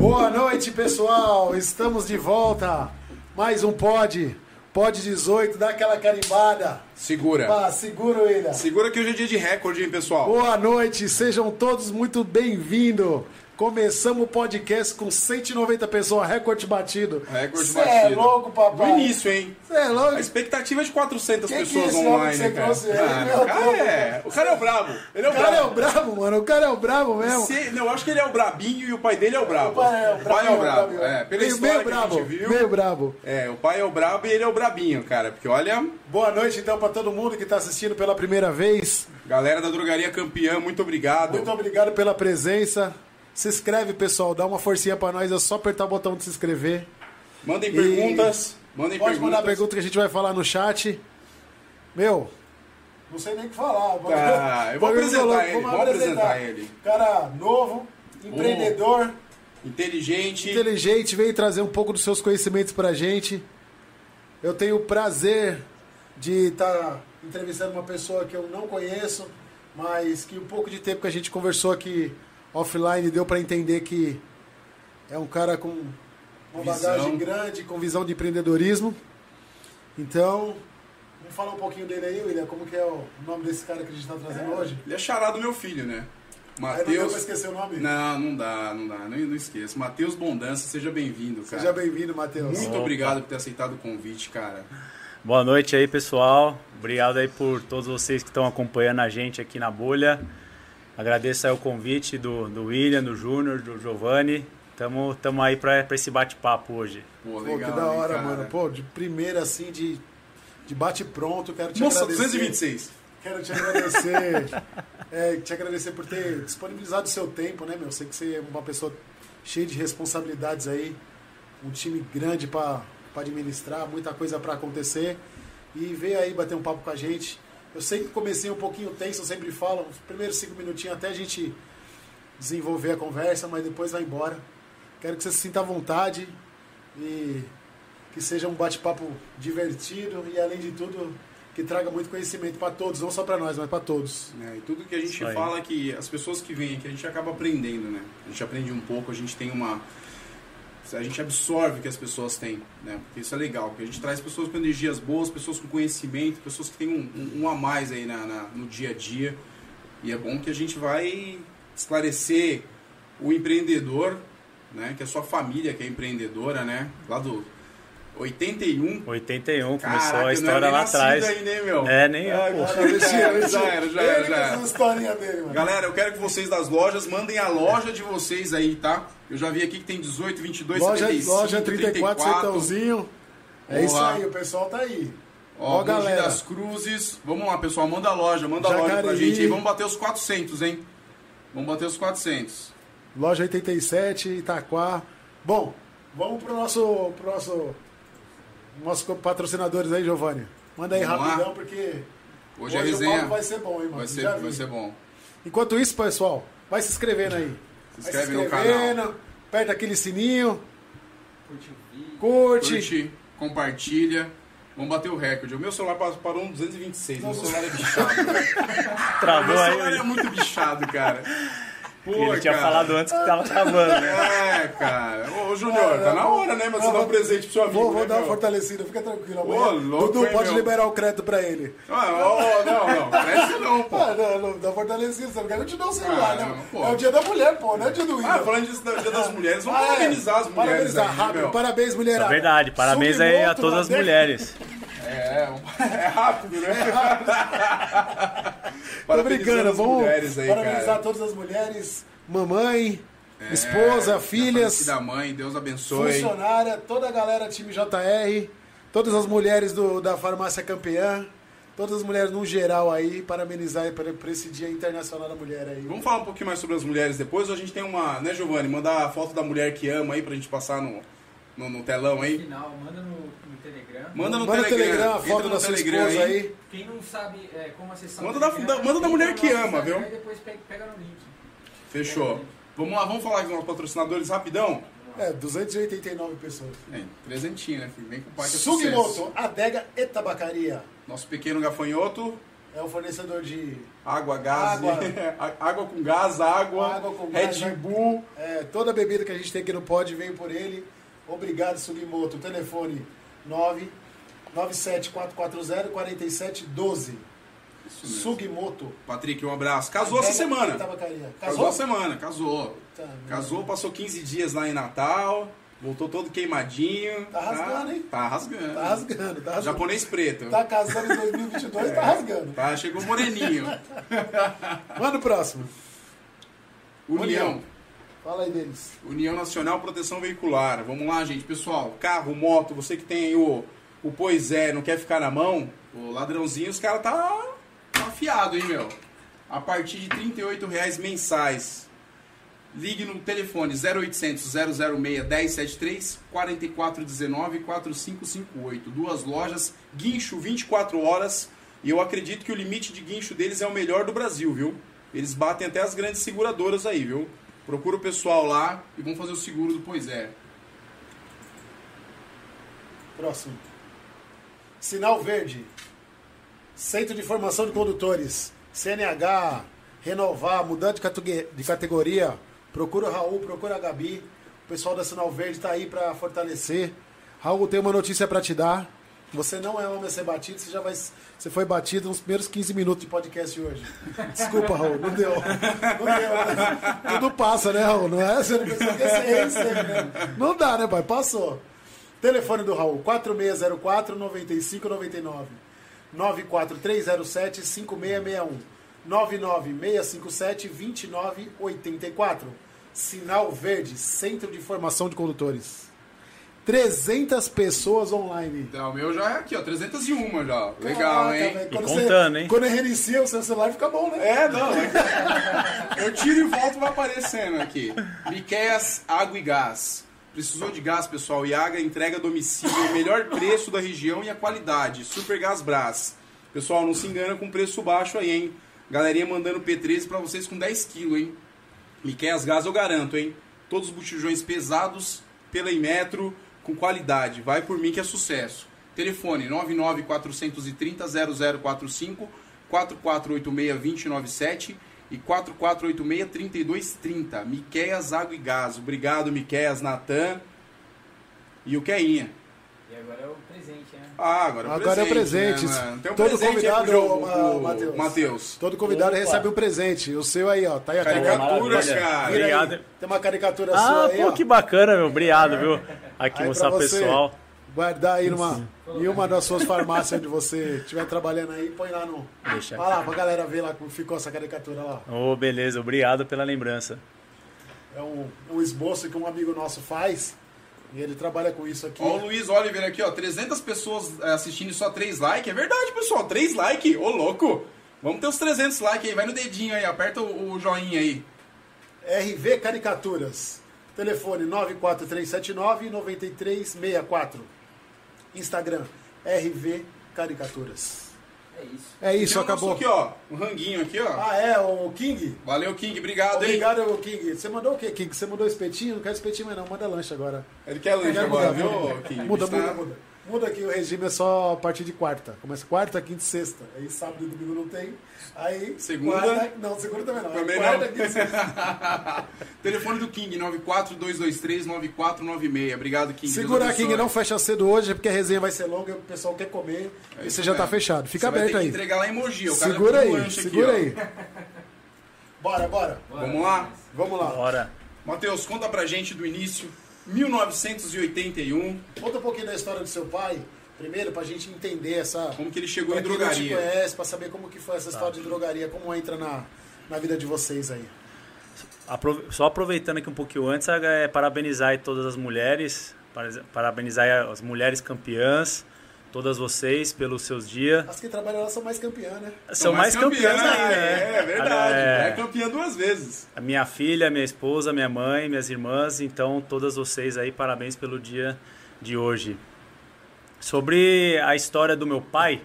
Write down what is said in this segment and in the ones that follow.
Boa noite, pessoal. Estamos de volta. Mais um pod. Pod 18, dá aquela carimbada. Segura. Pá, segura, William. Segura que hoje é dia de recorde, hein, pessoal? Boa noite, sejam todos muito bem-vindos. Começamos o podcast com 190 pessoas, recorde batido. Recorde Cê batido. é louco, papai. No início, hein? Você é louco? A expectativa é de 400 Que que pessoas é esse homem online, que cara. Ah, o cara é. O cara é o brabo. Ele é O o cara é brabo. o brabo, mano. O cara é o brabo mesmo. Se- não, eu acho que ele é o brabinho e o pai dele é o brabo. O pai é o O pai é o brabo. É, pela meio, história meio que a brabo, gente viu. meio brabo. É, o pai é o brabo e ele é o brabinho, cara. Porque olha, Boa noite, então, para todo mundo que está assistindo pela primeira vez. galera da drogaria campeã, muito obrigado. Muito obrigado pela presença. Se inscreve, pessoal. Dá uma forcinha para nós. É só apertar o botão de se inscrever. Mandem E- perguntas. Mandem Pode perguntas. mandar pergunta que a gente vai falar no chat. Meu, não sei nem o que falar. Tá, eu vou bagulho apresentar louco, ele, vou apresentar ele. Cara novo, empreendedor, Inteligente. inteligente, veio trazer um pouco dos seus conhecimentos pra gente. Eu tenho o prazer de estar entrevistando uma pessoa que eu não conheço, mas que um pouco de tempo que a gente conversou aqui offline deu pra entender que é um cara com uma Visão. bagagem grande, com visão de empreendedorismo. Então, vamos falar um pouquinho dele aí, William. Como que é o nome desse cara que a gente está trazendo hoje? Ele é chará do meu filho, né? Aí não deu esquecer o nome? Não, não dá, não dá, não, não esqueça. Matheus Bondança, seja bem-vindo, cara. Seja bem-vindo, Matheus. Muito Opa. obrigado por ter aceitado o convite, cara. Boa noite aí, pessoal. Obrigado aí por todos vocês que estão acompanhando a gente aqui na bolha. Agradeço aí o convite do, do William, do Júnior, do Giovanni. Tamo, tamo aí para esse bate-papo hoje. Pô, Pô, legal. que da hora, cara? mano. Pô, de primeira, assim, de, de bate-pronto, quero te Nossa, agradecer. 226. Quero te agradecer. é, te agradecer por ter disponibilizado o seu tempo, né, meu? Sei que você é uma pessoa cheia de responsabilidades aí. Um time grande pra pra administrar, muita coisa pra acontecer. E veio aí bater um papo com a gente. Eu sei que comecei um pouquinho tenso, eu sempre falo, os primeiros cinco minutinhos até a gente desenvolver a conversa, mas depois vai embora. Quero que você se sinta à vontade e que seja um bate-papo divertido e, além de tudo, que traga muito conhecimento para todos, não só para nós, mas para todos. É, e tudo que a gente fala é que as pessoas que vêm aqui, a gente acaba aprendendo, né? A gente aprende um pouco, a gente tem uma. A gente absorve o que as pessoas têm, né? Porque isso é legal, porque a gente traz pessoas com energias boas, pessoas com conhecimento, pessoas que têm um, um- um a mais aí na, na- no dia a dia. E é bom que a gente vai esclarecer o empreendedor, né? Que é a sua família que é empreendedora, né? Lá do 81. 81, começou Caraca, a eu não história lá atrás. ainda, hein, meu? É, nem eu, Ai, pô. cara, já era, já era, já era. Já era. dele. Galera, eu quero que vocês das lojas mandem a loja de vocês aí, tá? Eu já vi aqui que tem 18, 22, loja, 75, loja 34, 34. Centãozinho. É isso aí, o pessoal tá aí. Ó, Ó, galera. das Cruzes. Vamos lá, pessoal, manda a loja, manda a loja pra gente aí. Vamos bater os 400, hein? Vamos bater os 400. Loja 87, Itaquá. Bom, vamos pro nosso, pro nosso, nosso patrocinadores aí, Giovanni. Manda aí Vamos lá. rapidão, porque Hoje, a o resenha vai ser bom, hein, mano? vai ser, vai ser bom. Enquanto isso, pessoal, vai se inscrevendo aí. Se inscreve no inscrevendo, Aperta aquele sininho. Curte. Curte, compartilha. Vamos bater o recorde. O meu celular pa- parou no 226. Meu celular é bichado. Travou Meu aí. celular é William. muito bichado, cara. Pô, Ele tinha cara. falado antes que tava travando, né? É, cara. Ô, Júnior, tá na hora, né? Mas você dar um presente pro seu amigo. Vou, vou né, dar uma meu? fortalecida, fica tranquilo. Ô, louco, Dudu hein, pode meu? liberar o crédito pra ele. Ah, ó, não, não. Presta não, pô. Ah, não, não, dá fortalecida, você não quer te dê um celular, Ah, né? pô. É o dia da mulher, pô, não é o dia do William. Ah, falando disso do Dia das Mulheres, vamos Ah, é. parabenizar as mulheres Parabenizar, aí, rápido. meu. Parabéns, mulherada. É verdade, parabéns aí a todas as mulheres. É, é rápido, né? Tô brincando, as vamos mulheres aí, parabenizar cara. todas as mulheres, mamãe, É, esposa, filhas, da mãe, Deus abençoe. funcionária, toda a galera time JR, todas as mulheres do, da farmácia campeã, todas as mulheres no geral aí, parabenizar aí por, por esse Dia Internacional da Mulher aí. Vamos falar um pouquinho mais sobre as mulheres depois. Ou a gente tem uma, né, Giovanni? Mandar a foto da mulher que ama aí pra gente passar no, no, no telão aí. final, manda no, no Telegram. Manda no Manda Telegram. Telegram, a foto no da sua Telegram esposa aí. Quem não sabe é, como acessar Manda o da- Telegram, da- manda da mulher no que ama, viu? E depois pega, no link. Fechou. Vamos lá, vamos falar com os nossos patrocinadores rapidão? É, 289 pessoas. É, presentinho, né? filho? Vem com o pai que é. Sugimoto, Adega e Tabacaria. Nosso pequeno gafanhoto. É o fornecedor de Água, gás, Água. água com gás, água, Água com Red gás? Bull. É, toda bebida que a gente tem aqui no pod veio por ele. Obrigado, Sugimoto. Telefone 9 974404712. Isso mesmo. Sugimoto. Patrick, um abraço. Casou essa semana. Casou Casou? essa semana, casou. Tá, Casou, passou 15 dias lá em Natal, voltou todo queimadinho. Tá rasgando, hein? Tá rasgando. Tá rasgando, tá rasgando. Japonês preto. Tá casando em 2022, tá rasgando. Tá, chegou moreninho. Manda o próximo. União. Fala aí deles. União Nacional Proteção Veicular. Vamos lá, gente. Pessoal, carro, moto, você que tem o, o Pois é, não quer ficar na mão, o ladrãozinho, os caras tá, tá afiado, hein, meu? A partir de 38 reais mensais. Ligue no telefone 0800 006 1073 4419 4558. Duas lojas, guincho 24 horas. E eu acredito que o limite de guincho deles é o melhor do Brasil, viu? Eles batem até as grandes seguradoras aí, viu? Procura o pessoal lá e vamos fazer o seguro do Pois é. Próximo. Sinal Verde. Centro de Formação de Condutores. CNH. Renovar, mudar de cate- de categoria. Procura o Raul, procura a Gabi. O pessoal da Sinal Verde está aí para fortalecer. Raul, tem uma notícia para te dar. Você não é homem a ser batido, você já vai. Você foi batido nos primeiros 15 minutos de podcast hoje. Desculpa, Raul, não deu. Não deu. né? Tudo passa, né, Raul? Não é? Você não ser isso, né? Não dá, né, pai? Passou. Telefone do Raul, 4604-9599. 94307-5661. 99657-2984. Sinal Verde, Centro de Formação de Condutores. 300 pessoas online. Então, o meu já é aqui, ó, 301 já. Legal, Caraca, hein? E quando contando, você, hein? Quando reinicia o seu celular fica bom, né? É, não. é- Eu tiro e volto vai aparecendo aqui. Miqueias Água e Gás. Precisou de gás, pessoal? Iaga entrega a domicílio, o melhor preço da região e a qualidade. Super Gás Brás. Pessoal, não se engana com preço baixo aí, hein? Galerinha mandando P13 pra vocês com 10 kg, hein? Miqueias Gás eu garanto, hein? Todos os botijões pesados, pela Imetro, com qualidade. Vai por mim que é sucesso. Telefone 99430 0045 4486 2097 e 4486 3230. Miqueias Água e Gás. Obrigado, Miqueias, Natan e o Keinha. E agora é o presente, né? Ah, agora, é o Agora é o presente. né? Tem um Todo presente convidado, pro jogo, Ma- pro Matheus. Todo convidado Opa. recebe um presente. O seu aí, ó. Tá aí a Caricaturas, Maravilha. cara. Obrigado. Tem uma caricatura sua Ah, aí, pô, ó. que bacana, meu. Obrigado, viu? Aqui Aí mostrar pra pro você pessoal. Guardar aí numa, em uma das suas farmácias onde você estiver trabalhando aí, põe lá no. Deixa Olha lá, pra galera ver lá como ficou essa caricatura lá. Ô, beleza. Obrigado pela lembrança. É um, um esboço que um amigo nosso faz. E ele trabalha com isso aqui. Ó, o Luiz Oliver aqui, ó. 300 pessoas é, assistindo e só 3 likes. É verdade, pessoal. 3 likes. Ô, louco. Vamos ter os 300 likes aí. Vai no dedinho aí. Aperta o, o joinha aí. RV Caricaturas. Telefone 94379-9364. Instagram RV Caricaturas. É isso. É isso, Tem acabou. Aqui, ó. Um ranguinho aqui, ó. Ah, é, o King? Valeu, King. Obrigado, hein? Obrigado, King. Você mandou o quê, King? Você mandou espetinho? Não quero espetinho mais não, manda lanche agora. Ele quer lanche agora, mudar, viu. King? Muda, muda, muda. Muda aqui, o regime é só a partir de quarta. Começa quarta, quinta e sexta. Aí sábado e domingo não tem. Aí. Segunda? quarta- não, segunda também não. Também quarta, não. quinta e sexta. Telefone do King, 942239496. Obrigado, King. Segura aqui, abençoe. não fecha cedo hoje, porque a resenha vai ser longa e o pessoal quer comer. É e você já tá mesmo. fechado. Fica Você vai aberto aí. entregar lá em Mogi. O cara Segura um aí, aqui, segura ó. aí. Bora, bora. Bora, Vamos lá? Vamos lá. Bora. Matheus, conta pra gente do início. 1981, Conta um pouquinho da história do seu pai, primeiro, pra gente entender essa. como que ele chegou em não drogaria. conhece, pra saber como que foi essa história de drogaria, como entra na, na vida de vocês aí. Só aproveitando aqui um pouquinho antes, é, parabenizar aí todas as mulheres, para- parabenizar as mulheres campeãs, todas vocês pelos seus dias. As que trabalham lá são mais campeãs, né? São mais campeãs campeã, ainda, né? É, verdade. É. É campeã duas vezes. A minha filha, minha esposa, minha mãe, minhas irmãs, então todas vocês aí, parabéns pelo dia de hoje. Sobre a história do meu pai,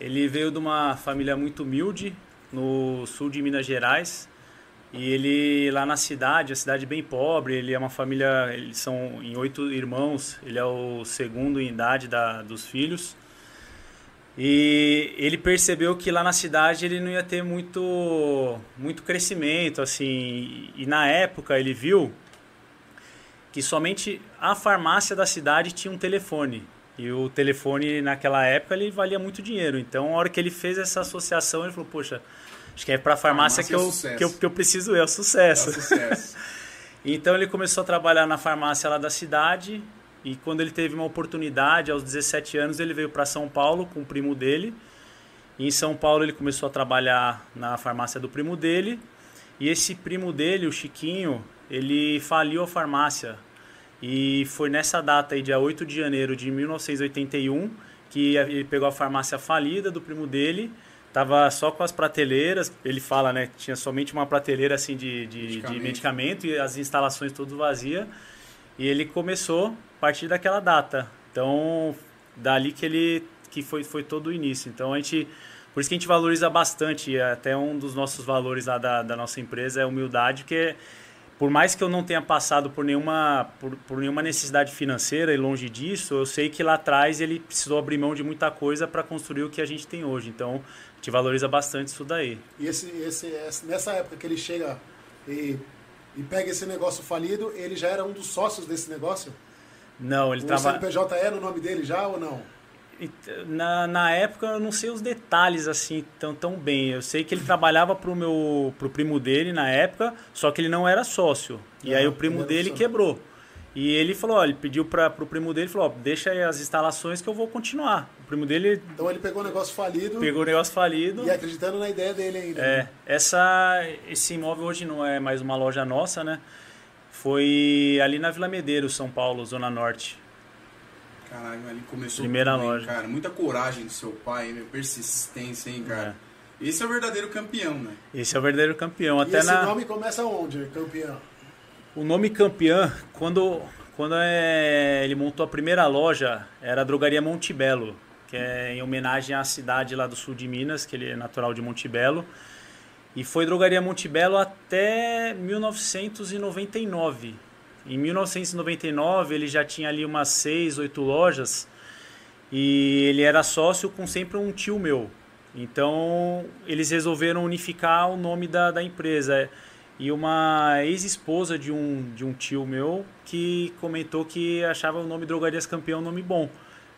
ele veio de uma família muito humilde no sul de Minas Gerais. E ele lá na cidade, a cidade bem pobre, ele é uma família, eles são em oito irmãos, ele é o segundo em idade da, dos filhos. E ele percebeu que lá na cidade ele não ia ter muito, muito crescimento, assim. E na época ele viu que somente a farmácia da cidade tinha um telefone. E o telefone naquela época ele valia muito dinheiro. Então, a hora que ele fez essa associação, ele falou: Poxa, acho que é para a farmácia, farmácia que, eu, que, eu, que eu preciso ir, é o sucesso. É sucesso. então, ele começou a trabalhar na farmácia lá da cidade e quando ele teve uma oportunidade, aos 17 anos, ele veio para São Paulo com o primo dele. E em São Paulo ele começou a trabalhar na farmácia do primo dele. E esse primo dele, o Chiquinho, ele faliu a farmácia. E foi nessa data aí, dia 8 de janeiro de 1981, que ele pegou a farmácia falida do primo dele. Tava só com as prateleiras, ele fala, né? Tinha somente uma prateleira assim de, de, medicamento. de medicamento e as instalações tudo vazia. E ele começou a partir daquela data. Então, dali que ele que foi, foi todo o início. Então, a gente por isso que a gente valoriza bastante, até um dos nossos valores lá da, da nossa empresa é humildade, que por mais que eu não tenha passado por nenhuma, por, por, nenhuma necessidade financeira e longe disso, eu sei que lá atrás ele precisou abrir mão de muita coisa para construir o que a gente tem hoje. Então, gente valoriza bastante isso daí. E esse, esse, nessa época que ele chega e, e pega esse negócio falido, ele já era um dos sócios desse negócio? Não, ele trabalha. O CNPJ era o nome dele já ou não? Na, na época eu não sei os detalhes assim tão, tão bem. Eu sei que ele trabalhava pro meu pro primo dele na época, só que ele não era sócio. E aí o primo dele quebrou. E ele falou, ó, ele pediu para pro primo dele, falou, ó, deixa aí as instalações que eu vou continuar. O primo dele Então ele pegou o negócio falido. Pegou o negócio falido. E acreditando na ideia dele ainda. É, né? essa esse imóvel hoje não é mais uma loja nossa, né? Foi ali na Vila Medeiros, São Paulo, Zona Norte. Caralho, ali começou Primeira loja. cara. Muita coragem do seu pai, meu, persistência, hein, cara. É. Esse é o verdadeiro campeão, né? Esse é o verdadeiro campeão. E Até esse na... nome começa onde, campeão? O nome campeão, quando, quando é, ele montou a primeira loja, era a Drogaria Montebello, que é em homenagem à cidade lá do sul de Minas, que ele é natural de Montebello. E foi Drogaria Montebello até 1999. Em 1999 ele já tinha ali umas seis, oito lojas e ele era sócio com sempre um tio meu. Então eles resolveram unificar o nome da, da empresa. E uma ex-esposa de um, de um tio meu que comentou que achava o nome Drogarias Campeão um nome bom.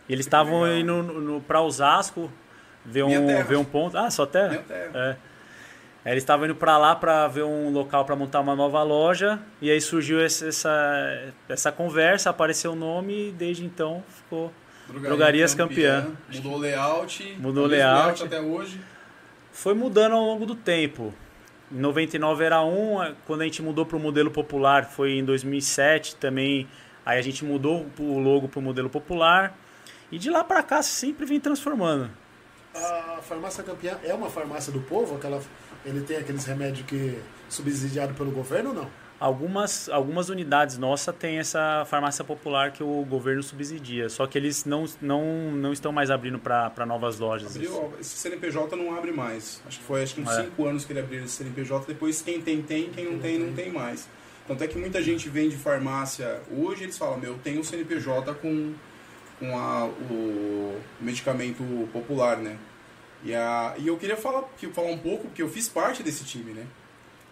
Eles estavam indo no, no, para Osasco ver um, ver um ponto. Ah, só terra? Minha terra. É. Aí eles estavam indo para lá para ver um local para montar uma nova loja e aí surgiu essa, essa conversa, apareceu o nome e desde então ficou Drogaria Drogarias campeã. campeã. Mudou o layout. Mudou o layout. layout até hoje. Foi mudando ao longo do tempo. Em 99 era um, quando a gente mudou para o modelo popular foi em 2007 também. Aí a gente mudou o logo para o modelo popular e de lá para cá sempre vem transformando. A farmácia campeã é uma farmácia do povo, aquela ele tem aqueles remédios que subsidiado pelo governo ou não? Algumas, algumas unidades nossas têm essa farmácia popular que o governo subsidia, só que eles não, não, não estão mais abrindo para novas lojas. Abriu, esse CNPJ não abre mais. Acho que foi acho que uns 5 é. anos que ele abriu esse CNPJ. Depois quem tem, tem, quem não tem, não tem mais. Tanto é que muita gente vende farmácia. Hoje eles falam, meu, eu tenho o CNPJ com, com a, o medicamento popular, né? E, a, e eu queria falar, falar um pouco, porque eu fiz parte desse time, né?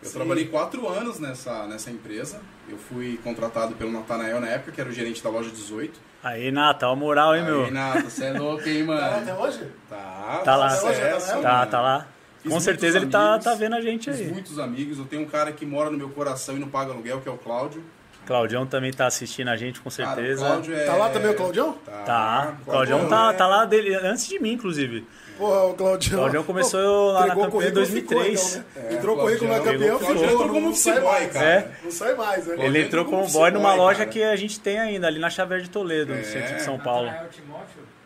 Eu Sim. trabalhei quatro anos nessa, nessa empresa. Eu fui contratado pelo Natanael na época, que era o gerente da loja 18. Aí, Nata, ó, moral, hein, meu? Aí, Nata, você é louco, hein, mano? Tá lá até hoje? Tá, tá lá. Sucesso, tá, tá lá. Fiz Com certeza ele tá, tá vendo a gente aí. Muitos amigos. Eu tenho um cara que mora no meu coração e não paga aluguel, que é o Cláudio. Claudião também tá assistindo a gente, com certeza. Cara, é... Tá lá também o Claudião? Tá. tá. O Claudião tá, tá lá dele, antes de mim, inclusive. Porra, o Claudião. Claudião começou lá na campanha em 2003. Ficou, então, né? é, entrou currículo na campeã, ficou. Entrou como office boy, cara. É. Não sai mais, né? Ele entrou como boy numa loja que a gente tem ainda, ali na Xavier de Toledo, no centro de São Paulo.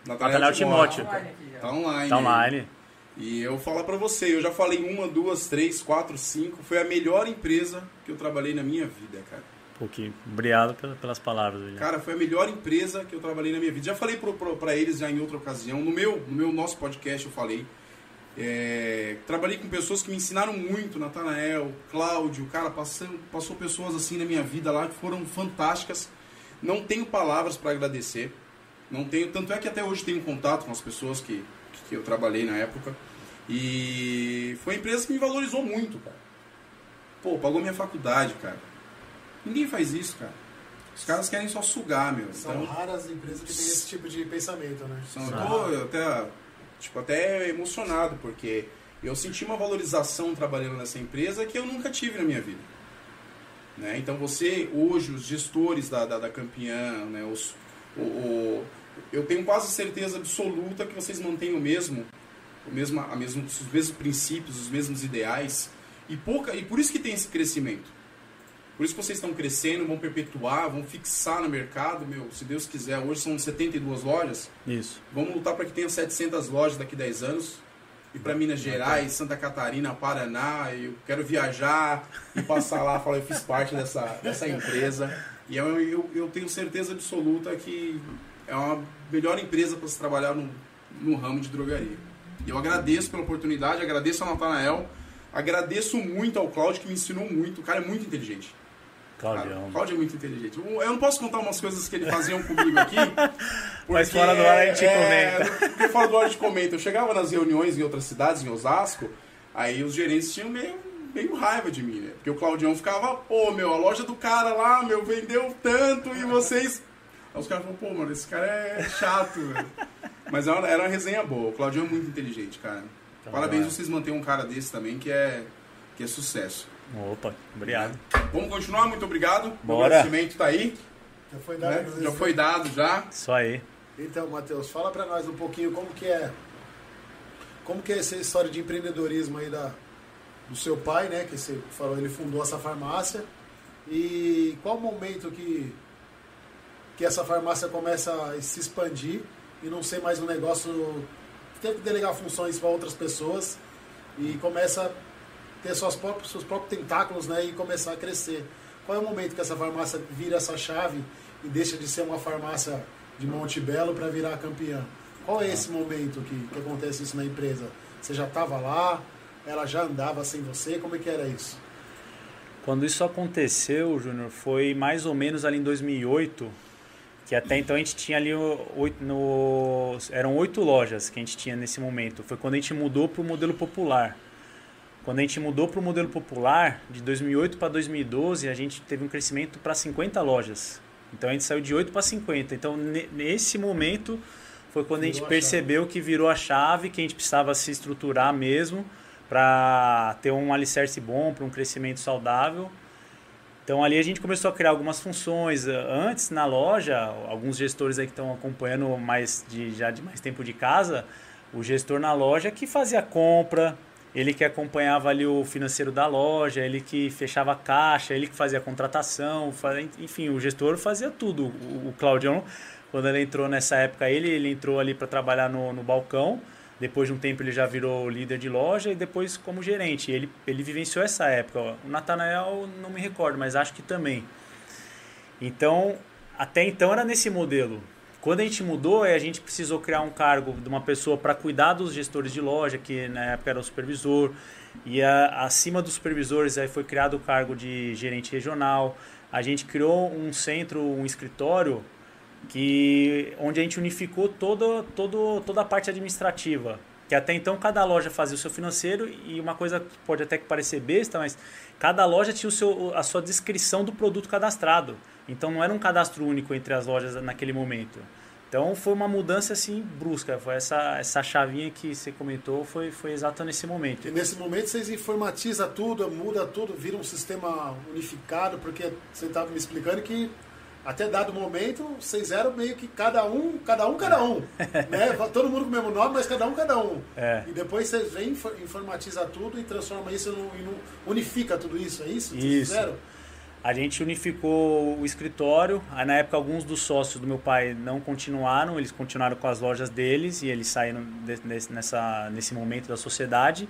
Nathanael Timóteo. Tá online. Tá online. E eu falar para você, eu já falei uma, duas, três, quatro, cinco. Foi a melhor empresa que eu trabalhei na minha vida, cara. Pouquinho. Obrigado pelas palavras, William. Cara, foi a melhor empresa que eu trabalhei na minha vida. Já falei para eles já em outra ocasião. No meu, no meu nosso podcast eu falei. É, trabalhei com pessoas que me ensinaram muito, Natanael, Cláudio, cara, passou, passou pessoas assim na minha vida lá que foram fantásticas. Não tenho palavras para agradecer. Não tenho, tanto é que até hoje tenho contato com as pessoas que, que eu trabalhei na época. E foi uma empresa que me valorizou muito, cara. Pô, pagou minha faculdade, cara. Ninguém faz isso, cara. Os caras querem só sugar, meu. São Então, raras empresas que têm esse tipo de pensamento, né? são, eu tô até, tipo, até emocionado, porque eu senti uma valorização trabalhando nessa empresa que eu nunca tive na minha vida. Né? Então você, hoje, os gestores da, da, da Campeã, né? os, o, o- eu tenho quase certeza absoluta que vocês mantêm o mesmo, o mesmo, a mesmo, os mesmos princípios, os mesmos ideais, e, pouca, e por isso que tem esse crescimento. Por isso que vocês estão crescendo, vão perpetuar, vão fixar no mercado, meu, se Deus quiser, hoje são 72 lojas, Isso. Vamos lutar para que tenha 700 lojas daqui a 10 anos. E para Minas Gerais, Santa Catarina, Paraná, eu quero viajar e passar lá, falar, eu fiz parte dessa, dessa empresa. E eu, eu, eu tenho certeza absoluta que é uma melhor empresa para se trabalhar no, no ramo de drogaria. E eu agradeço pela oportunidade, agradeço ao Natanael, agradeço muito ao Cláudio que me ensinou muito. O cara é muito inteligente. Claudião. o Cláudio é muito inteligente. Eu não posso contar umas coisas que ele fazia comigo aqui. Mas fora do ar a gente é, Porque fora do ar a gente comenta. Eu chegava nas reuniões em outras cidades, em Osasco, aí os gerentes tinham meio, meio raiva de mim, né? Porque o Claudião ficava, pô, meu, a loja do cara lá, meu, vendeu tanto e vocês. Aí os caras falaram, pô, mano, esse cara é chato, velho. Mas era uma, era uma resenha boa. O Claudião é muito inteligente, cara. Então, Parabéns vai. vocês manterem um cara desse também, que é, que é sucesso. Opa, obrigado. Vamos continuar? Muito obrigado. O Bora. agradecimento tá aí. Já foi dado, né? Já foi dado, já. Isso aí. Então, Matheus, fala pra nós um pouquinho como que é como que é essa história de empreendedorismo aí da, do seu pai, né? Que você falou, ele fundou essa farmácia. E qual o momento que, que essa farmácia começa a se expandir e não ser mais um negócio. Tem que delegar funções para outras pessoas e começa ter suas próprias, seus próprios tentáculos né, e começar a crescer. Qual é o momento que essa farmácia vira essa chave e deixa de ser uma farmácia de Monte Belo para virar campeã? Qual é esse momento que, que acontece isso na empresa? Você já estava lá? Ela já andava sem você? Como é que era isso? Quando isso aconteceu, Júnior, foi mais ou menos ali em 2008, que até então a gente tinha ali oito, no, eram oito lojas que a gente tinha nesse momento. Foi quando a gente mudou para o modelo popular. Quando a gente mudou para o modelo popular, de 2008 para 2012, a gente teve um crescimento para 50 lojas. Então a gente saiu de 8 para 50. Então ne- nesse momento foi quando a gente Virou a percebeu que virou a chave, que a gente precisava se estruturar mesmo para ter um alicerce bom, para um crescimento saudável. Então ali a gente começou a criar algumas funções. Antes na loja, alguns gestores aí que estão acompanhando mais de, já de mais tempo de casa, o gestor na loja que fazia a compra, ele que acompanhava ali o financeiro da loja, ele que fechava a caixa, ele que fazia a contratação, fa- enfim, o gestor fazia tudo. O, o Claudião, quando ele entrou nessa época, ele, ele entrou ali para trabalhar no, no balcão. Depois de um tempo ele já virou líder de loja e depois como gerente. Ele, ele vivenciou essa época. O Natanael não me recordo, mas acho que também. Então, até então era nesse modelo. Quando a gente mudou, aí a gente precisou criar um cargo de uma pessoa para cuidar dos gestores de loja, que na época era o supervisor. E a- acima dos supervisores aí foi criado o cargo de gerente regional. A gente criou um centro, um escritório que onde a gente unificou toda, todo, toda a parte administrativa. Que até então cada loja fazia o seu financeiro e uma coisa que pode até que parecer besta, mas cada loja tinha o seu, a sua descrição do produto cadastrado. Então não era um cadastro único entre as lojas naquele momento. Então foi uma mudança assim brusca. Foi essa, essa chavinha que você comentou foi, foi exata nesse momento. E nesse momento vocês informatizam tudo, muda tudo, vira um sistema unificado, porque você estava me explicando que até dado momento vocês eram meio que cada um, cada um, cada um. né? Todo mundo com o mesmo nome, mas cada um, cada um. É. E depois vocês vêm, infor- informatiza tudo e transforma isso e no- unifica tudo isso, é isso? Isso. A gente unificou o escritório. Aí, na época, alguns dos sócios do meu pai não continuaram, eles continuaram com as lojas deles e eles saíram de- nesse- nessa, nesse momento da sociedade.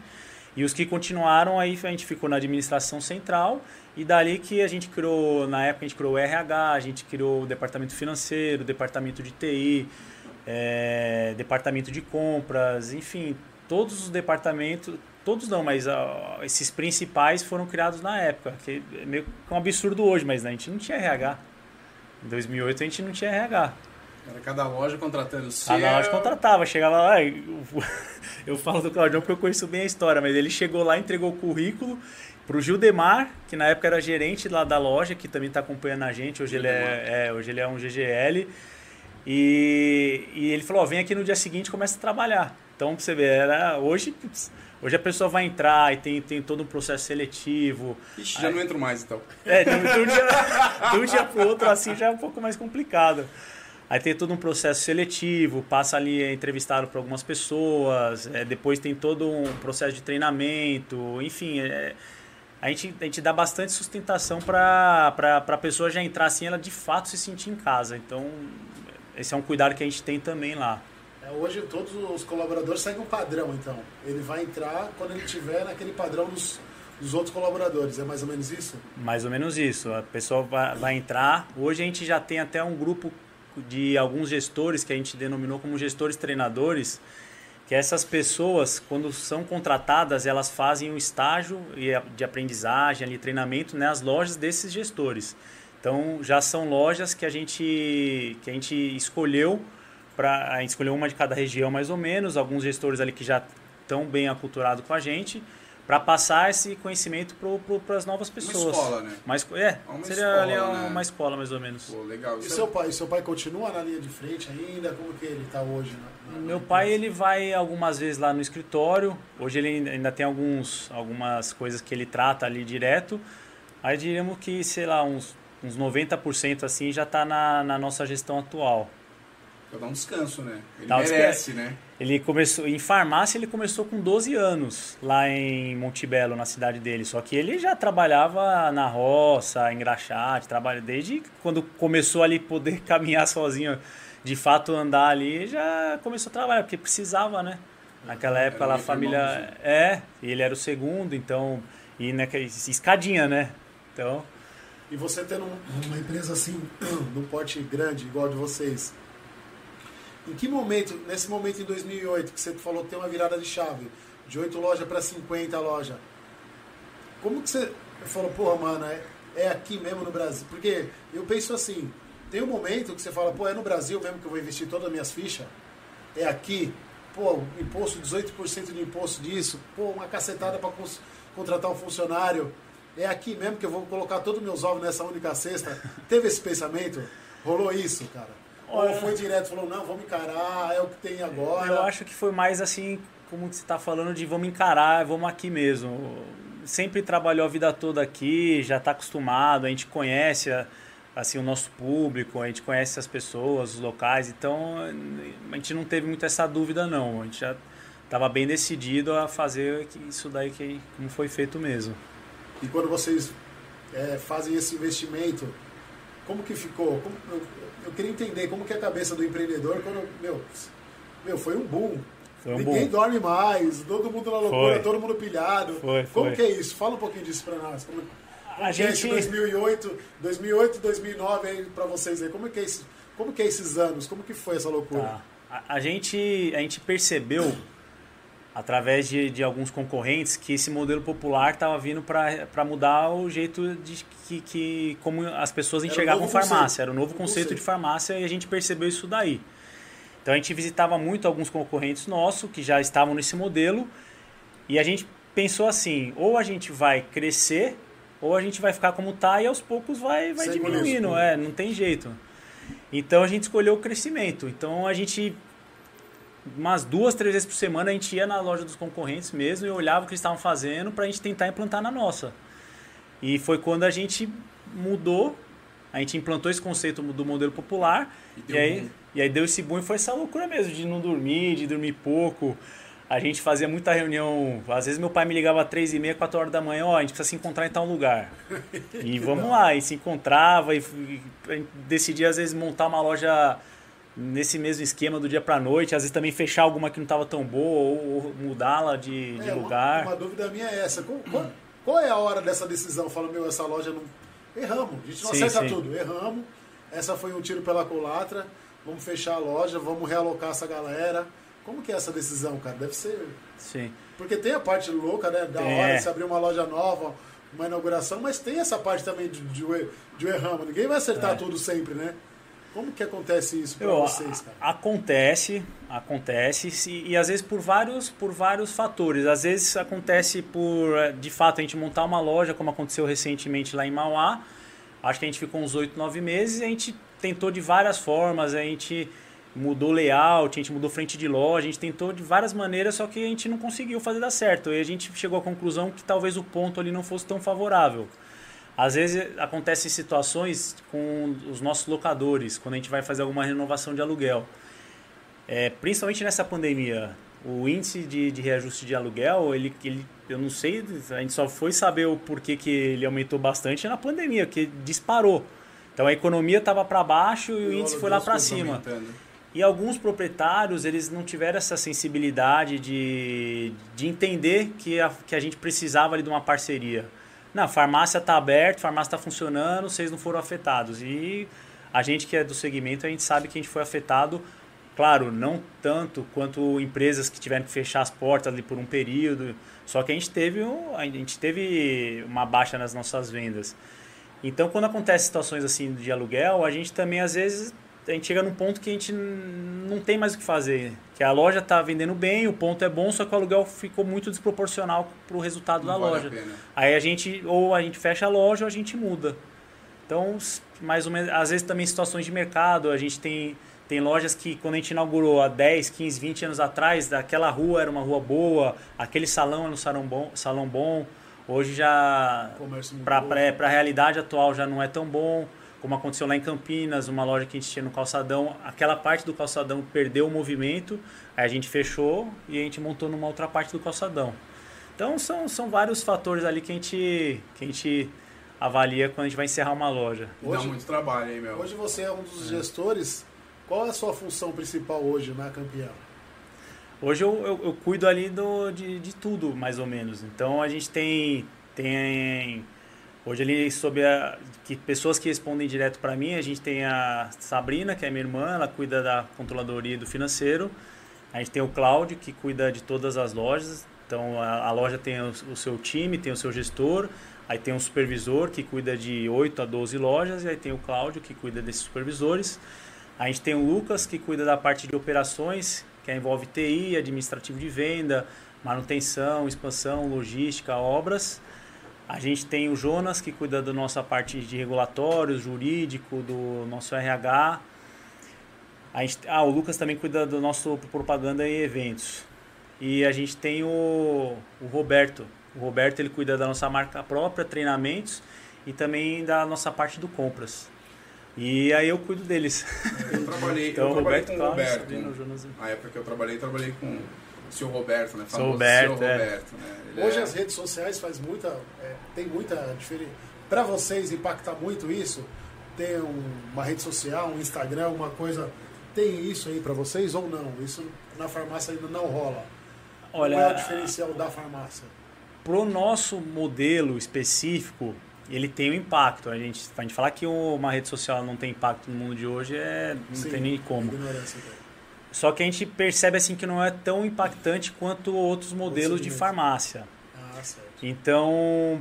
E os que continuaram, aí a gente ficou na administração central e dali que a gente criou, na época a gente criou o RH, a gente criou o departamento financeiro, o departamento de TI, eh, departamento de compras, enfim, todos os departamentos, todos não, mas ah, esses principais foram criados na época, que é meio que um absurdo hoje, mas né, a gente não tinha RH. Em 2008 a gente não tinha RH. Era cada loja contratando o seu. Cada loja contratava, chegava lá. eu- Eu falo do Claudião porque eu conheço bem a história, mas ele chegou lá, entregou o currículo pro Gildemar, que na época era gerente lá da loja, que também está acompanhando a gente. Hoje ele é, é, hoje ele é um GGL. E, e ele falou: ó, vem aqui no dia seguinte e começa a trabalhar. Então, pra você ver, era, hoje, putz, hoje a pessoa vai entrar e tem, tem todo um processo seletivo. Ixi, já não entro mais então. É, de, de um dia, de um dia pro outro assim já é um pouco mais complicado. Aí tem todo um processo seletivo, passa ali é entrevistado por algumas pessoas, é, depois tem todo um processo de treinamento, enfim, é, a, gente, a gente dá bastante sustentação para a pessoa já entrar assim, ela de fato se sentir em casa. Então, esse é um cuidado que a gente tem também lá. É, hoje todos os colaboradores seguem um padrão, então. Ele vai entrar quando ele estiver naquele padrão dos, dos outros colaboradores. É mais ou menos isso? Mais ou menos isso. A pessoa vai, vai entrar. Hoje a gente já tem até um grupo de alguns gestores que a gente denominou como gestores treinadores, que essas pessoas, quando são contratadas, elas fazem um estágio de aprendizagem, ali, treinamento nas lojas desses gestores. Então já são lojas que a gente, que a gente escolheu para a gente escolheu uma de cada região mais ou menos, alguns gestores ali que já estão bem aculturados com a gente para passar esse conhecimento para as novas pessoas. Uma escola, né? Mas, é, Uma seria escola, ali né? uma escola mais ou menos. Pô, legal. E seu pai? Seu pai continua na linha de frente ainda? Como que ele está hoje? na- na- Meu na pai empresa? ele vai algumas vezes lá no escritório. Hoje ele ainda tem alguns, algumas coisas que ele trata ali direto. Aí diríamos que, sei lá, uns, uns 90% assim já está na, na nossa gestão atual. Pra dar um descanso, né? Ele Dá um merece, né? Ele começou em farmácia, ele começou com 12 anos lá em Montebello, na cidade dele. Só que ele já trabalhava na roça, em graxate, trabalha desde quando começou ali poder caminhar sozinho, de fato andar ali, já começou a trabalhar porque precisava, né? Naquela época lá a família irmãos, né? é, ele era o segundo, então e naquela escadinha, né? Então, E você tendo um- uma empresa assim, num porte grande, igual a de vocês, em que momento, nesse momento em 2008, que você falou que tem uma virada de chave, de 8 lojas para 50 lojas, como que você falou, porra, mano, é, é aqui mesmo no Brasil? Porque eu penso assim, tem um momento que você fala, pô, é no Brasil mesmo que eu vou investir todas as minhas fichas? É aqui? Pô, imposto, 18% de imposto disso, pô, uma cacetada para contratar um funcionário. É aqui mesmo que eu vou colocar todos os meus ovos nessa única cesta. Teve esse pensamento? Rolou isso, cara? Ou foi direto, falou, não, vamos encarar, é o que tem agora. Eu acho que foi mais assim, como você está falando, de vamos encarar, vamos aqui mesmo. Sempre trabalhou a vida toda aqui, já está acostumado, a gente conhece assim o nosso público, a gente conhece as pessoas, os locais, então a gente não teve muito essa dúvida não. A gente já estava bem decidido a fazer isso daí que como foi feito mesmo. E quando vocês é, fazem esse investimento, como que ficou? Como- eu, eu queria entender como que é a cabeça do empreendedor quando, meu, meu foi um boom. Foi um Ninguém boom. dorme mais, todo mundo na loucura, Foi. todo mundo pilhado. Foi, como foi. que é isso? Fala um pouquinho disso pra nós. Como, como A que é esse gente 2008, 2008, 2009 aí pra vocês aí? Como que é esse, como que é esses anos? Como que foi essa loucura? Tá. A, a gente, a gente percebeu, através de, de alguns concorrentes, que esse modelo popular estava vindo para mudar o jeito de que, que como as pessoas enxergavam farmácia. conceito. Era o novo conceito, conceito. de farmácia e a gente percebeu isso daí. Então a gente visitava muito alguns concorrentes nossos que já estavam nesse modelo e a gente pensou assim, ou a gente vai crescer ou a gente vai ficar como tá e aos poucos vai, vai diminuindo, é, não tem jeito. Então a gente escolheu o crescimento. Então a gente umas duas, três vezes por semana a gente ia na loja dos concorrentes mesmo e olhava o que eles estavam fazendo para a gente tentar implantar na nossa. E foi quando a gente mudou, a gente implantou esse conceito do modelo popular E e, aí, boom. e aí deu esse boom e foi essa loucura mesmo de não dormir, de dormir pouco. A gente fazia muita reunião, às vezes meu pai me ligava às três e meia, quatro horas da manhã, ó, a gente precisa se encontrar em tal lugar. E vamos lá, e se encontrava e, e decidia às vezes montar uma loja nesse mesmo esquema do dia pra noite, às vezes também fechar alguma que não estava tão boa ou, ou mudá-la de, de É, uma- lugar. Uma, dúvida minha é essa. Qual, qual- qual é a hora dessa decisão? Fala, meu, essa loja não. Erramos. A gente não Sim, acerta sim. tudo. Erramos. Essa foi um tiro pela culatra. Vamos fechar a loja, vamos realocar essa galera. Como que é essa decisão, cara? Deve ser. Sim. Porque tem a parte louca, né? Da É. hora de se abrir uma loja nova, uma inauguração, mas tem essa parte também de, de, de erramos. Ninguém vai acertar É. tudo sempre, né? Como que acontece isso para vocês, cara? Acontece, acontece se- e às vezes por vários, por vários fatores. Às vezes acontece por, eh, de fato, a gente montar uma loja, como aconteceu recentemente lá em Mauá. Acho que a gente ficou uns 8, 9 meses e a gente tentou de várias formas, a gente mudou layout, a gente mudou frente de loja, a gente tentou de várias maneiras, só que a gente não conseguiu fazer dar certo. E a gente chegou à conclusão que talvez o ponto ali não fosse tão favorável. Às vezes acontecem situações com os nossos locadores, quando a gente vai fazer alguma renovação de aluguel. É, principalmente nessa pandemia, o índice de, de reajuste de aluguel, ele, ele, eu não sei, a gente só foi saber o porquê que ele aumentou bastante na pandemia, que disparou. Então a economia estava para baixo e o índice foi lá para cima. aumentando. E alguns proprietários, eles não tiveram essa sensibilidade de, de entender que a, que a gente precisava ali de uma parceria. Não, farmácia está aberta, farmácia está funcionando, vocês não foram afetados. E a gente que é do segmento, a gente sabe que a gente foi afetado, claro, não tanto quanto empresas que tiveram que fechar as portas ali por um período, só que a gente teve, um- a gente teve uma baixa nas nossas vendas. Então, quando acontece situações assim de aluguel, a gente também às vezes a gente chega num ponto que a gente não tem mais o que fazer. Que a loja está vendendo bem, o ponto é bom, só que o aluguel ficou muito desproporcional para o resultado Não da vale loja. a. Aí a gente ou a gente fecha a loja ou a gente muda. Então, mais ou menos, às vezes também situações de mercado, a gente tem tem lojas que quando a gente inaugurou há 10, 15, 20 anos atrás, aquela rua era uma rua boa, aquele salão era um salão bom, salão bom. Hoje já para a realidade atual já não é tão bom, como aconteceu lá em Campinas, uma loja que a gente tinha no calçadão, aquela parte do calçadão perdeu o movimento, aí a gente fechou e a gente montou numa outra parte do calçadão. Então são, são vários fatores ali que a gente que a gente avalia quando a gente vai encerrar uma loja. E dá Hoje- muito trabalho, hein, meu? Hoje você é um dos gestores. Qual é a sua função principal hoje na campeã? Hoje eu, eu, eu cuido ali do, de, de tudo, mais ou menos. Então a gente tem, tem hoje ali sobre a, que pessoas que respondem direto para mim, a gente tem a Sabrina, que é minha irmã, ela cuida da controladoria e do financeiro. A gente tem o Cláudio, que cuida de todas as lojas. Então a, a loja tem o, o seu time, tem o seu gestor, aí tem um supervisor que cuida de 8 a 12 lojas, e aí tem o Cláudio, que cuida desses supervisores. A gente tem o Lucas, que cuida da parte de operações, que envolve TI, administrativo de venda, manutenção, expansão, logística, obras. A gente tem o Jonas, que cuida da nossa parte de regulatórios, jurídico, do nosso RH. A gente, ah, o Lucas também cuida do nosso propaganda e eventos. E a gente tem o, o Roberto. O Roberto ele cuida da nossa marca própria, treinamentos e também da nossa parte do compras. E aí eu cuido deles. Eu trabalhei, Então, eu trabalhei Roberto com o Roberto. Jonas. Na época que eu trabalhei, trabalhei com seu Roberto, né? Seu Famoso Roberto, seu é. Roberto, né? Ele Hoje é- as redes sociais faz muita, é, tem muita diferença. Para vocês impacta muito isso? Ter um- uma rede social, um Instagram, uma coisa, tem isso aí para vocês ou não? Isso na farmácia ainda não rola. Olha, Qual é o diferencial da farmácia? pro nosso modelo específico, ele tem um impacto. A gente, a gente falar que uma rede social não tem impacto no mundo de hoje é não Sim, tem nem como. Ignorância, então. Só que a gente percebe assim que não é tão impactante quanto outros modelos de farmácia. Ah, certo. Então,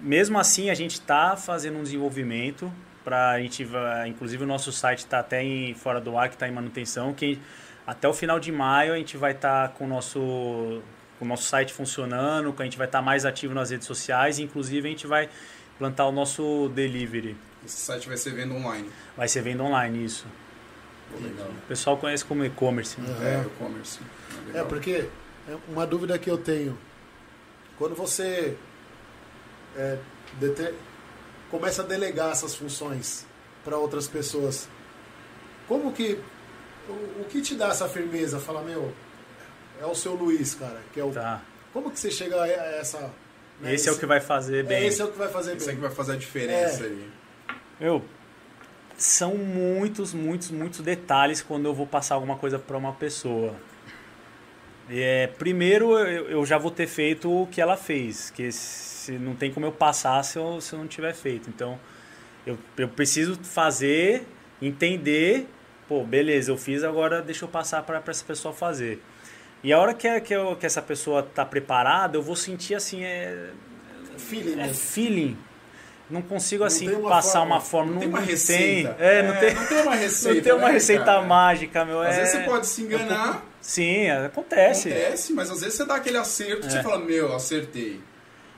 mesmo assim, a gente está fazendo um desenvolvimento para a gente, inclusive o nosso site está até em fora do ar, que está em manutenção, que até o final de maio a gente vai estar com o nosso com o nosso site funcionando, que a gente vai estar mais ativo nas redes sociais, inclusive a gente vai plantar o nosso delivery. Esse site vai ser venda online. Vai ser venda online isso. O pessoal conhece como e-commerce. né? É, Aham. e-commerce. É, porque é uma dúvida que eu tenho. Quando você é, dete- começa a delegar essas funções para outras pessoas, como que. O, o que te dá essa firmeza? Fala, meu, é o seu Luiz, cara, que é o. Tá. Como que você chega a essa. né, Esse é o que vai fazer é, bem. esse é o que vai fazer Isso bem. aí que vai fazer a diferença É. aí. Meu, são muitos, muitos, muitos detalhes quando eu vou passar alguma coisa para uma pessoa. É, primeiro, eu, eu já vou ter feito o que ela fez, que se, não tem como eu passar se eu, se eu não tiver feito. Então, eu, eu preciso fazer, entender, pô, beleza, eu fiz, agora deixa eu passar para essa pessoa fazer. E a hora que, que, eu- que essa pessoa está preparada, eu vou sentir assim, é, Feeling é mesmo. feeling. Não consigo assim tem uma passar fórmula, uma forma. Não tem uma tem. receita. É, não tem, não tem uma receita. não tem uma né, receita cara? mágica, meu. Às é- vezes você pode se enganar, Sim, acontece. acontece, mas às vezes você dá aquele acerto e É. você fala, meu, acertei.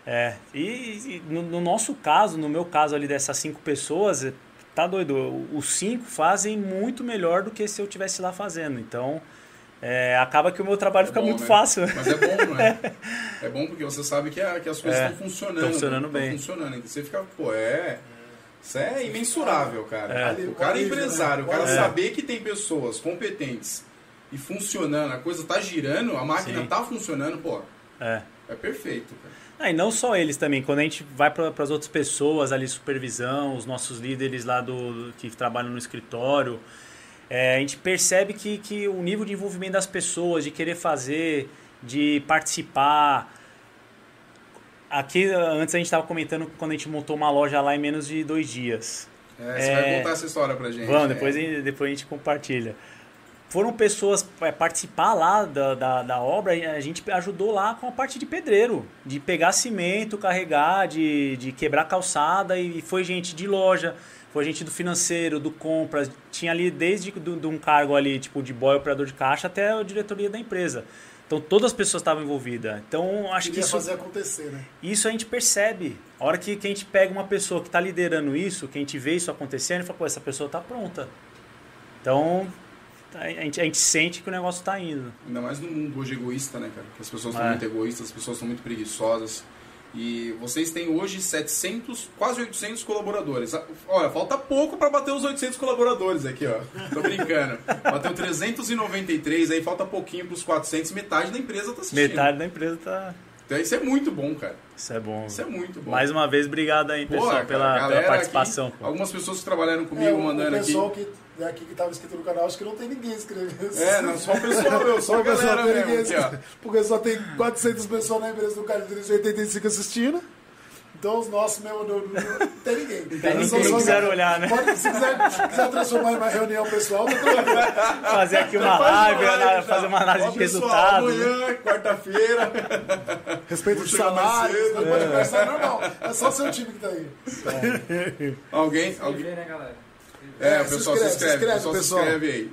É, e, e no, no nosso caso, no meu caso ali dessas cinco pessoas, é, tá doido, os cinco fazem muito melhor do que se eu tivesse lá fazendo. Então, é, acaba que o meu trabalho É fica bom, muito né? fácil. Mas é bom, não é? É bom porque você sabe que, a- que as coisas É, estão funcionando. tão funcionando tão bem. funcionando. Então você fica, pô, é. Isso é imensurável, cara. É. O cara é empresário, o cara É. saber que tem pessoas competentes e funcionando, a coisa tá girando, a máquina Sim. tá funcionando, pô, É. é perfeito, cara. Ah, e não só eles também, quando a gente vai para as outras pessoas ali, supervisão, os nossos líderes lá do, do- que trabalham no escritório, é, a gente percebe que, que o nível de envolvimento das pessoas, de querer fazer, de participar. Aqui, antes a gente estava comentando quando a gente montou uma loja lá em menos de dois dias. É, você É. vai contar essa história pra gente. Vamos, né? depois, a- depois a gente compartilha. Foram pessoas é, participar lá da, da, da obra, a gente ajudou lá com a parte de pedreiro, de pegar cimento, carregar, de, de quebrar calçada, e foi gente de loja, foi gente do financeiro, do compras, tinha ali desde do, de um cargo ali, tipo de boy operador de caixa, até a diretoria da empresa. Então todas as pessoas estavam envolvidas. Então acho que Queria isso fazer acontecer, né? isso a gente percebe. A hora que, que a gente pega uma pessoa que está liderando isso, que a gente vê isso acontecendo, gente fala, pô, essa pessoa está pronta. Então, a gente, a gente sente que o negócio está indo. Ainda mais no mundo hoje egoísta, né, cara? Que as pessoas estão É. muito egoístas, as pessoas estão muito preguiçosas. E vocês têm hoje 700, quase 800 colaboradores. Olha, falta pouco para bater os 800 colaboradores aqui, ó. Tô brincando. Bateu 393, aí falta pouquinho pros 400, metade da empresa tá assistindo. Metade da empresa tá. Então isso é muito bom, cara. Isso é bom. Isso é muito bom. Mais uma vez, obrigado aí, pessoal, cara, pela, pela participação. aqui, algumas pessoas que trabalharam comigo É, o- mandando o aqui. pessoal que, aqui que tava inscrito no canal, acho que não tem ninguém inscrevendo. É, não, só o pessoal, meu, só a o pessoal galera tem mesmo ninguém aqui, ó. inscrito. Porque só tem 400 pessoas na empresa do cara de 385 assistindo. Então os nossos mesmo não, não, tem ninguém. Tem Eles ninguém só- quiser olhar, né? Pode, se, quiser, se quiser transformar em uma reunião pessoal, tá. Fazer aqui uma live, fazer uma análise Ó, de pessoal, resultados. né? Amanhã, quarta-feira. Respeito de salários, não pode conversar normal. É só seu time que tá aí. Alguém? Se alguém... inscrever, né, galera? É, É, o se pessoal se inscreve, se inscreve, inscreve, o pessoal se inscreve aí.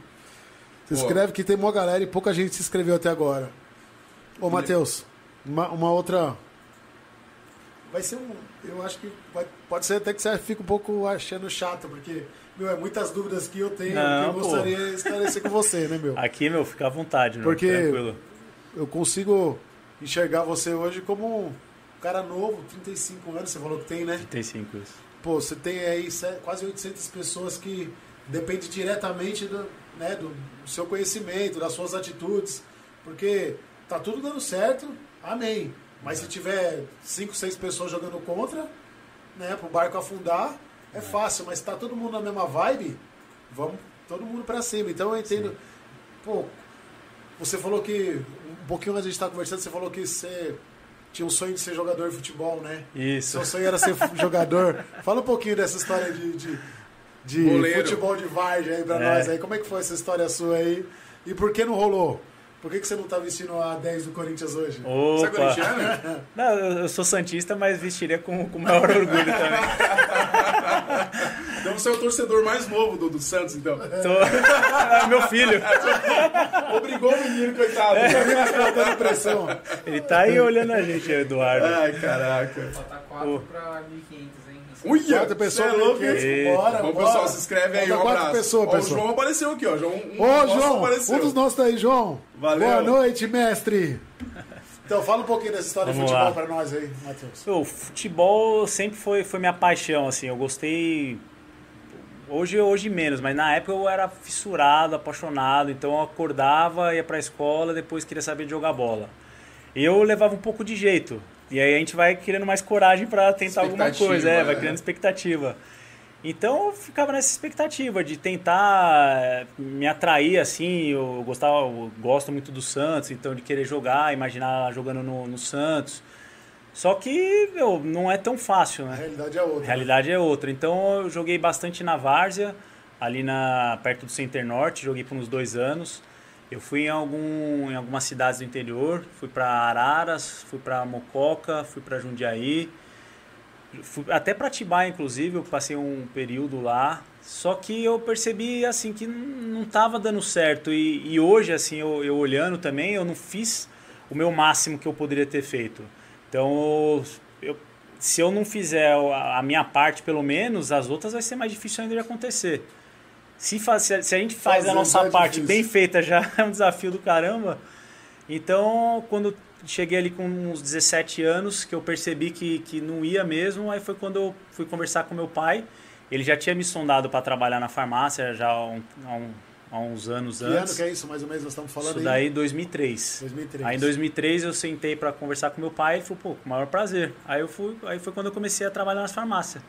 Se Pô. inscreve que tem uma galera e pouca gente se inscreveu até agora. Ô, Matheus, uma, uma outra. Vai ser um. Eu acho que vai- pode ser até que você fique um pouco achando chato, porque, meu, é muitas dúvidas que eu tenho Não, que eu gostaria de esclarecer com você, né, meu? Aqui, meu, fica à vontade, meu, Porque- tranquilo. Eu consigo enxergar você hoje como um cara novo, 35 anos, você falou que tem, né? Tem cinco isso. Pô, você tem aí se- quase 800 pessoas que dependem diretamente do, né, do seu conhecimento, das suas atitudes, porque tá tudo dando certo, amém. Mas se tiver 5, 6 pessoas jogando contra, né, pro barco afundar, é fácil, mas tá todo mundo na mesma vibe, vamos todo mundo pra cima. Então eu entendo, pô, você falou que, um pouquinho antes de a gente estar conversando, você falou que você tinha um sonho de ser jogador de futebol, né? Isso. Seu sonho era ser jogador. Fala um pouquinho dessa história de, de, de futebol de várzea aí pra É. nós aí. Como é que foi essa história sua aí? E por que não rolou? Por que, que você não tá vestindo a 10 do Corinthians hoje? Você é Opa. corintiano? Não, eu, sou santista, mas vestiria com, com o maior orgulho também. Então você é o torcedor mais novo do, do Santos, então. Sou... É meu filho. Obrigou o menino, coitado. Tá dando pressão. Ele tá aí olhando a gente, Eduardo. Ai, caraca. Falta 4 Pô. pra 1.500, hein? Uia, Quatro pessoas, cê é louco, hein? Bora, Bom, bora. pessoal, se inscreve aí, um quatro abraço. pessoas, Ó, pessoal. O João apareceu aqui, ó. João, um Ô, João, apareceu. um dos nossos tá aí, João. Valeu. Boa noite, mestre. Então, fala um pouquinho dessa história Vamos de futebol lá. pra nós aí, Matheus. O futebol sempre foi, foi minha paixão, assim, eu gostei. Hoje, hoje menos, mas na época eu era fissurado, apaixonado, então eu acordava, ia pra escola, depois queria saber de jogar bola. E eu levava um pouco de jeito. E aí a gente vai criando mais coragem pra tentar alguma coisa, é, vai é. criando expectativa. Então eu ficava nessa expectativa de tentar eh, me atrair assim, eu gostava, eu gosto muito do Santos, então de querer jogar, imaginar jogando no, no Santos. Só que, meu, não é tão fácil, A né? realidade é outra. A realidade é outra. Então eu joguei bastante na Várzea, ali na, perto do Center Norte, joguei por uns dois anos. Eu fui em, algum, em algumas cidades do interior, fui para Araras, fui para Mococa, fui para Jundiaí. fui até para Atibaia, inclusive, eu passei um período lá. Só que eu percebi assim que não estava dando certo. E, e hoje, assim, eu, eu, olhando também, eu não fiz o meu máximo que eu poderia ter feito. Então, eu, se eu não fizer a, minha parte, pelo menos, as outras vai ser mais difícil ainda de acontecer. Se, faz, se, a, gente faz Fazer a nossa é parte difícil. bem feita, já é um desafio do caramba. Então, quando cheguei ali com uns 17 anos, que eu percebi que, que não ia mesmo, aí foi quando eu fui conversar com meu pai. Ele já tinha me sondado para trabalhar na farmácia já há, um, há, um, há uns anos que antes. Que ano que é isso, mais ou menos, nós estamos falando isso daí em 2003. 2003. Aí em 2003 eu sentei para conversar com meu pai e ele falou, pô, com o maior prazer. Aí, eu fui, aí foi quando eu comecei a trabalhar nas farmácias.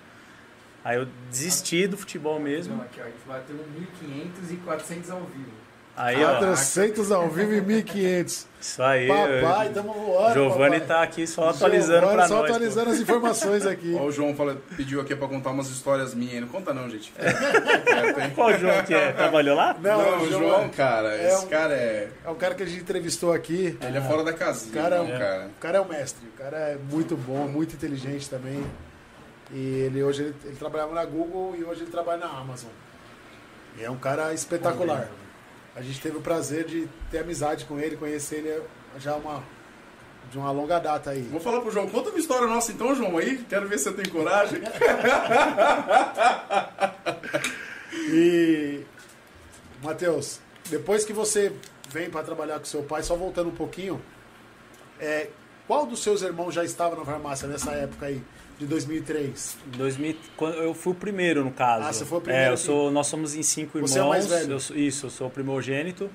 Aí eu desisti do futebol mesmo. Não, aqui, ó, a gente bateu 1.500 e 400 ao vivo. Aí, 400 ao vivo e 1.500. Isso aí. Papai, estamos voando. Giovanni está aqui só atualizando para nós. Só atualizando pô. as informações aqui. Ó, o João fala, pediu aqui para contar umas histórias minhas. Não conta não, gente. É, Qual João que é? Trabalhou lá? Não, não o João, João, cara. É esse um, cara é... É um cara que a gente entrevistou aqui. Ele é fora da casinha. O cara, não, cara. O cara é um mestre. O cara é muito bom, muito inteligente também. E ele hoje ele, ele trabalhava na Google e hoje ele trabalha na Amazon. E é um cara espetacular. A gente teve o prazer de ter amizade com ele, conhecer ele já uma, de uma longa data aí. Vou falar pro João, conta uma história nossa então, João, aí. Quero ver se você tem coragem. e, Matheus, depois que você vem para trabalhar com seu pai, só voltando um pouquinho, é, qual dos seus irmãos já estava na farmácia nessa época aí? De 2003? 2000, eu fui o primeiro, no caso. Ah, você foi o primeiro? É, eu sou, nós somos em cinco irmãos. Você é o mais velho? Eu, isso, eu sou o primogênito.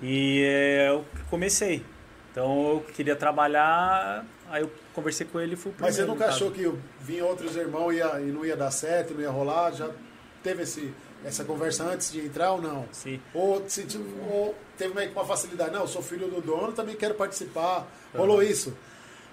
E é, eu comecei. Então eu queria trabalhar, aí eu conversei com ele e fui o primeiro. Mas você nunca achou que vinha outros irmãos e, ia, e não ia dar certo, não ia rolar? Já teve esse, essa conversa antes de entrar ou não? Sim. Ou, se, ou teve que uma facilidade? Não, eu sou filho do dono, também quero participar. Rolou isso?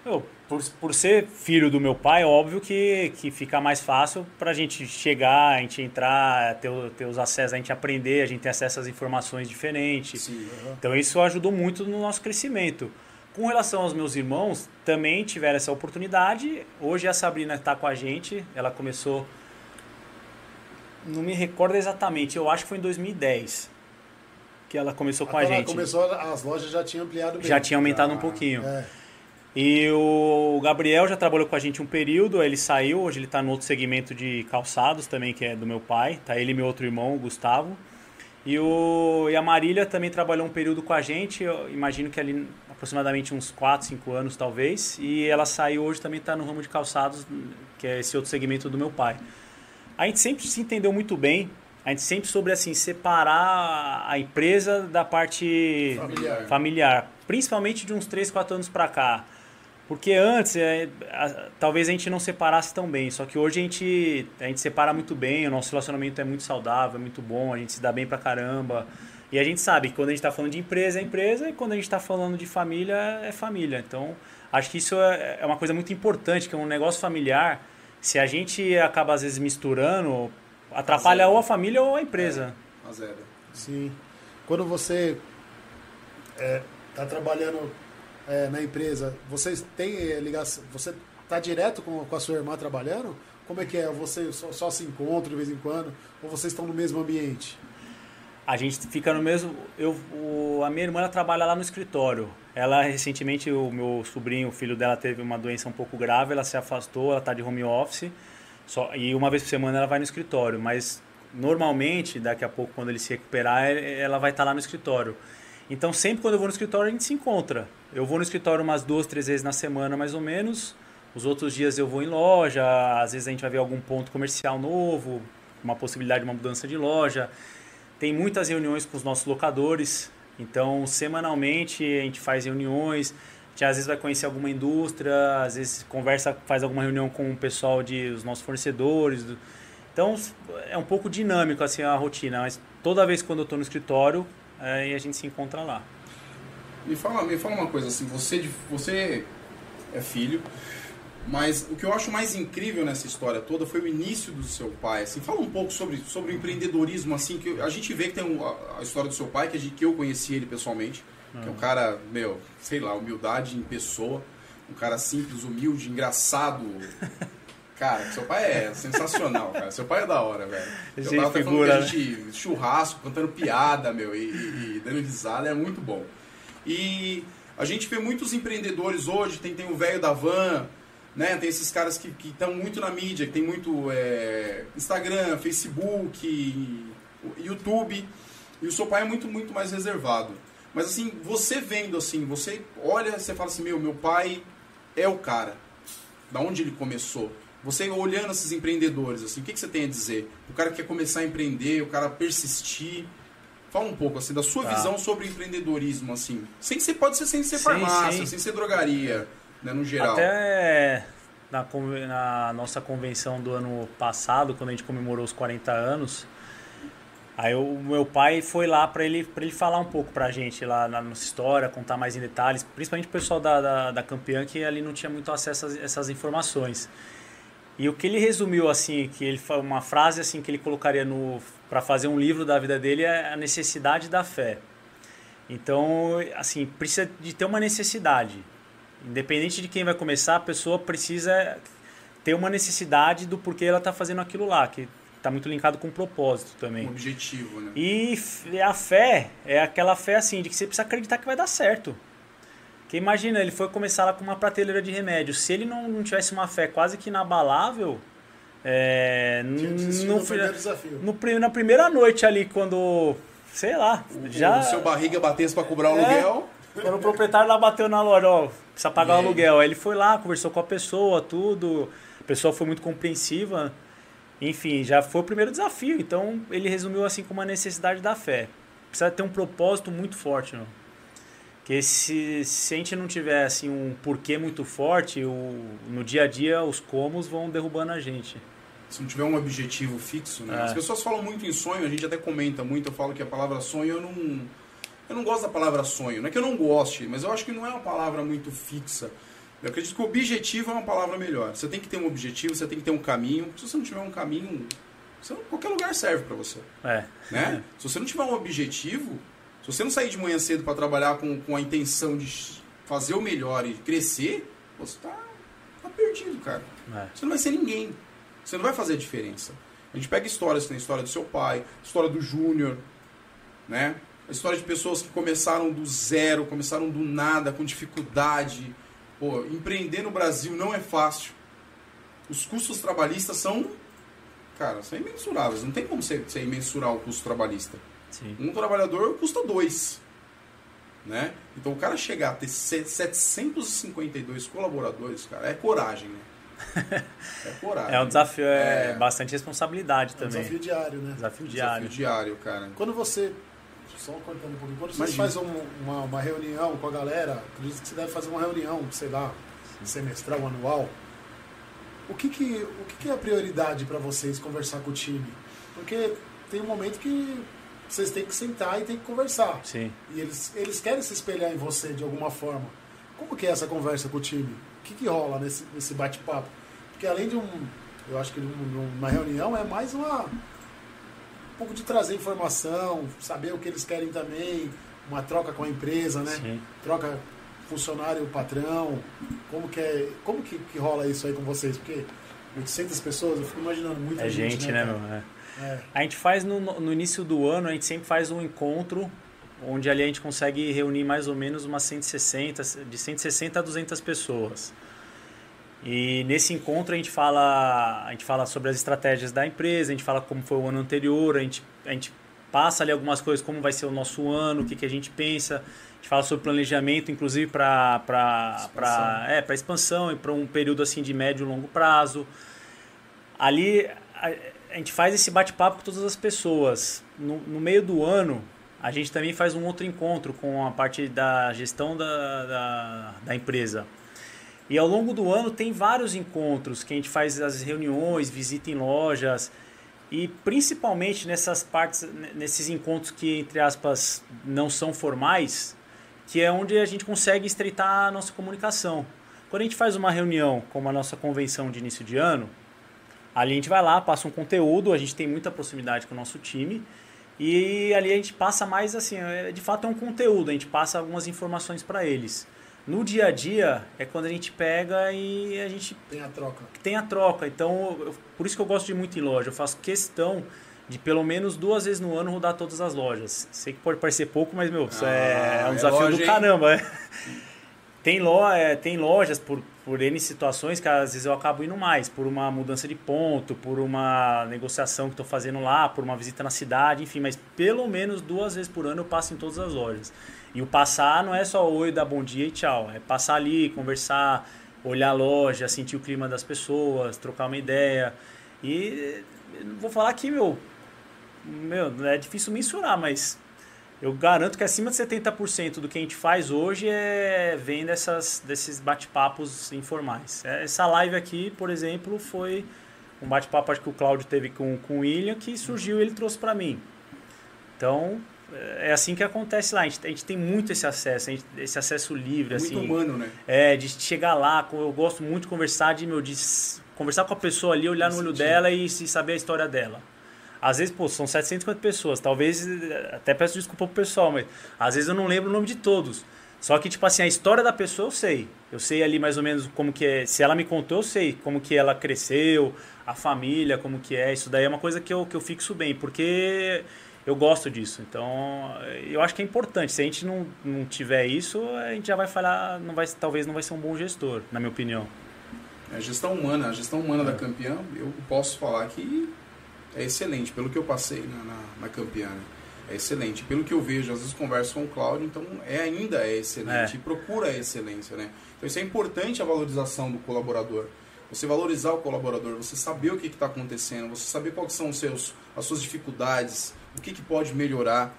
Eu, por, por ser filho do meu pai, óbvio que, que fica mais fácil para a gente chegar, a gente entrar, ter, ter os acessos, a gente aprender, a gente ter acesso às informações diferentes. Sim, uhum. Então isso ajudou muito no nosso crescimento. Com relação aos meus irmãos, também tiveram essa oportunidade. Hoje a Sabrina está com a gente, ela começou. Não me recordo exatamente, eu acho que foi em 2010 que ela começou com a gente. começou, as lojas já tinham ampliado bem. Já tinha aumentado ah, um pouquinho. É. E o Gabriel já trabalhou com a gente um período, ele saiu, hoje ele está no outro segmento de calçados também, que é do meu pai, tá ele e meu outro irmão, o Gustavo. E, o, e a Marília também trabalhou um período com a gente, eu imagino que ali aproximadamente uns 4, 5 anos talvez, e ela saiu hoje também está no ramo de calçados, que é esse outro segmento do meu pai. A gente sempre se entendeu muito bem, a gente sempre sobre assim separar a empresa da parte familiar, familiar principalmente de uns 3, 4 anos para cá. Porque antes, é, a, talvez a gente não separasse tão bem, só que hoje a gente, a gente separa muito bem, o nosso relacionamento é muito saudável, é muito bom, a gente se dá bem pra caramba. E a gente sabe que quando a gente está falando de empresa, é empresa, e quando a gente está falando de família, é família. Então, acho que isso é, é uma coisa muito importante, que é um negócio familiar, se a gente acaba às vezes misturando, atrapalha ou a família ou a empresa. É, azeda. Sim. Quando você está é, trabalhando é, na empresa, vocês têm é, ligação? Você está direto com, com a sua irmã trabalhando? Como é que é? Você só, só se encontra de vez em quando? Ou vocês estão no mesmo ambiente? A gente fica no mesmo. Eu, o, a minha irmã trabalha lá no escritório. Ela recentemente, o meu sobrinho, o filho dela, teve uma doença um pouco grave. Ela se afastou, ela está de home office. Só, e uma vez por semana ela vai no escritório. Mas normalmente, daqui a pouco, quando ele se recuperar, ela vai estar tá lá no escritório. Então sempre quando eu vou no escritório a gente se encontra. Eu vou no escritório umas duas, três vezes na semana, mais ou menos. Os outros dias eu vou em loja, às vezes a gente vai ver algum ponto comercial novo, uma possibilidade de uma mudança de loja. Tem muitas reuniões com os nossos locadores, então semanalmente a gente faz reuniões. A gente às vezes vai conhecer alguma indústria, às vezes conversa, faz alguma reunião com o pessoal de os nossos fornecedores. Então é um pouco dinâmico assim a rotina, mas toda vez quando eu estou no escritório, é, a gente se encontra lá. Me fala, me fala uma coisa assim, você, você é filho, mas o que eu acho mais incrível nessa história toda foi o início do seu pai. Assim, fala um pouco sobre, sobre o empreendedorismo, assim, que a gente vê que tem um, a, a, história do seu pai, que, a gente, que eu conheci ele pessoalmente, que é um ah. cara, meu, sei lá, humildade em pessoa, um cara simples, humilde, engraçado. cara, seu pai é sensacional, cara. Seu pai é da hora, velho. Eu Esse tava até falando figura, que a gente churrasco, contando piada, meu, e, e- e dando risada, é muito bom. E a gente vê muitos empreendedores hoje, tem, tem o velho da van, né? Tem esses caras que estão muito na mídia, que tem muito é, Instagram, Facebook, YouTube. E o seu pai é muito, muito mais reservado. Mas assim, você vendo assim, você olha, você fala assim, meu, meu pai é o cara. Da onde ele começou? Você olhando esses empreendedores, assim, o que, que você tem a dizer? O cara que quer começar a empreender, o cara persistir. Fala um pouco assim da sua Tá. visão sobre empreendedorismo, assim. Sem ser, pode ser sem ser Sim, farmácia, sim. sem ser drogaria, né, no geral. Até na, na nossa convenção do ano passado, quando a gente comemorou os 40 anos, aí o meu pai foi lá para ele, pra ele falar um pouco pra gente lá na nossa história, contar mais em detalhes, principalmente o pessoal da, da, da campeã que ali não tinha muito acesso a essas informações. E o que ele resumiu assim, que ele uma frase assim que ele colocaria no para fazer um livro da vida dele é a necessidade da fé. Então, assim, precisa de ter uma necessidade. Independente de quem vai começar, a pessoa precisa ter uma necessidade do porquê ela está fazendo aquilo lá, que está muito linkado com o propósito também. Um objetivo, né? E a fé é aquela fé assim, de que você precisa acreditar que vai dar certo. Porque imagina, ele foi começar lá com uma prateleira de remédio. Se ele não, não tivesse uma fé quase que inabalável, é, não, no primeiro desafio. no, na primeira noite ali, quando, sei lá, já... O seu barriga batesse pra cobrar o É. aluguel. Quando o proprietário lá bateu na loja, ó, precisa pagar E o aluguel. Aí ele foi lá, conversou com a pessoa, tudo. A pessoa foi muito compreensiva. Enfim, já foi o primeiro desafio. Então ele resumiu assim como a necessidade da fé. Precisa ter um propósito muito forte? Porque se, se a gente não tiver assim, um porquê muito forte, o, no dia a dia os comos vão derrubando a gente. Se não tiver um objetivo fixo, né? É. As pessoas falam muito em sonho, a gente até comenta muito, eu falo que a palavra sonho eu não. Eu não gosto da palavra sonho. Não é que eu não goste, mas eu acho que não é uma palavra muito fixa. Eu acredito que o objetivo é uma palavra melhor. Você tem que ter um objetivo, você tem que ter um caminho. Se você não tiver um caminho, você qualquer lugar serve para você. É. né? Se você não tiver um objetivo, se você não sair de manhã cedo para trabalhar com, com a intenção de fazer o melhor e crescer, você tá, tá perdido, cara. É. Você não vai ser ninguém. Você não vai fazer a diferença. A gente pega histórias, tem a história do seu pai, a história do Júnior, né? A história de pessoas que começaram do zero, começaram do nada, com dificuldade. Pô, empreender no Brasil não é fácil. Os custos trabalhistas são, cara, são imensuráveis. Não tem como você, você imensurar o custo trabalhista. Sim. Um trabalhador custa dois. Né? Então o cara chegar a ter se- 752 colaboradores, cara, é coragem, né? É coragem. É um desafio, é, É. bastante responsabilidade É um também. desafio diário, né? Desafio Desafio diário. diário, cara. Quando você. Só cortando um pouquinho. Quando você Imagina. faz um- uma, uma reunião com a galera, acredito que você deve fazer uma reunião, sei lá, semestral, anual. O que, que, o que, que é a prioridade para vocês conversar com o time? Porque tem um momento que vocês têm que sentar e tem que conversar. Sim. E eles, eles querem se espelhar em você de alguma forma. Como que é essa conversa com o time? O que, que rola nesse, nesse bate-papo? Porque além de um. Eu acho que numa reunião é mais uma. Um pouco de trazer informação, saber o que eles querem também, uma troca com a empresa, né? Sim. Troca funcionário, patrão. Como que é. Como que, que rola isso aí com vocês? Porque 800 pessoas, eu fico imaginando muita É gente, né, cara? meu? É. É. A gente faz no, no início do ano, a gente sempre faz um encontro onde ali a gente consegue reunir mais ou menos umas 160, de 160 a 200 pessoas. E nesse encontro a gente fala, a gente fala sobre as estratégias da empresa, a gente fala como foi o ano anterior, a gente, a gente passa ali algumas coisas, como vai ser o nosso ano, o que, que a gente pensa. A gente fala sobre planejamento, inclusive para Expansão. é, para expansão e para um período assim de médio e longo prazo. Ali a, a gente faz esse bate-papo com todas as pessoas. No, no meio do ano, a gente também faz um outro encontro com a parte da gestão da, da, da empresa. E ao longo do ano tem vários encontros que a gente faz as reuniões, visita em lojas e principalmente nessas partes, nesses encontros que entre aspas não são formais, que é onde a gente consegue estreitar a nossa comunicação. Quando a gente faz uma reunião, como a nossa convenção de início de ano, ali a gente vai lá, passa um conteúdo, a gente tem muita proximidade com o nosso time e ali a gente passa mais assim, é, de fato é um conteúdo, a gente passa algumas informações para eles. No dia a dia é quando a gente pega e a gente Tem a troca. tem a troca. Então, eu- por isso que eu gosto de ir muito em loja. Eu faço questão de pelo menos duas vezes no ano rodar todas as lojas. Sei que pode parecer pouco, mas meu, isso é, Ah, é um é desafio loja, do hein? caramba. Tem, lo, é, tem lojas por, por N situações que às vezes eu acabo indo mais, por uma mudança de ponto, por uma negociação que estou fazendo lá, por uma visita na cidade, enfim, mas pelo menos duas vezes por ano eu passo em todas as lojas. E o passar não é só oi, dar bom dia e tchau, é passar ali, conversar, olhar a loja, sentir o clima das pessoas, trocar uma ideia. E não vou falar que, meu, meu, é difícil mensurar, mas eu garanto que acima de 70% do que a gente faz hoje é vem dessas, desses bate-papos informais. É, Essa live aqui, por exemplo, foi um bate-papo que o Cláudio teve com, com o William, que surgiu e ele trouxe para mim. Então, é assim que acontece lá. A gente, a gente tem muito esse acesso, gente- esse acesso livre, Muito assim. humano, né? É, de chegar lá, eu gosto muito de conversar, de, meu, de conversar com a pessoa ali, olhar no olho dela e se saber a história dela. Às vezes, pô, são 750 pessoas, talvez, até peço desculpa pro pessoal, mas às vezes eu não lembro o nome de todos. Só que, tipo assim, a história da pessoa eu sei. Eu sei ali mais ou menos como que é. Se ela me contou, eu sei como que ela cresceu, a família, como que é. Isso daí é uma coisa que eu, que eu fixo bem, porque eu gosto disso. Então, eu acho que é importante. Se a gente não, não tiver isso, a gente já vai falhar, não vai, talvez não vai ser um bom gestor, na minha opinião. A gestão humana, a gestão humana da campeã, eu posso falar que é excelente, pelo que eu passei na, na, na campeã. né? É excelente. Pelo que eu vejo, às vezes converso com o Cláudio, então é, ainda é excelente. É. E procura a excelência, né? Então isso é importante a valorização do colaborador. Você valorizar o colaborador, você saber o que está acontecendo, você saber quais são os seus, as suas dificuldades, o que, que pode melhorar.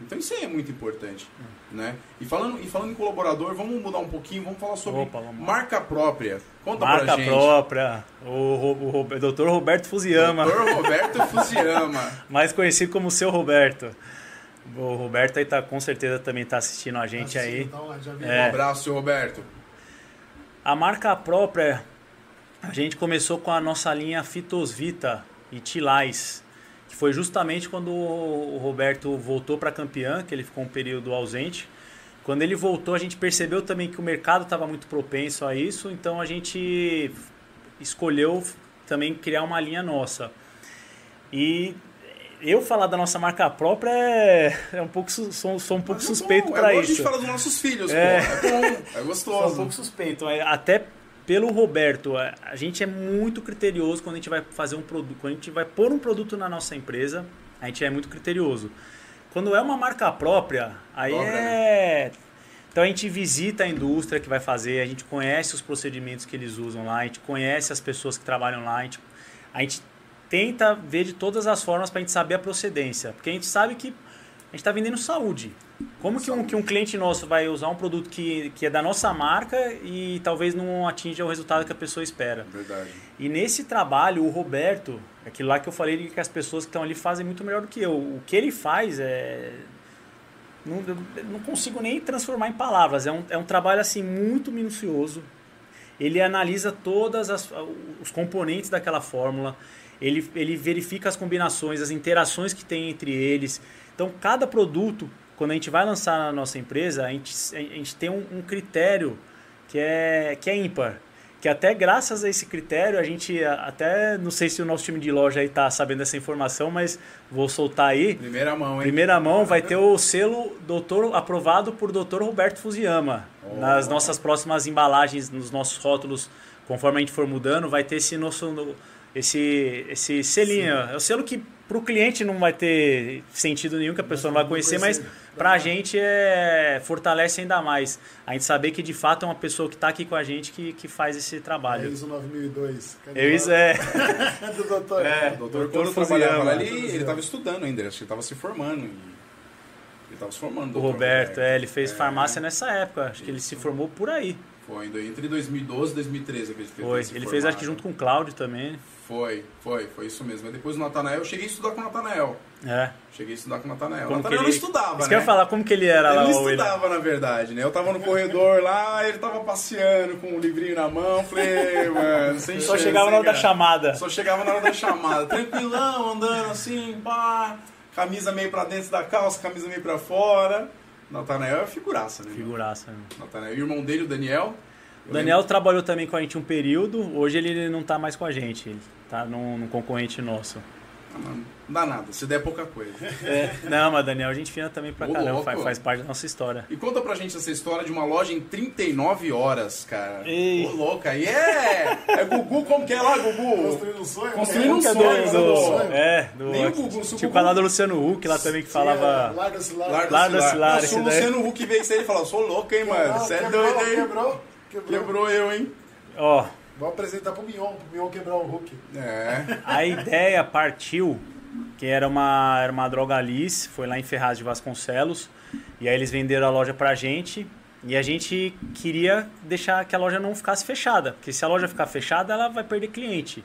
Então isso aí é muito importante, né? E falando, e falando em colaborador, vamos mudar um pouquinho, vamos falar sobre Opa, vamos marca própria. Conta pra Marca gente. própria, o, Ro- o, Ro- Dr. Roberto Fusiyama, Dr. Roberto Fusiyama. mais conhecido como seu Roberto. O Roberto aí tá, com certeza também tá assistindo a gente aí. Então, já vi. Um É. abraço, seu Roberto. A marca própria, a gente começou com a nossa linha Fitosvita e Tilais, que foi justamente quando o Roberto voltou para campeã, que ele ficou um período ausente. Quando ele voltou, a gente percebeu também que o mercado estava muito propenso a isso, então a gente escolheu também criar uma linha nossa. E eu falar da nossa marca própria é, é um pouco sou, sou um pouco Mas é suspeito para É bom a isso. gente falar dos nossos filhos, É. pô. É bom, é Sou um gostoso. pouco suspeito. Até pelo Roberto, a gente é muito criterioso quando a gente vai fazer um produto, quando a gente vai pôr um produto na nossa empresa, a gente é muito criterioso. Quando é uma marca própria, aí Dobra, é então a gente visita a indústria que vai fazer, a gente conhece os procedimentos que eles usam lá, a gente conhece as pessoas que trabalham lá, a gente, a gente tenta ver de todas as formas para a gente saber a procedência, porque a gente sabe que a gente está vendendo saúde. Como que um, que um cliente nosso vai usar um produto que, que é da nossa marca e talvez não atinja o resultado que a pessoa espera? Verdade. E nesse trabalho, o Roberto, aquilo lá que eu falei que as pessoas que estão ali fazem muito melhor do que eu. O que ele faz é. Não, não consigo nem transformar em palavras. É um, é um trabalho assim muito minucioso. Ele analisa todas as, os componentes daquela fórmula. Ele, ele verifica as combinações, as interações que tem entre eles. Então, cada produto, quando a gente vai lançar na nossa empresa, a gente, a gente tem um, um critério que é, que é ímpar. Que até graças a esse critério, a gente até, não sei se o nosso time de loja aí tá sabendo dessa informação, mas vou soltar aí. Primeira mão, hein? Primeira mão vai ter o selo doutor, aprovado por Dr. Roberto Fusiyama. Oh. Nas nossas próximas embalagens, nos nossos rótulos, conforme a gente for mudando, vai ter esse nosso esse esse selinho. É o selo que para o cliente não vai ter sentido nenhum, que a pessoa não vai conhecer, mas para a gente é, fortalece ainda mais. A gente saber que de fato é uma pessoa que está aqui com a gente que, que faz esse É trabalho. ISO 9002. Eu é. do doutor. É. O doutor, quando trabalhava lá, ele, estava estudando ainda, acho que ele estava se formando. e- Ele estava se formando. O Roberto, é, ele fez É. farmácia nessa época. Acho que ele se formou por aí. Foi entre 2012 e 2013 que ele fez. Foi. se Ele fez acho que junto com o Cláudio também. Foi, foi, foi isso mesmo. Depois do Natanael, eu cheguei a estudar com o Natanael. É. Cheguei a estudar com o Natanael. O que Natanael ele... não estudava, Isso né? que ia falar, como que ele era Ele lá, não o William? estudava, na verdade, né? Eu tava no corredor lá, ele tava passeando com um livrinho na mão. Falei, mano, sem Só chance, chegava na hora da cara. chamada. Só chegava na hora da chamada, tranquilão, andando assim, pá, camisa meio pra dentro da calça, camisa meio pra fora, Natanael é figuraça, né? Figuraça. né? Natanael. E o irmão dele, o Daniel. O Daniel trabalhou também com a gente um período, hoje ele não tá mais com a gente, ele tá num, num concorrente nosso. Não dá nada, se der pouca coisa. É, não, mas Daniel, a gente fina também pra Ô, caramba, louco. faz, faz parte da nossa história. E conta pra gente essa história de uma loja em 39 horas, cara. Ei. Ô, louca. aí é! É Gugu, como que é lá, Gugu? Construindo um sonho. Construindo um né? sonho, Construindo né? um do, sonho. é, do, Nem o Gugu, se o tinha o Gugu- canal do Luciano Huck lá também que falava. É, Larga-se, larga Larga Larga esse esse lar, Se o. Luciano Huck veio isso aí e falou, sou louco, hein, mano? Você é doido, hein? Quebrou, quebrou. Quebrou eu, hein? Ó, Vou apresentar pro Mion, pro Mion quebrar o Hulk. É. a ideia partiu que era uma, era uma droga Alice, foi lá em Ferraz de Vasconcelos, e aí eles venderam a loja pra gente, e a gente queria deixar que a loja não ficasse fechada, porque se a loja ficar fechada, ela vai perder cliente.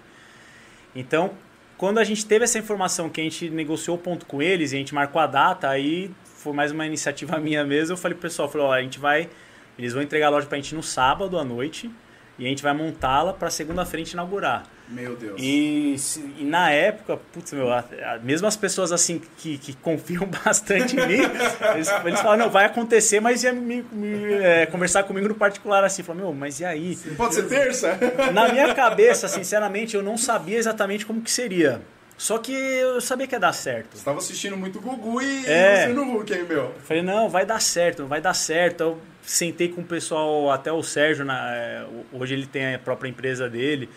Então, quando a gente teve essa informação que a gente negociou o ponto com eles, e a gente marcou a data, aí foi mais uma iniciativa minha mesmo, eu falei pro pessoal, falei, ó, a gente vai, eles vão entregar a loja pra gente no sábado à noite, e a gente vai montá-la pra segunda-feira inaugurar. Meu Deus. E, e na época, putz, meu, a- a- mesmo as pessoas assim que, que confiam bastante em mim, eles, eles falam, não, vai acontecer, mas ia me, me, é, conversar comigo no particular assim, falam, meu, mas e aí? Pode ser terça? Na minha cabeça, sinceramente, eu não sabia exatamente como que seria. Só que eu sabia que ia dar certo. Você tava assistindo muito Gugu e É. Luciano Huck, hein, meu? Eu Falei, não, vai dar certo, vai dar certo. Eu sentei com o pessoal, até o Sérgio, na- é, hoje ele tem a própria empresa dele,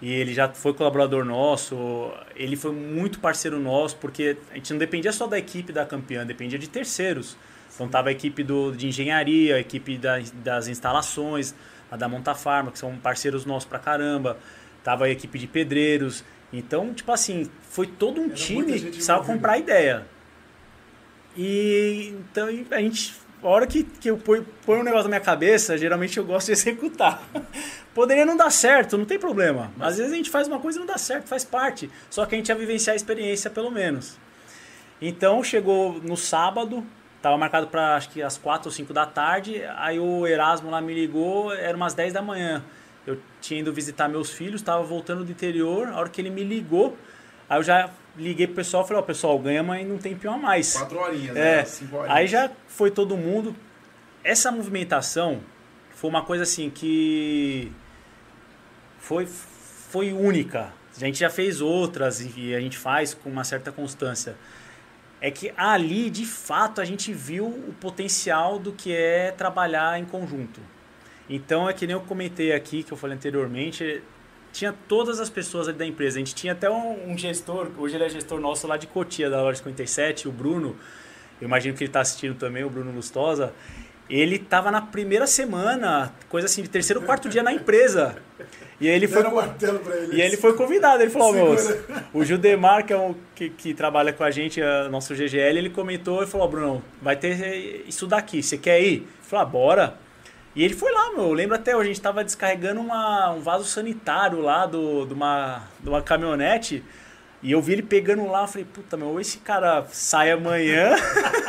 e ele já foi colaborador nosso. Ele foi muito parceiro nosso, porque a gente não dependia só da equipe da campeã, dependia de terceiros. Então tava a equipe do, de engenharia, a equipe da- das instalações, a da Montafarma, que são parceiros nossos pra caramba. Tava a equipe de pedreiros. Então, tipo assim, foi todo um Era time que precisava comprar ideia. E então a gente, a hora que, que eu ponho, ponho um negócio na minha cabeça, geralmente eu gosto de executar. Poderia não dar certo, não tem problema. Às vezes a gente faz uma coisa e não dá certo, faz parte. Só que a gente ia vivenciar a experiência pelo menos. Então chegou no sábado, tava marcado para acho que às 4 ou 5 da tarde, aí o Erasmo lá me ligou, era umas 10 da manhã. Eu tinha ido visitar meus filhos, estava voltando do interior, a hora que ele me ligou, aí eu já liguei pro pessoal e falei, ó, pessoal, ganha, mas não tem pior a mais. Quatro horinhas, É, né? Cinco horinhas. aí já foi todo mundo. Essa movimentação foi uma coisa assim que foi, foi única. A gente já fez outras e a gente faz com uma certa constância. É que ali, de fato, a gente viu o potencial do que é trabalhar em conjunto. Então é que nem eu comentei aqui, que eu falei anteriormente, tinha todas as pessoas ali da empresa. A gente tinha até um, um gestor, hoje ele é gestor nosso lá de Cotia, da loja 57, o Bruno. Eu imagino que ele está assistindo também, o Bruno Lustosa. Ele estava na primeira semana, coisa assim, de terceiro ou quarto dia na empresa. E ele foi. Ele. E ele foi convidado, ele falou, "Ó, meu, o Judemar, que é um que, que trabalha com a gente, é, nosso GGL, ele comentou e falou, ó, Bruno, vai ter isso daqui, você quer ir? Eu falei, ah, bora. E ele foi lá, meu, eu lembro até hoje, a gente tava descarregando uma, um vaso sanitário lá do, de, uma, de uma caminhonete, e eu vi ele pegando lá, eu falei, puta, meu, ou esse cara sai amanhã,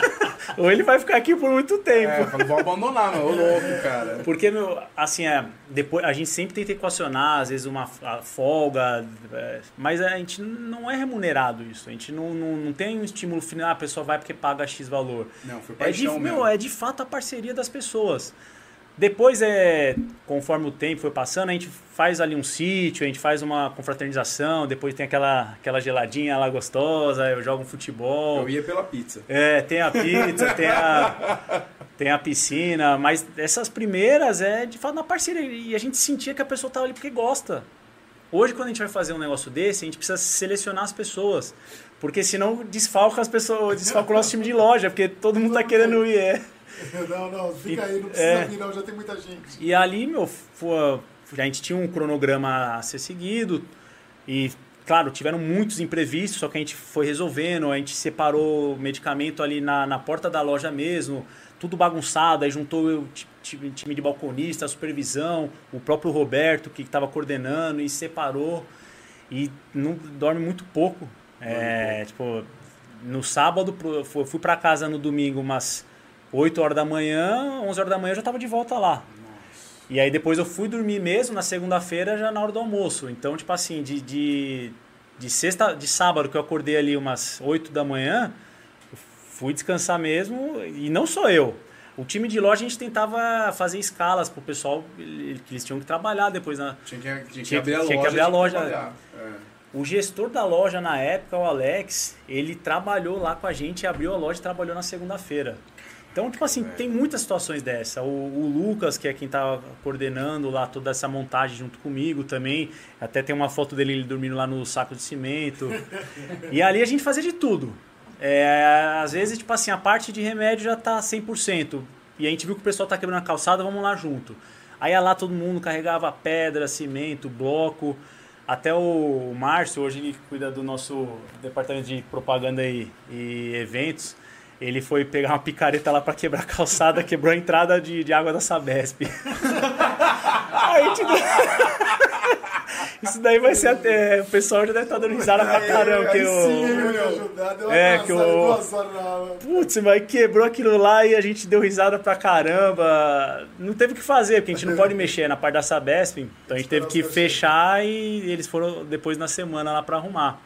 ou ele vai ficar aqui por muito tempo. É, falei, vou abandonar, meu. Ô louco, cara. Porque, meu, assim, é, depois, a gente sempre tenta equacionar, às vezes, uma folga, é, mas a gente não é remunerado isso. A gente não, não, não tem um estímulo final, ah, a pessoa vai porque paga X valor. Não, foi É de, paixão mesmo. meu, é de fato a parceria das pessoas. Depois, é, conforme o tempo foi passando, a gente faz ali um sítio, a gente faz uma confraternização, depois tem aquela, aquela geladinha lá gostosa, eu jogo um futebol. Eu ia pela pizza. É, tem a pizza, tem a, tem a piscina, mas essas primeiras é de fato na parceria. E a gente sentia que a pessoa estava ali porque gosta. Hoje, quando a gente vai fazer um negócio desse, a gente precisa selecionar as pessoas. Porque senão desfalca as pessoas, desfalca o nosso time de loja, porque todo mundo tá querendo ir. É. Não, não, fica aí, não precisa É. vir, não, já tem muita gente. E ali, meu, foi, a gente tinha um cronograma a ser seguido e, claro, tiveram muitos imprevistos, só que a gente foi resolvendo, a gente separou medicamento ali na, na porta da loja mesmo, tudo bagunçado, aí juntou o ti- ti- time de balconista, a supervisão, o próprio Roberto que estava coordenando e separou e não dorme muito pouco. É, tipo, no sábado, eu fui para casa no domingo umas 8 horas da manhã, 11 horas da manhã eu já estava de volta lá. E aí depois eu fui dormir mesmo na segunda-feira já na hora do almoço. Então, tipo assim, de, de, de sexta, de sábado que eu acordei ali umas 8 da manhã, fui descansar mesmo, e não só eu. O time de loja a gente tentava fazer escalas pro pessoal, que eles tinham que trabalhar depois na. Tinha que, tinha que Tinha- abrir a tinha que loja. abrir a que loja. É. O gestor da loja na época, o Alex, ele trabalhou lá com a gente, abriu a loja e trabalhou na segunda-feira. Então, tipo assim, tem muitas situações dessa. O, o Lucas, que é quem tá coordenando lá toda essa montagem junto comigo também. Até tem uma foto dele ele dormindo lá no saco de cimento. e ali a gente fazia de tudo. É, às vezes, tipo assim, a parte de remédio já tá 100%. E a gente viu que o pessoal tá quebrando a calçada, vamos lá junto. Aí lá todo mundo carregava pedra, cimento, bloco. Até o Márcio, hoje ele cuida do nosso departamento de propaganda e, e eventos. Ele foi pegar uma picareta lá para quebrar a calçada, quebrou a entrada de, de água da Sabesp. Aí, tipo... Isso daí vai ser até. O pessoal já deve estar dando risada pra caramba. Que sim, Eu uma É, que aula. Putz, mas quebrou aquilo lá e a gente deu risada pra caramba. Não teve o que fazer, porque a gente não pode mexer na parte da Sabesp. Então a gente teve que fechar e eles foram depois na semana lá pra arrumar.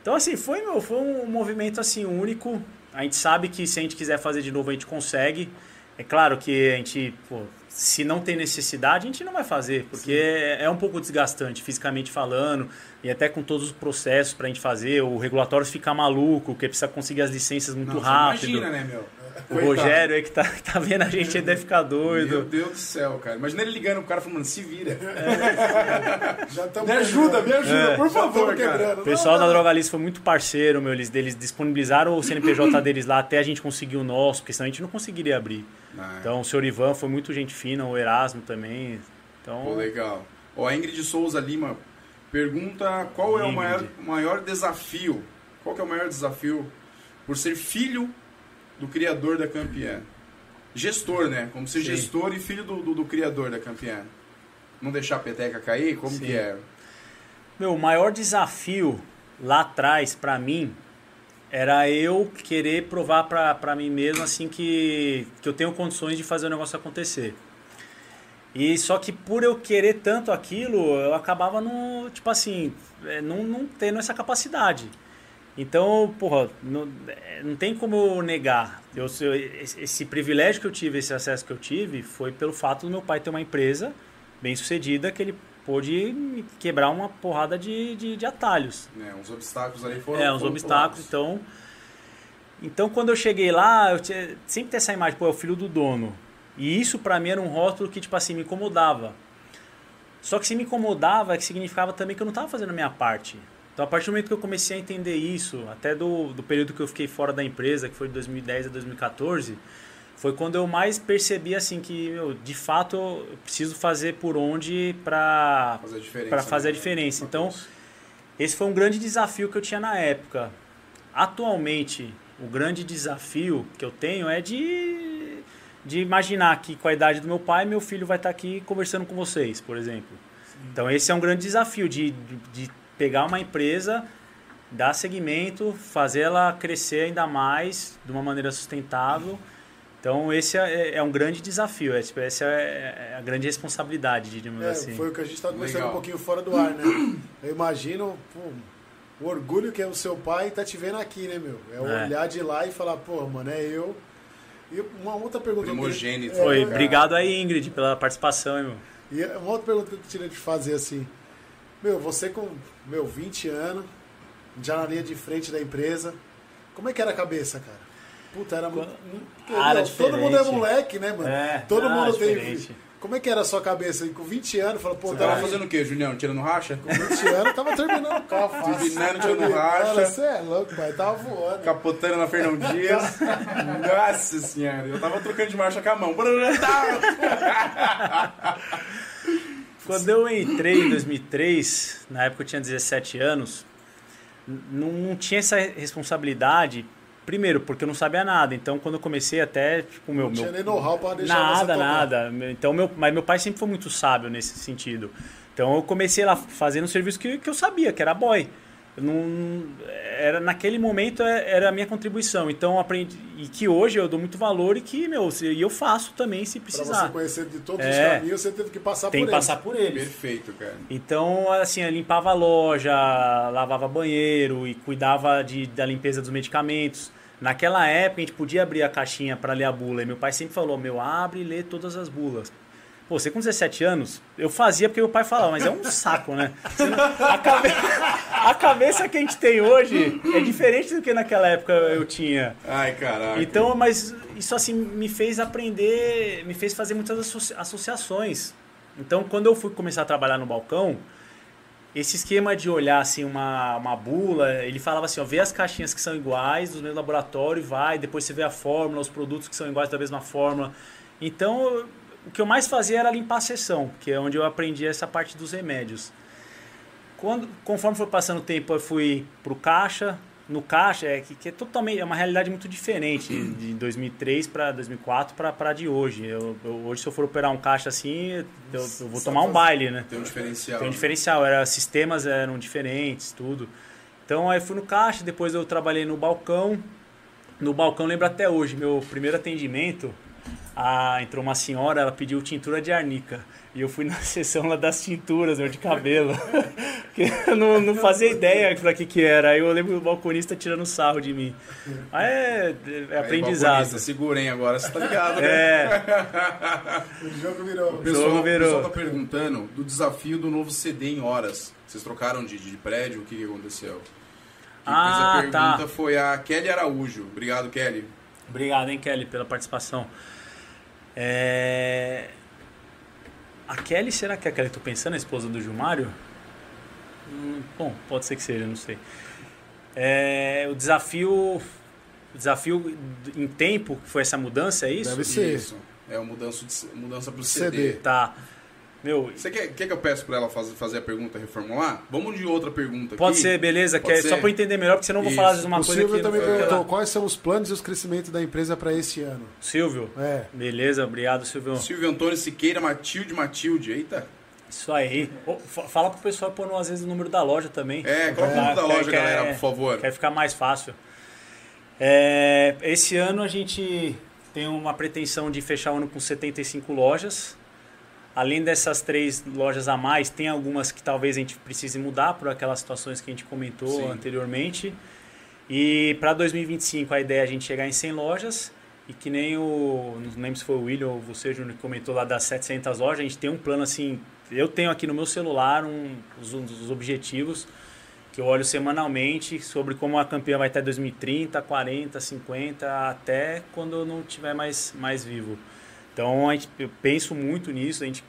Então assim, foi, meu, foi um movimento assim único. A gente sabe que se a gente quiser fazer de novo, a gente consegue. É claro que a gente, pô, se não tem necessidade, a gente não vai fazer, porque é, é um pouco desgastante fisicamente falando, e até com todos os processos pra gente fazer, o regulatório fica maluco, porque precisa conseguir as licenças muito Não, rápido. Imagina, né, meu? O Coitado. Rogério aí que tá, tá vendo a gente, ele deve ficar Meu doido. Deus do céu, cara. Imagina ele ligando pro cara falando, mano, se vira. Já tamo Me ajuda, me ajuda, É. por Já favor, cara. quebrando. O pessoal Não, da. Drogalista foi muito parceiro, meu. Eles, eles disponibilizaram o CNPJ deles lá até a gente conseguir o nosso, porque senão a gente não conseguiria abrir. Ah, Então o senhor Ivan foi muito gente fina, o Erasmo também. Então, Pô, legal. Ó, a Ingrid Souza Lima pergunta qual é o Ingrid. maior, maior desafio, qual que é o maior desafio por ser filho do criador da campeã? Gestor, né? Como ser Sim. gestor e filho do, do, do criador da campeã. Não deixar a peteca cair? Como Sim. que é? Meu, o maior desafio lá atrás, pra mim, era eu querer provar pra, pra mim mesmo, assim, que, que eu tenho condições de fazer o negócio acontecer. E só que por eu querer tanto aquilo, eu acabava no, tipo assim, é, não, não tendo essa capacidade. Então, porra, não, é, não tem como negar. Eu, esse, privilégio que eu tive, esse acesso que eu tive, foi pelo fato do meu pai ter uma empresa bem sucedida que ele pôde quebrar uma porrada de, de, de atalhos. né? Uns obstáculos ali foram. É, uns foram obstáculos. Então, então, quando eu cheguei lá, eu tinha, sempre tem essa imagem, pô, é o filho do dono. E isso pra mim era um rótulo que, tipo assim, me incomodava. Só que se me incomodava, é que significava também que eu não estava fazendo a minha parte. Então, a partir do momento que eu comecei a entender isso, até do, do período que eu fiquei fora da empresa, que foi de 2010 a 2014, foi quando eu mais percebi, assim, que, meu, de fato, eu preciso fazer por onde pra, Fazer a diferença. pra fazer a né? diferença. Então, esse foi um grande desafio que eu tinha na época. Atualmente, o grande desafio que eu tenho é de, de imaginar que com a idade do meu pai, meu filho vai estar aqui conversando com vocês, por exemplo. Então esse é um grande desafio de, de, de pegar uma empresa, dar segmento, fazer ela crescer ainda mais de uma maneira sustentável. Então esse é, é um grande desafio, essa é a grande responsabilidade, digamos É, assim. foi o que a gente estava conversando Legal. um pouquinho fora do ar, né? Eu imagino pô, o orgulho que é o seu pai tá te vendo aqui, né, meu? É, É. olhar de lá e falar, pô, mano, é eu. E uma outra pergunta. que Primogênito. É, Foi, obrigado aí, Ingrid, pela participação, hein, meu. E uma outra pergunta que eu queria te fazer assim. Meu, você com, meu, 20 anos, já na linha de frente da empresa, como é que era a cabeça, cara? Puta, era muito. muito- porque, Ah, todo mundo é moleque, né, mano? É, todo ah, mundo tem. diferente. Como é que era a sua cabeça? Com 20 anos, falou, pô, Você tava fazendo o quê, Julião? Tirando racha? Com 20 anos, eu tava terminando o carro fácil. Terminando, tirando Cara, racha. Você é louco, pai. Tava voando. Capotando na Fernão Dias. Nossa senhora, eu tava trocando de marcha com a mão. Quando eu entrei em 2003, na época eu tinha 17 anos, não, tinha essa responsabilidade. Primeiro, porque eu não sabia nada. Então, quando eu comecei até, tipo, meu... Não tinha meu nem know-how pra deixar Nada, nada. Então, meu, mas meu pai sempre foi muito sábio nesse sentido. Então, eu comecei lá fazendo um serviço que, que eu sabia, que era boy. Não, era, naquele momento é- era a minha contribuição. Então, aprendi. E que hoje eu dou muito valor e que, meu, e eu faço também se Pra precisar. você conhecer de todos É. os caminhos, você teve que passar Tem por que eles. passar por eles. Perfeito, cara. Então, assim, eu limpava a loja, lavava banheiro e cuidava de, da limpeza dos medicamentos. Naquela época a gente podia abrir a caixinha para ler a bula e meu pai sempre falou: "Meu, abre e lê todas as bulas". Pô, você com 17 anos, eu fazia porque meu pai falava, mas é um saco, né? A, cabe... a cabeça que a gente tem hoje é diferente do que naquela época eu tinha. Ai, caraca. Então, mas isso assim me fez aprender, me fez fazer muitas associa- associações. Então, quando eu fui começar a trabalhar no balcão, esse esquema de olhar assim uma, uma bula, ele falava assim, ó, vê as caixinhas que são iguais do mesmo laboratório, e vai, depois você vê a fórmula, os produtos que são iguais da mesma fórmula. Então, o que eu mais fazia era limpar a sessão, que é onde eu aprendi essa parte dos remédios. Quando, conforme foi passando o tempo, eu fui pro caixa. No caixa é que, que é totalmente é uma realidade muito diferente de 2003 para 2004 para de hoje. Eu, eu- hoje se eu for operar um caixa assim, eu, eu vou tomar um baile, né? Tem um diferencial. Tem um diferencial, era, sistemas eram diferentes, tudo. Então aí fui no caixa, depois eu trabalhei no balcão. No balcão, lembro até hoje, meu primeiro atendimento, a, entrou uma senhora, ela pediu tintura de arnica. E eu fui na sessão lá das tinturas, meu, de cabelo. Porque eu não, não fazia ideia pra que que era. Aí eu lembro do balconista tirando sarro de mim. Aí é, é Aí, aprendizado. balconista, Segurem agora, você tá ligado, né? É, O jogo virou. O pessoal, jogo o virou. pessoal tá perguntando do desafio do novo CD em horas. Vocês trocaram de, de prédio? O que, que aconteceu? Quem Ah, fez a pergunta tá. foi a Kelly Araújo. Obrigado, Kelly. Obrigado, hein, Kelly, pela participação. É... A Kelly, será que é a Kelly que eu tô pensando, a esposa do Gilmário? Hum, bom, pode ser que seja, não sei. É, o desafio. O desafio em tempo, que foi essa mudança, é isso? Deve ser. Isso. É uma mudança, de, mudança pro CD. CD. Tá. Meu, Você quer, quer que eu peço pra ela fazer, fazer a pergunta reformular? Vamos de outra pergunta pode aqui. ser, beleza? Pode que é ser? só pra eu entender melhor, porque senão eu vou falar às vezes uma o coisa Silvio que. também não- perguntou quais são os planos e os crescimentos da empresa para este ano. Silvio, É. beleza, obrigado, Silvio. Silvio Antônio Siqueira Matilde Matilde. Eita. Isso aí. Ô, fa- fala pro pessoal pôr às vezes o número da loja também. É, coloca o Tá, nome da loja, quer- galera, por favor. Quer ficar mais fácil. É, esse ano a gente tem uma pretensão de fechar o ano com 75 lojas. Além dessas três lojas a mais, tem algumas que talvez a gente precise mudar por aquelas situações que a gente comentou Sim. anteriormente. E para 2025 a ideia é a gente chegar em 100 lojas. E que nem o. Não lembro se foi o William ou você, Júnior, que comentou lá das 700 lojas. A gente tem um plano assim. Eu tenho aqui no meu celular um, os, os objetivos que eu olho semanalmente sobre como a campeã vai estar em 2030, 40, 50, até quando eu não estiver mais, mais vivo. Então a gente, eu penso muito nisso, a gente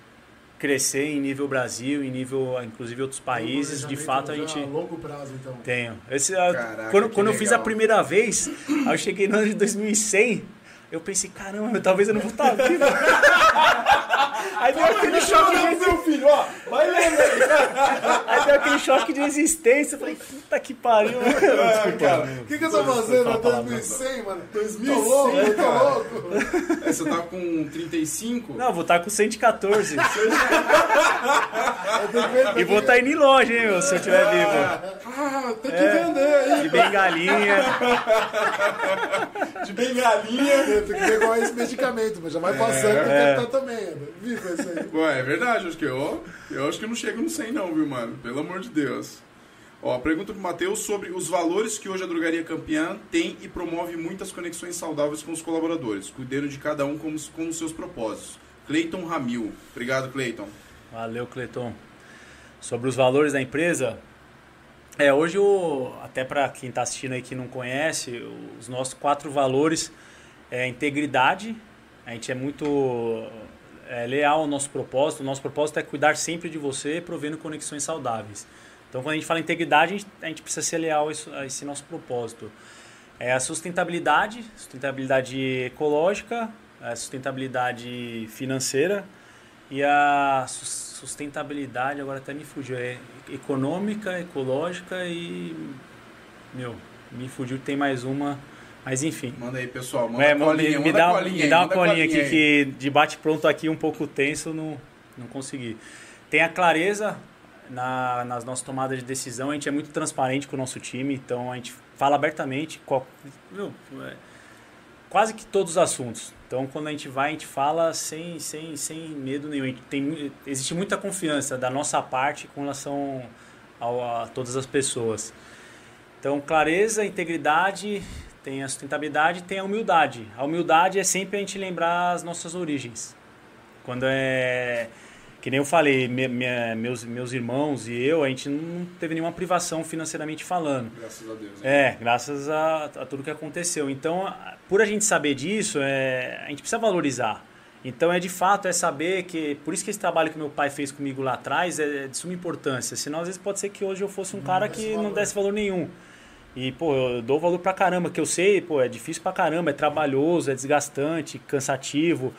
crescer em nível Brasil, em nível inclusive outros países, de fato a gente A longo prazo, então. tenho. Esse, Caraca, quando quando eu fiz a primeira vez, aí eu cheguei no ano de 2100, eu pensei, caramba, meu, talvez eu não vou estar vivo. aí deu aquele choque de meu filho, ó. Vai lendo aí. Aí deu aquele choque de existência. Eu falei, puta que pariu. Desculpa. O que, que eu tô fazendo em 2100, mano? 2100, tô louco, eu tô louco. É, Você tá com 35? Não, vou estar com 114. Eu tenho que ver- E vou estar indo em loja, hein, meu, se eu estiver vivo. Ah, tem que É. vender aí. De bengalinha. De bengalinha. Eu tenho que qual é esse medicamento, mas já vai passando É. que eu quero estar também. né? Viva isso aí. Ué, é verdade, acho que eu, eu acho que eu não chego no 100 não, viu, mano? Pelo amor de Deus. Ó, pergunta pro Matheus sobre os valores que hoje a Drogaria Campeã tem e promove muitas conexões saudáveis com os colaboradores, cuidando de cada um com, os- com os seus propósitos. Cleiton Ramil. Obrigado, Cleiton. Valeu, Cleiton. Sobre os valores da empresa, é, hoje, o, até para quem está assistindo aí que não conhece, os nossos quatro valores é integridade, a gente é muito é, leal ao nosso propósito, o nosso propósito é cuidar sempre de você, provendo conexões saudáveis. Então, quando a gente fala integridade, a gente, a gente precisa ser leal a, isso- a esse nosso propósito. É a sustentabilidade, sustentabilidade ecológica, a sustentabilidade financeira e a sus- sustentabilidade, agora até me fugiu, é econômica, ecológica e. Meu, me fugiu, tem mais uma, mas enfim. Manda aí, pessoal. Manda É, colinha, me, dá, colinha me dá uma manda a colinha aqui aí. que de bate pronto aqui um pouco tenso, não, não consegui. Tem a clareza na, nas nossas tomadas de decisão, a gente é muito transparente com o nosso time, então a gente fala abertamente qual, meu, é, quase que todos os assuntos. Então quando a gente vai, a gente fala sem, sem, sem medo nenhum. Tem, existe muita confiança da nossa parte com relação ao- a todas as pessoas. Então, clareza, integridade, tem a sustentabilidade tem a humildade. A humildade é sempre a gente lembrar as nossas origens. Quando é. Que nem eu falei, me- me- meus, meus irmãos e eu, a gente não teve nenhuma privação financeiramente falando. Graças a Deus. né? É, graças a, a tudo que aconteceu. Então, por a gente saber disso, é, a gente precisa valorizar. Então, é de fato, é saber que. Por isso que esse trabalho que meu pai fez comigo lá atrás é de suma importância. Senão, às vezes, pode ser que hoje eu fosse um cara desse que não valor. desse valor nenhum. E, pô, eu dou valor pra caramba, que eu sei, pô, é difícil pra caramba, é trabalhoso, é desgastante, cansativo.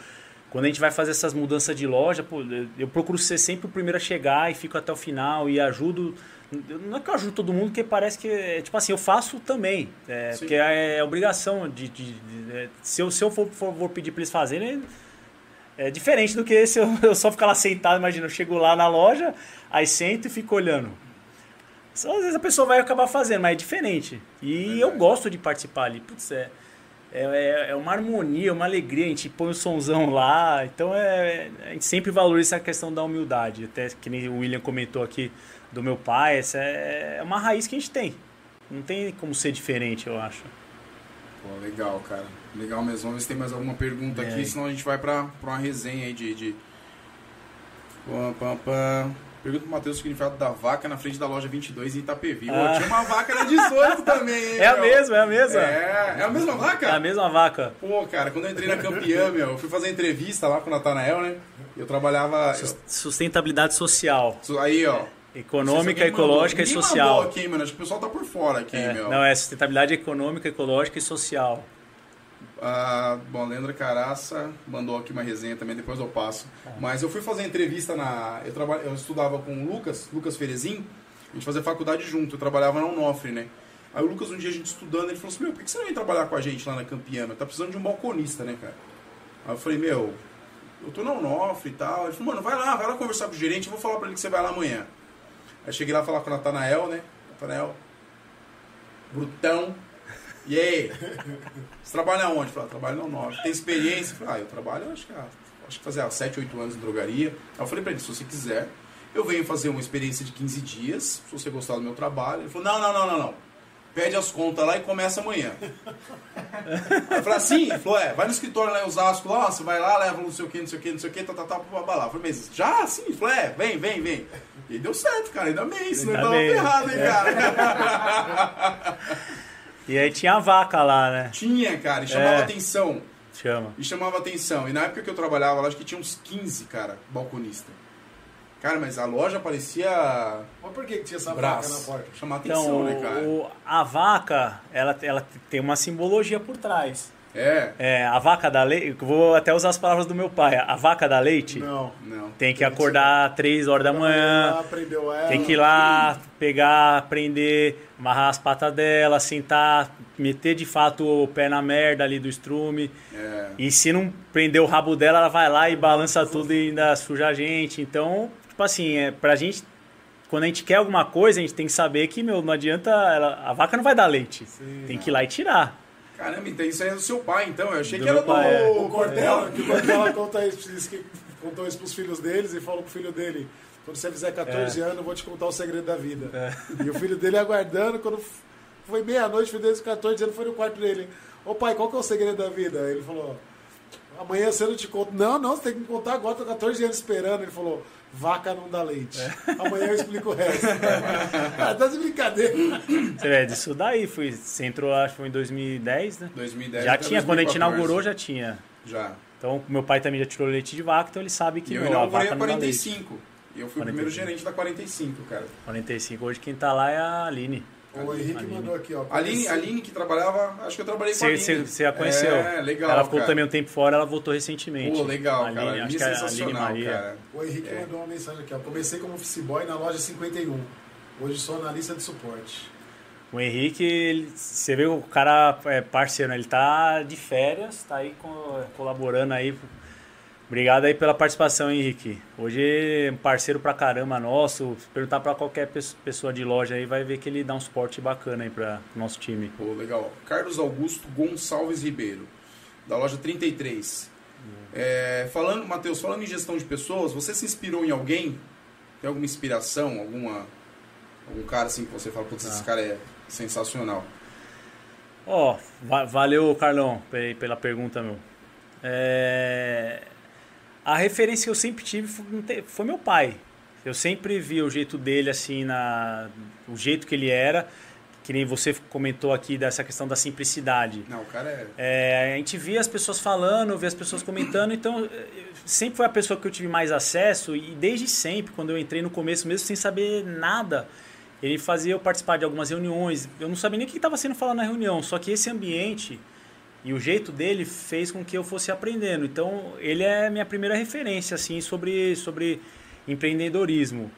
Quando a gente vai fazer essas mudanças de loja, pô, eu- procuro ser sempre o primeiro a chegar e fico até o final e ajudo. Não é que eu ajudo todo mundo, porque parece que, é, tipo assim, eu faço também. É, Sim. porque é, é obrigação de. de- de- é, se, eu, se eu for, for, for pedir pra eles fazerem, é diferente do que se eu, eu só ficar lá sentado. Imagina, eu chego lá na loja, aí sento e fico olhando. Só, Às vezes a pessoa vai acabar fazendo, mas é diferente. E Verdade. eu gosto de participar ali. Putz, é, é, é- é uma harmonia, uma alegria. A gente põe o somzão lá. Então é, a gente sempre valoriza essa questão da humildade. Até que nem o William comentou aqui do meu pai. Essa é uma raiz que a gente tem. Não tem como ser diferente, eu acho. Pô, legal, cara. Legal mesmo. Vamos ver se tem mais alguma pergunta É. aqui, senão a gente vai pra, pra uma resenha aí de. de... Pá, pá, pá. Pergunta pro Matheus o significado da vaca na frente da loja 22 em Itapevi. Ô, Ah. tinha uma vaca na 18 também, hein? É a mesma, é a mesma. É, é a mesma vaca? É a mesma vaca. Pô, cara, quando eu entrei na campeã, meu, eu fui fazer entrevista lá com o Natanael, né? Eu trabalhava. Sustentabilidade social. Aí, ó. Econômica, ecológica e social. mandou aqui, mano. Acho que o pessoal tá por fora aqui, É, meu. não, é sustentabilidade econômica, ecológica e social. Ah, bom, Leandra Caraça mandou aqui uma resenha também, depois eu passo. Mas eu fui fazer entrevista na. Eu, traba, eu estudava com o Lucas, Lucas Ferezin, a gente fazia faculdade junto, eu trabalhava na Unofre, né? Aí o Lucas, um dia a gente estudando, ele falou assim: Meu, por que você não vem trabalhar com a gente lá na Campiana? Tá precisando de um balconista, né, cara? Aí eu falei: Meu, eu tô na Unofre e tal. Ele falou: Mano, vai lá, vai lá conversar com o gerente, eu vou falar pra ele que você vai lá amanhã. Aí cheguei lá falar com o Natanael, né? Natanael, brutão. E aí? Você trabalha onde? Eu falei, ah, trabalho na Unofre. Tem experiência? Eu falei, ah, eu trabalho, acho que, ah, acho que fazia 7, 8 anos em drogaria. Aí eu falei pra ele, se você quiser, eu venho fazer uma experiência de 15 dias, se você gostar do meu trabalho. Ele falou, não, não, não, não, não. Pede as contas lá e começa amanhã. Aí eu falei assim, ele falou, é, vai no escritório lá em Osasco, lá, você vai lá, leva não sei o que, não sei o que, não sei o que, tá, tá, tá, blá, blá. Eu falei, mas já? Sim? Ele falou, é, vem, vem, vem. E deu certo, cara, ainda bem, senão eu Ainda tava bem. ferrado, hein, cara. E aí tinha a vaca lá, né? Tinha, cara, e chamava É. atenção. Chama. E chamava atenção. E na época que eu trabalhava lá, acho que tinha uns 15, cara, balconista. Cara, mas a loja parecia Mas por que, que tinha essa vaca na braço. porta? Chamar atenção, Então, né, cara? o- a vaca, ela, ela tem uma simbologia por trás. É, É, a vaca da leite, vou até usar as palavras do meu pai, a vaca da leite Não. não. tem que acordar 3 horas da manhã, Ela tem que ir lá, pegar, prender, amarrar as patas dela, sentar, meter de fato o pé na merda ali do estrume. É. E se não prender o rabo dela, ela vai lá e balança tudo e ainda suja a gente. Então, tipo assim, é, pra gente, quando a gente quer alguma coisa, a gente tem que saber que, meu, não adianta, ela- a vaca não vai dar leite. Sim. tem que ir lá e tirar. Caramba, então isso aí é do seu pai, então. Eu achei Do que era meu pai, é. do O Cortella, que o Cortella conta isso, disse que contou isso pros filhos deles e falou pro filho dele: quando você fizer 14 anos, eu vou te contar o segredo da vida. E o filho dele aguardando, quando foi meia-noite, o filho dele com 14 anos foi no quarto dele: Ô pai, qual que é o segredo da vida? Ele falou: Amanhã cedo eu te conto. Não, não, você tem que me contar agora, tô 14 anos esperando. Ele falou: Vaca não dá leite. Amanhã eu explico o resto. ah, tá de brincadeira. Você vê, disso daí, fui, você entrou, acho que foi em 2010, né? 2010 já tinha, quando a gente 2014. inaugurou, já tinha. Já. Então, meu pai também já tirou leite de vaca, então ele sabe que E eu meu, a vaca a não dá leite. 45. E eu fui o primeiro 45. gerente da 45, cara. 45. Hoje quem tá lá é a Aline. O Henrique Aline. mandou aqui, ó. A Aline, a Aline que trabalhava, acho que eu trabalhei com a Você, Aline. você, a conheceu? É, legal, Ela ficou cara. também um tempo fora, ela voltou recentemente. Pô, legal, Aline, cara. Acho Aline que é a Aline sensacional, Maria. cara. O Henrique É. mandou uma mensagem aqui, ó. Comecei como office boy na loja 51. Hoje sou analista de suporte. O Henrique, ele- você vê o cara é parceiro, né? ele tá de férias, tá aí co- colaborando aí. Obrigado aí pela participação, Henrique. Hoje é um parceiro pra caramba nosso. Se perguntar pra qualquer pes- pessoa de loja aí, vai ver que ele dá um suporte bacana aí pra nosso time. Pô, legal. Carlos Augusto Gonçalves Ribeiro, da loja 33. É, falando, Matheus, falando em gestão de pessoas, você se inspirou em alguém? Tem alguma inspiração? Alguma, algum cara assim que você fala, putz, esse Ah. cara é sensacional? Ó, va- valeu, Carlão, pe- pela pergunta, meu. É, A referência que eu sempre tive foi, foi meu pai. Eu sempre vi o jeito dele, assim, na... o jeito que ele era. Que nem você comentou aqui dessa questão da simplicidade. Não, o cara é. É, a gente via as pessoas falando, via as pessoas comentando, então eh, sempre foi a pessoa que eu tive mais acesso e desde sempre, quando eu entrei no começo, mesmo sem saber nada, ele fazia eu participar de algumas reuniões. Eu não sabia nem o que estava sendo falado na reunião, só que esse ambiente e o jeito dele fez com que eu fosse aprendendo. Então ele é minha primeira referência assim sobre sobre empreendedorismo.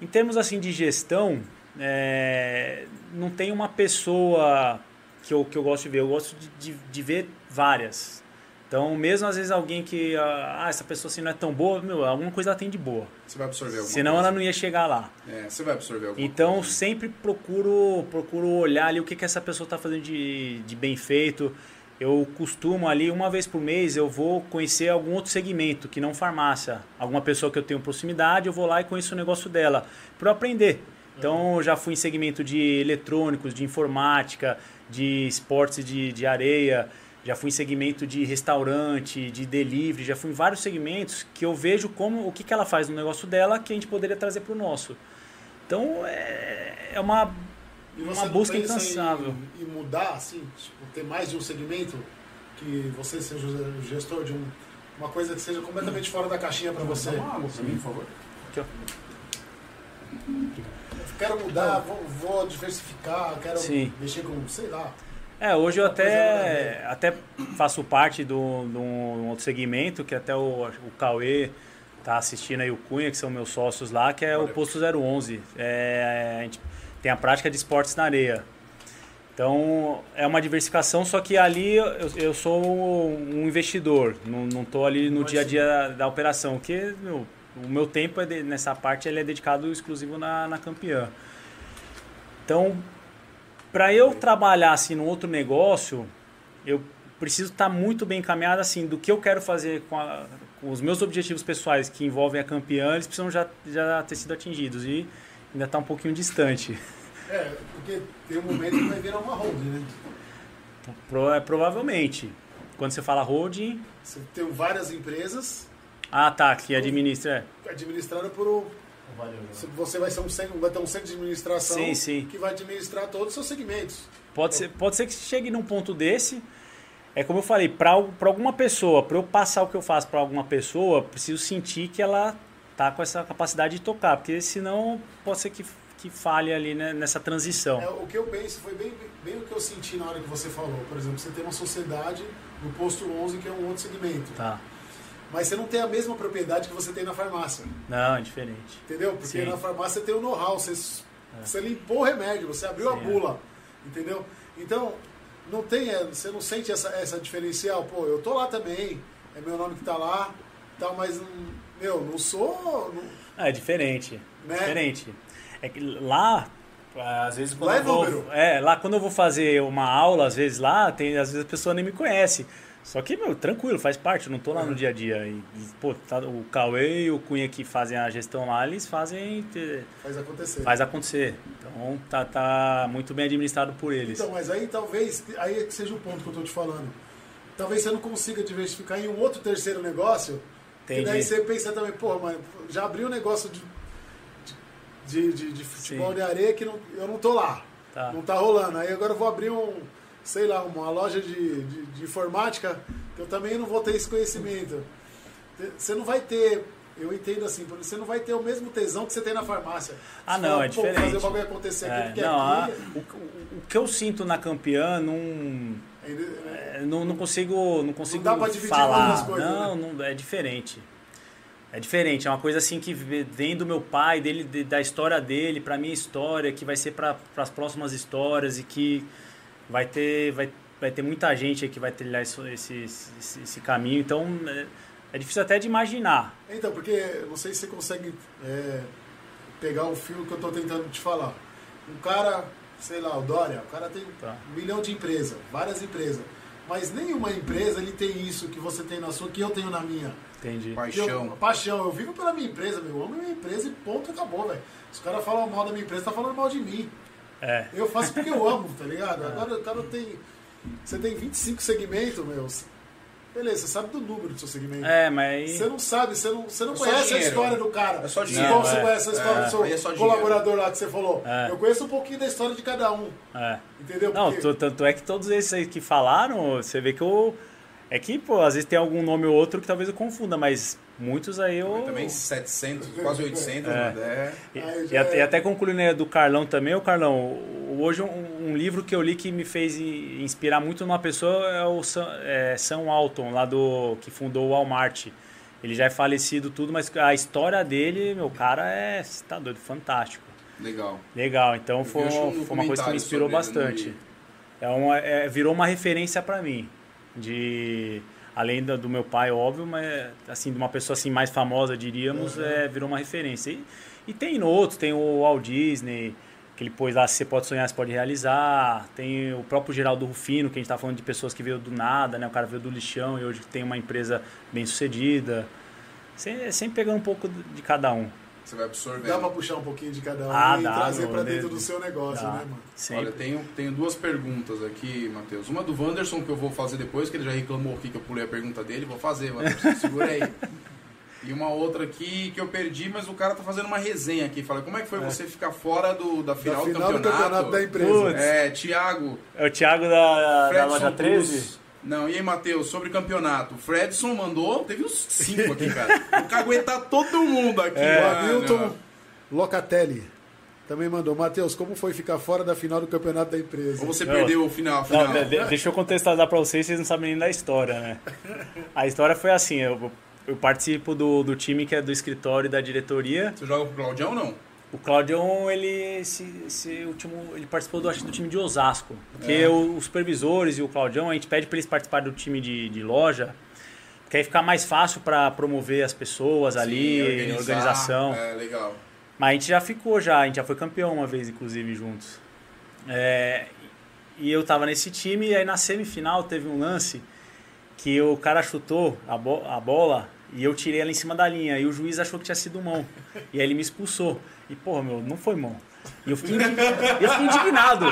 Em termos assim de gestão, é, não tem uma pessoa que eu, que eu gosto de ver. Eu gosto de, de, de ver várias. Então, mesmo às vezes alguém que, ah, essa pessoa assim não é tão boa, meu, alguma coisa ela tem de boa. Você vai absorver alguma Senão coisa. ela não ia chegar lá. É, você vai absorver alguma Então, coisa. sempre procuro, procuro olhar ali o que, que essa pessoa está fazendo de, de bem feito. Eu costumo ali, uma vez por mês, eu vou conhecer algum outro segmento, que não farmácia. Alguma pessoa que eu tenho proximidade, eu vou lá e conheço o negócio dela, para aprender. Então, já fui em segmento de eletrônicos, de informática, de esportes de, de areia, já fui em segmento de restaurante, de delivery, já fui em vários segmentos que eu vejo como o que, que ela faz no negócio dela que a gente poderia trazer para o nosso. Então é, é uma, uma busca incansável. Em mudar, assim, tipo, ter mais de um segmento, que você seja o gestor de um, uma coisa que seja completamente fora da caixinha para você. Uma água pra mim, por favor. Aqui, ó. Quero mudar, vou, vou diversificar, quero Sim. mexer com, sei lá. É, hoje eu até, até faço parte do- de um outro segmento, que até o, o Cauê tá assistindo aí, o Cunha, que são meus sócios lá, que é o Valeu. Posto 011. É, a gente tem a prática de esportes na areia. Então, é uma diversificação, só que ali eu, eu sou um investidor, não, tô ali no Mas dia a dia da operação, que meu, o meu tempo é de- nessa parte ele é dedicado exclusivo na, na campeã. Então, para eu trabalhar assim no outro negócio, eu preciso estar muito bem encaminhado assim do que eu quero fazer com, a- com os meus objetivos pessoais que envolvem a campeã, eles precisam já, já ter sido atingidos e ainda está um pouquinho distante. É, porque tem um momento que vai virar uma holding, né? Pro- é, provavelmente. Quando você fala holding, Você tem várias empresas ah tá, que administra. é. administradas por um, você vai ser um centro, vai ter um centro de administração Sim, sim. que vai administrar todos os seus segmentos. Pode ser, pode ser que chegue num ponto desse. É como eu falei, para alguma pessoa, para eu passar o que eu faço para alguma pessoa, preciso sentir que ela tá com essa capacidade de tocar, porque senão pode ser que, que falhe ali né, nessa transição. É, o que eu penso foi bem, bem o que eu senti na hora que você falou. Por exemplo, você tem uma sociedade no posto 11 que é um outro segmento, Tá. mas você não tem a mesma propriedade que você tem na farmácia, Não, é diferente. entendeu? Porque Sim. É. na farmácia tem o know-how, você, você limpou o remédio, você abriu a Sim, é. bula, entendeu? Então, não tem, é, você não sente essa, essa diferencial. Pô, eu tô lá também, é meu nome que tá lá, tal, mas, hum, meu, não sou... não- Ah, é diferente. Né? Diferente. É que lá, às vezes quando Lá é eu vou, número. é, lá quando eu vou fazer uma aula, às vezes lá, tem, às vezes a pessoa nem me conhece. Só que, meu, tranquilo, faz parte, eu não tô lá no dia a dia. E, pô, tá, o Cauê e o Cunha que fazem a gestão lá, eles fazem, Faz acontecer. faz acontecer. Então tá, tá muito bem administrado por eles. Então, mas aí talvez, aí é que seja o ponto que eu tô te falando. Talvez você não consiga diversificar em um outro terceiro negócio. Entendi. E daí você pensa também, pô, mas já abriu um negócio de, de, de, de futebol Sim. de areia que não, eu não tô lá. Tá. Não tá rolando. Aí agora eu vou abrir um, sei lá, uma loja de, de, de informática que eu também não vou ter esse conhecimento. Você não vai ter. Eu entendo assim, porque você não vai ter o mesmo tesão que você tem na farmácia. Ah, Você não, fala, é diferente. fazer o bagulho acontecer aqui, É, não, a- aqui. o, o- o que eu sinto na campeã não, É, não, não consigo, não consigo dá pra dividir falar. as coisas, não, né? não, é diferente. É diferente, é uma coisa assim que vem do meu pai, dele, de- da história dele, pra minha história, que vai ser para as próximas histórias e que vai ter, vai, vai ter muita gente que vai trilhar isso- esse, esse, esse caminho. Então é, é difícil até de imaginar. Então, porque não sei se você consegue é, pegar o fio que eu estou tentando te falar. Um cara, sei lá, o Dória, o cara tem Tá. um milhão de empresas, várias empresas. Mas nenhuma empresa ele tem isso que você tem na sua, que eu tenho na minha. Entendi. Que Eu, Paixão. paixão. Eu vivo pela minha empresa, meu. Eu amo minha empresa e ponto, acabou, velho. Se o cara fala mal da minha empresa, tá falando mal de mim. É. Eu faço porque eu amo, tá ligado? Agora o cara tem. Você tem 25 segmentos, meu. Beleza, você sabe do número do seu segmento. É, mas. Você não sabe, você não, você não É conhece a dinheiro. história do cara. É só Igual dinheiro. você É. conhece a história É. do seu Aí é colaborador lá que você falou. É. Eu conheço um pouquinho da história de cada um. É. Entendeu? Não, Porque- tanto é que todos esses aí que falaram, você vê que eu. É que, pô, às vezes tem algum nome ou outro que talvez eu confunda, mas muitos aí eu. Também 700, quase 800, É. mano. É. E, Aí e até, é. e até concluindo né, do Carlão também, o Carlão, hoje um, um livro que eu li que me fez inspirar muito numa pessoa é o Sam, é, Sam Walton, lá do que fundou o Walmart. Ele já é falecido tudo, mas a história dele, meu cara, é, tá doido, fantástico. Legal. Legal, então Eu foi, um foi uma coisa que me inspirou ele, bastante. É uma, é, virou uma referência pra mim. De. Além da- do meu pai, óbvio, mas assim, de uma pessoa assim mais famosa, diríamos, é, virou uma referência. E, e tem outros, tem o Walt Disney, que ele pôs lá, se você pode sonhar, você pode realizar. Tem o próprio Geraldo Rufino, que a gente tá falando de pessoas que veio do nada, né? O cara veio do lixão e hoje tem uma empresa bem sucedida. Sempre, sempre pegando um pouco de cada um. Você vai absorvendo. Dá pra puxar um pouquinho de cada um Ah, e dá, trazer pra dentro do seu negócio, Dá. né, mano? Sempre. Olha, tenho, tenho duas perguntas aqui, Matheus. Uma do Wanderson, que eu vou fazer depois, que ele já reclamou aqui que eu pulei a pergunta dele. Vou fazer, Wanderson. Segura aí. E uma outra aqui que eu perdi, mas o cara tá fazendo uma resenha aqui. Fala, como é que foi você ficar fora do, da Da final, final do do campeonato da empresa. Putz. É, Thiago, É o Thiago da, da loja 13? Cruz. Não, e aí, Matheus, sobre campeonato. O Fredson mandou, teve uns cinco aqui, cara. Vou caguetar todo mundo aqui, O mano. Hamilton Locatelli também mandou. Matheus, como foi ficar fora da final do campeonato da empresa? Ou você Não. perdeu o final, Não, final. de- de- deixa eu contextualizar pra vocês, vocês não sabem nem da história, né? A história foi assim, eu, eu participo do, do time que é do escritório e da diretoria. Você joga pro Claudião ou não? O Claudion, ele, esse, esse último, ele participou do, acho, do time de Osasco. Porque É. o- os supervisores e o Claudion, a gente pede para eles participarem do time de, de loja, porque aí fica mais fácil para promover as pessoas ali, Sim, organizar. organização. É, legal. Mas a gente já ficou já, a gente já foi campeão uma vez, inclusive, juntos. É, e eu tava nesse time, e aí na semifinal teve um lance que o cara chutou a, bo- a bola e eu tirei ela em cima da linha. E o juiz achou que tinha sido mão. E aí ele me expulsou. E, porra, meu, não foi mão. E eu fiquei, eu fiquei indignado.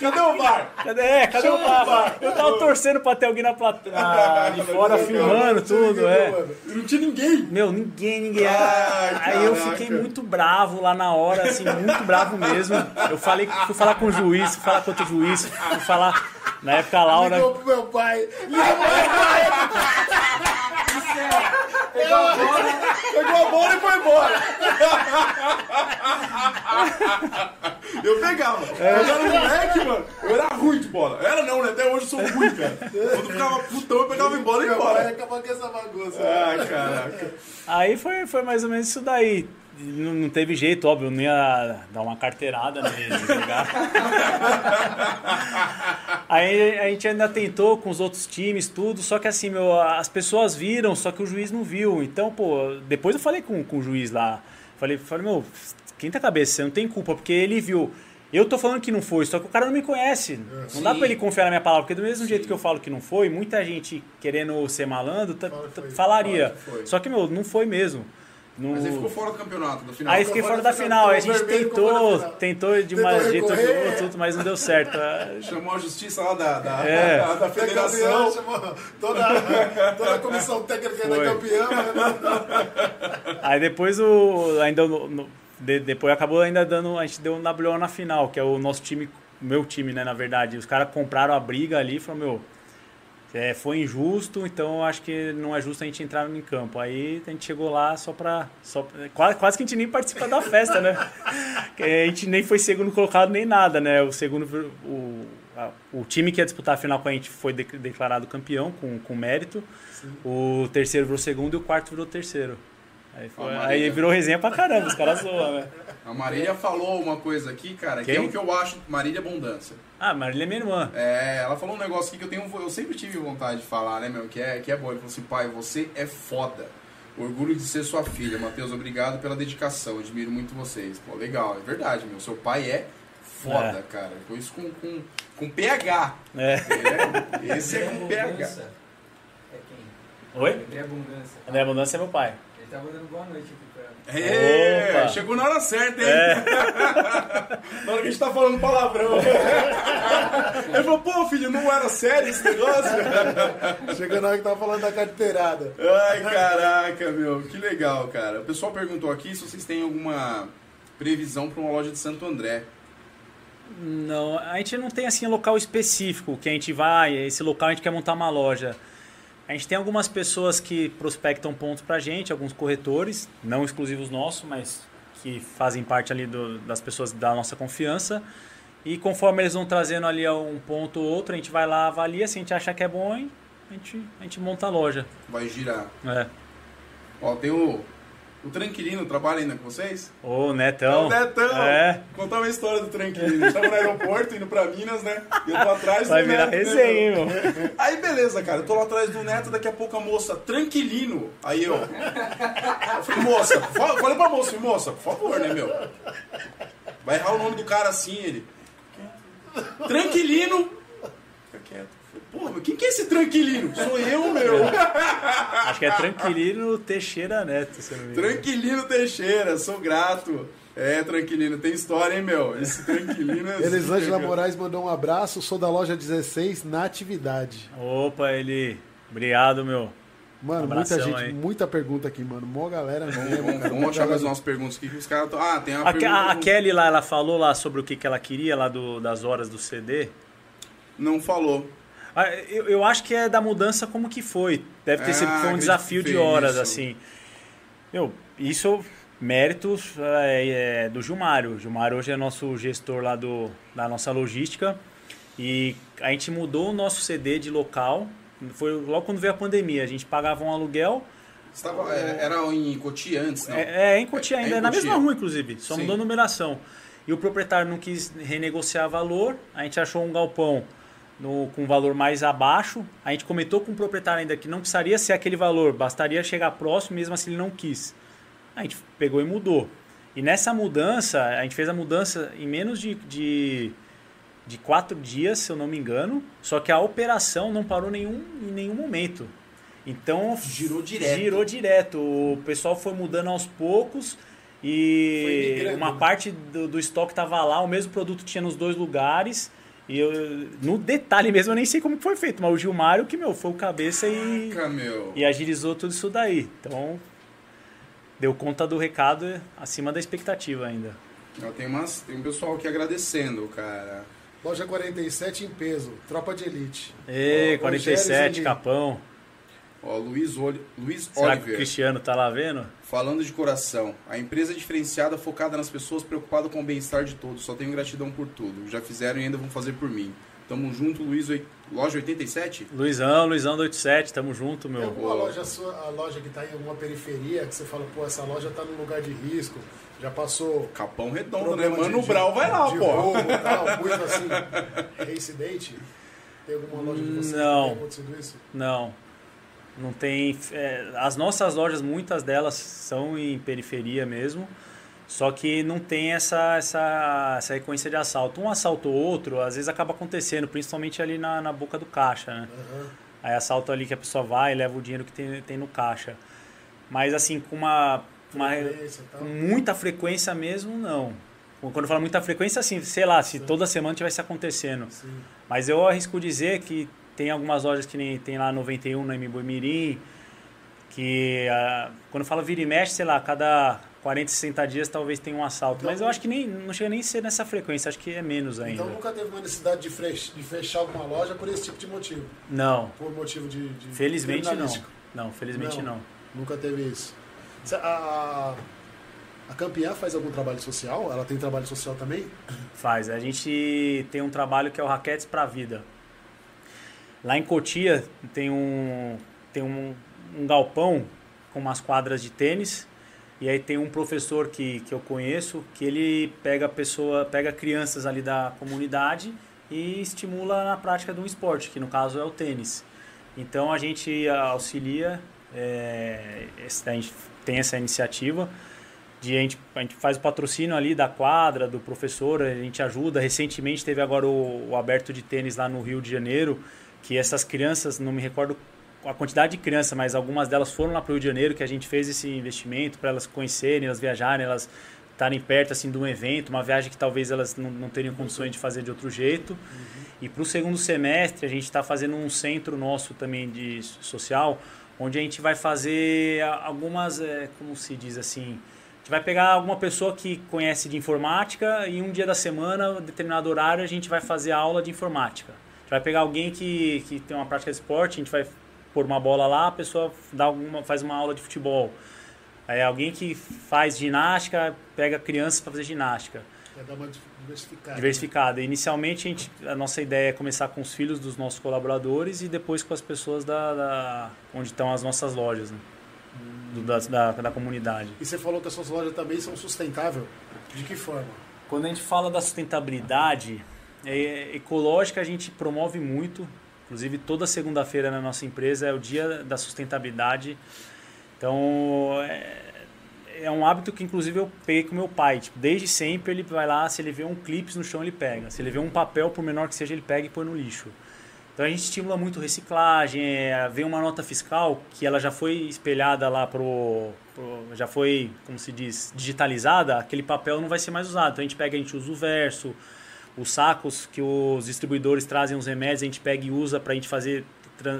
Cadê o VAR? Cadê, é, cadê o VAR? Eu tava torcendo pra ter alguém na plateia, de fora filmando tudo, é. Não tinha ninguém. Meu, ninguém, ninguém. Ai, Aí eu fiquei muito bravo lá na hora, assim, muito bravo mesmo. Eu falei, fui falar com o juiz, fui falar com outro juiz, fui falar. Na época a Laura. Ligou pro meu pai. Ligou pro meu pai. Pegou a bola, Pegou a bola e foi embora. Eu pegava. Eu era moleque, mano. Eu era ruim de bola. Era não, né? Até hoje eu sou ruim, cara. Quando ficava putão, eu pegava em bola e ia embora. acabou com essa bagunça. Ah, caraca. Aí foi, foi mais ou menos isso daí. Não, não teve jeito, óbvio, eu não ia dar uma carteirada nele, jogar. Aí a gente ainda tentou com os outros times, tudo, só que assim, meu, as pessoas viram, só que o juiz não viu. Então, pô, depois eu falei com, com o juiz lá. Falei, falei, meu, quinta cabeça, você não tem culpa, porque ele viu. Eu tô falando que não foi, só que o cara não me conhece. Não dá Sim. pra ele confiar na minha palavra, porque do mesmo jeito que eu falo que não foi, muita gente querendo ser malandro tá- Fala que tá- foi. falaria. Fala que. Só que, meu, não foi mesmo. Não- Mas ele ficou fora do campeonato, do final. Aí fiquei fora fora da da final, final, aí a gente vermelho, tentou, da tentou de uma de outro, tudo, mas não deu certo. Chamou a justiça lá da, da, É. da, da federação. campeão, chamou toda, toda a comissão técnica da campeã. mas- Aí depois o ainda no- no- de- depois acabou ainda dando, a gente deu um WO na final, que é o nosso time, meu time, né, na verdade. Os caras compraram a briga ali, e falaram, meu, é, foi injusto, então eu acho que não é justo a gente entrar em campo. Aí a gente chegou lá só pra. Só, quase, quase que a gente nem participa da festa, né? Que a gente nem foi segundo colocado nem nada, né? O segundo. O, a- o time que ia disputar a final com a gente foi de- declarado campeão, com, com mérito. O terceiro virou segundo e o quarto virou terceiro. Aí, foi- aí virou resenha pra caramba, os caras zoam, né? A Marília falou uma coisa aqui, cara, que Quem? é o que eu acho Marília Abundância. Ah, Marília é minha irmã. É, ela falou um negócio aqui que eu tenho, eu sempre tive vontade de falar, né, meu, que é, que é bom. Ele falou assim, pai, você é foda. Orgulho de ser sua filha. Matheus, obrigado pela dedicação. Admiro muito vocês. Pô, legal, é verdade, meu. Seu pai é foda, cara. Foi isso com, com, com PH. É. É, esse é com PH. Abundância. É quem? Oi? André Abundância. André Abundância é meu pai. Ele tava dando boa noite aqui. É, Opa. chegou na hora certa, hein? É. na hora que a gente tá falando palavrão. Ele falou, pô, filho, não era sério esse negócio? Chegando na hora que tava falando da carteirada. Ai, caraca, meu, que legal, cara. O pessoal perguntou aqui se vocês têm alguma previsão para uma loja de Santo André. Não, a gente não tem assim um local específico que a gente vai, esse local a gente quer montar uma loja. A gente tem algumas pessoas que prospectam pontos pra gente, alguns corretores, não exclusivos nossos, mas que fazem parte ali do- das pessoas da nossa confiança. E conforme eles vão trazendo ali um ponto ou outro, a gente vai lá, avalia, se a gente achar que é bom, a gente, a gente monta a loja. Vai girar. É. Ó, tem o, o Tranquilino, trabalha ainda com vocês? Ô, Netão. o Netão! É. Contar uma história do Tranquilino. Estamos no aeroporto, indo pra Minas, né? E eu tô atrás Vai do virar Neto, né, resenha, meu? meu? Aí beleza, cara, eu tô lá atrás do Neto, daqui a pouco a moça, tranquilino. Aí eu. eu falei, moça, fa- falei pra moça, moça, por favor, né, meu? Vai errar o nome do cara assim, ele. Tranquilino. Fica quieto. Porra, mas quem que é esse tranquilino? Sou eu, meu. Acho que é Tranquilino Teixeira Neto, se não me engano. Tranquilino Teixeira, sou grato. É, Tranquilino, tem história, hein, meu? Esse Tranquilino é. Elisângela Moraes mandou um abraço. Sou da loja 16 na atividade. Opa, ele. Obrigado, meu. Mano, Abração muita gente, aí. muita pergunta aqui, mano. Mó galera mesmo, Vamos, cara. vamos Mó achar mais umas perguntas aqui que os caras. Ah, tem uma A, pergunta. a, a Kelly lá, ela falou lá sobre o que, que ela queria lá do, das horas do CD. Não falou. Ah, Eu, eu acho que é da mudança como que foi. Deve ter Ah, sido foi um desafio de horas, isso. assim. Meu, isso méritos é, é, do Gilmário. O Gilmário hoje é nosso gestor lá do, da nossa logística. E a gente mudou o nosso CD de local. Foi logo quando veio a pandemia. A gente pagava um aluguel. Você tava, é, era em Cotia antes, não? É, é em Cotia É, é ainda, em é na Cotia. mesma rua, inclusive. Só Sim. mudou a numeração. E o proprietário não quis renegociar valor. A gente achou um galpão no, com valor mais abaixo. A gente comentou com o proprietário ainda que não precisaria ser aquele valor, bastaria chegar próximo, mesmo assim ele não quis. A gente pegou e mudou. E nessa mudança, a gente fez a mudança em menos de, de, de quatro dias, se eu não me engano. Só que a operação não parou nenhum, em nenhum momento. Então Girou direto. Girou direto. O pessoal foi mudando aos poucos e uma né? parte do, do estoque estava lá, o mesmo produto tinha nos dois lugares. E eu, no detalhe mesmo, eu nem sei como foi feito, mas o Gilmário que, meu, foi o cabeça e, Caraca, meu. e agilizou tudo isso daí. Então, deu conta do recado acima da expectativa ainda. Tem, umas, tem um pessoal aqui agradecendo, cara. Loja 47 em peso. Tropa de elite. Ê, Ó, 47, Rogério Capão. Ó, Luiz, Oli- Luiz Será que o Oliver, Cristiano tá lá vendo? falando de coração. A empresa é diferenciada, focada nas pessoas, preocupada com o bem-estar de todos. Só tenho gratidão por tudo. Já fizeram e ainda vão fazer por mim. Tamo junto, Luiz. Loja 87? Luizão, Luizão do 87, tamo junto, Tem meu. alguma loja sua, a loja que tá em alguma periferia que você fala, pô, essa loja tá num lugar de risco, já passou Capão Redondo, problema né? Mano de- Brau vai lá, de pô. roubo tal, muito assim, reincidente? Tem alguma loja de você Não. que tem acontecido isso? Não. Não tem. é, as nossas lojas, muitas delas são em periferia mesmo. Só que não tem essa, essa, essa sequência de assalto. Um assalto ou outro, às vezes acaba acontecendo, principalmente ali na, na boca do caixa, né? Aham. Aí assalto ali que a pessoa vai e leva o dinheiro que tem, tem no caixa. Mas assim, com uma, uma com muita frequência mesmo, não. Quando eu falo muita frequência, assim, sei lá, se toda semana tivesse acontecendo. Sim. Mas eu arrisco dizer que tem algumas lojas que nem tem lá 91 na Mirim, que ah, quando eu falo vira e mexe, sei lá, cada 40, 60 dias talvez tenha um assalto. Então- Mas eu acho que nem, não chega nem a ser nessa frequência, acho que é menos ainda. Então nunca teve uma necessidade de, fech- de fechar alguma loja por esse tipo de motivo. Não, Por motivo de. de felizmente não. Não, felizmente Não. não. Nunca teve isso. A, a Campeã faz algum trabalho social? Ela tem trabalho social também? Faz. A gente tem um trabalho que é o Raquetes para a Vida. Lá em Cotia tem um, tem um, um galpão com umas quadras de tênis. E aí tem um professor que, que eu conheço que ele pega pessoa, pega crianças ali da comunidade e estimula na prática de um esporte, que no caso é o tênis. Então a gente auxilia, é, a gente tem essa iniciativa de a gente, a gente faz o patrocínio ali da quadra, do professor, a gente ajuda. Recentemente teve agora o, o aberto de tênis lá no Rio de Janeiro, que essas crianças, não me recordo a quantidade de crianças, mas algumas delas foram lá para o Rio de Janeiro, que a gente fez esse investimento para elas conhecerem, elas viajarem, elas estarem perto assim de um evento, uma viagem que talvez elas não, não teriam condições de fazer de outro jeito. Uhum. E para o segundo semestre a gente está fazendo um centro nosso também de social, onde a gente vai fazer algumas, é, como se diz assim, a gente vai pegar alguma pessoa que conhece de informática e um dia da semana, determinado horário, a gente vai fazer aula de informática. Vai pegar alguém que, que tem uma prática de esporte, a gente vai pôr uma bola lá, a pessoa dá alguma, faz uma aula de futebol. Aí alguém que faz ginástica, pega crianças para fazer ginástica. Vai dar uma diversificada. Diversificada. Né? Inicialmente, a, gente, a, nossa ideia é começar com os filhos dos nossos colaboradores e depois com as pessoas da, da onde estão as nossas lojas, né? Do, da, da, da, comunidade. E você falou que as suas lojas também são sustentáveis. De que forma? Quando a gente fala da sustentabilidade, é, ecológica a gente promove muito. Inclusive, toda segunda-feira na nossa empresa é o dia da sustentabilidade. Então, é, é um hábito que inclusive eu peguei com meu pai. Tipo, desde sempre ele vai lá, se ele vê um clipe no chão, ele pega. Se ele vê um papel, por menor que seja, ele pega e põe no lixo. Então a gente estimula muito reciclagem, é, vem uma nota fiscal que ela já foi espelhada lá pro, pro, já foi, como se diz, digitalizada, aquele papel não vai ser mais usado. Então a gente pega, a gente usa o verso, os sacos que os distribuidores trazem os remédios, a gente pega e usa para a gente fazer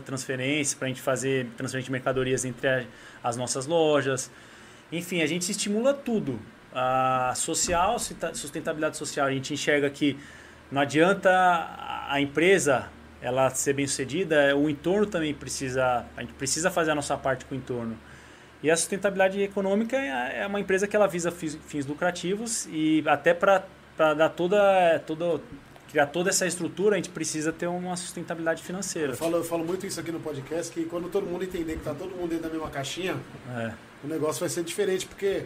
transferência, para a gente fazer transferência de mercadorias entre as nossas lojas. Enfim, a gente estimula tudo. A social, sustentabilidade social, a gente enxerga que não adianta a empresa ela ser bem sucedida, o entorno também precisa, a gente precisa fazer a nossa parte com o entorno. E a sustentabilidade econômica é, é uma empresa que ela visa fins lucrativos e até para dar toda, toda criar toda essa estrutura, a gente precisa ter uma sustentabilidade financeira. Eu falo, eu falo muito isso aqui no podcast, que quando todo mundo entender que está todo mundo dentro da mesma caixinha, é. o negócio vai ser diferente, porque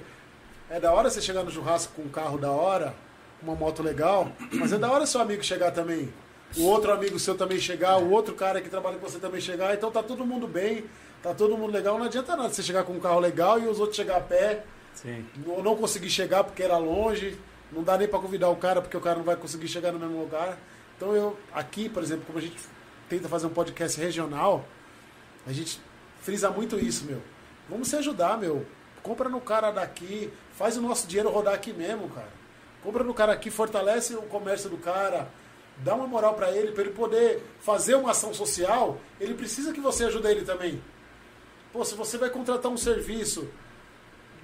é da hora você chegar no churrasco com um carro da hora, uma moto legal, mas é da hora seu amigo chegar também. O outro amigo seu também chegar, o outro cara que trabalha com você também chegar, então tá todo mundo bem, tá todo mundo legal, não adianta nada você chegar com um carro legal e os outros chegar a pé, Sim. ou não conseguir chegar porque era longe. Não dá nem para convidar o cara porque o cara não vai conseguir chegar no mesmo lugar. Então eu aqui, por exemplo, como a gente tenta fazer um podcast regional, a gente frisa muito isso, meu. Vamos se ajudar, meu. Compra no cara daqui, faz o nosso dinheiro rodar aqui mesmo, cara. Compra no cara aqui, fortalece o comércio do cara, dá uma moral para ele, para ele poder fazer uma ação social, ele precisa que você ajude ele também. Pô, se você vai contratar um serviço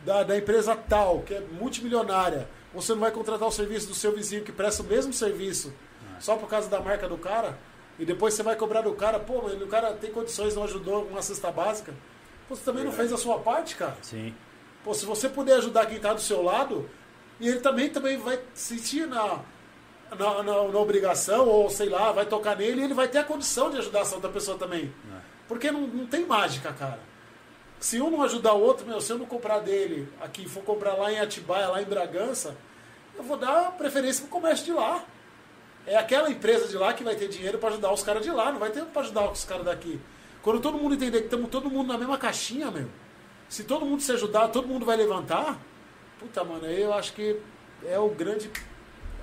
da, da empresa tal, que é multimilionária, você não vai contratar o serviço do seu vizinho que presta o mesmo serviço só por causa da marca do cara. E depois você vai cobrar do cara, pô, mas o cara tem condições, não ajudou uma cesta básica. Pô, você também não fez a sua parte, cara. Sim. Pô, se você puder ajudar quem está do seu lado, e ele também, também vai sentir na, na, na, na, obrigação, ou sei lá, vai tocar nele e ele vai ter a condição de ajudar essa outra pessoa também. É. Porque não, não tem mágica, cara. Se um não ajudar o outro, meu, se eu não comprar dele aqui, for comprar lá em Atibaia, lá em Bragança, eu vou dar preferência pro comércio de lá. É aquela empresa de lá que vai ter dinheiro para ajudar os caras de lá, não vai ter para ajudar os caras daqui. Quando todo mundo entender que estamos todo mundo na mesma caixinha, meu. Se todo mundo se ajudar, todo mundo vai levantar. Puta, mano, aí eu acho que é o grande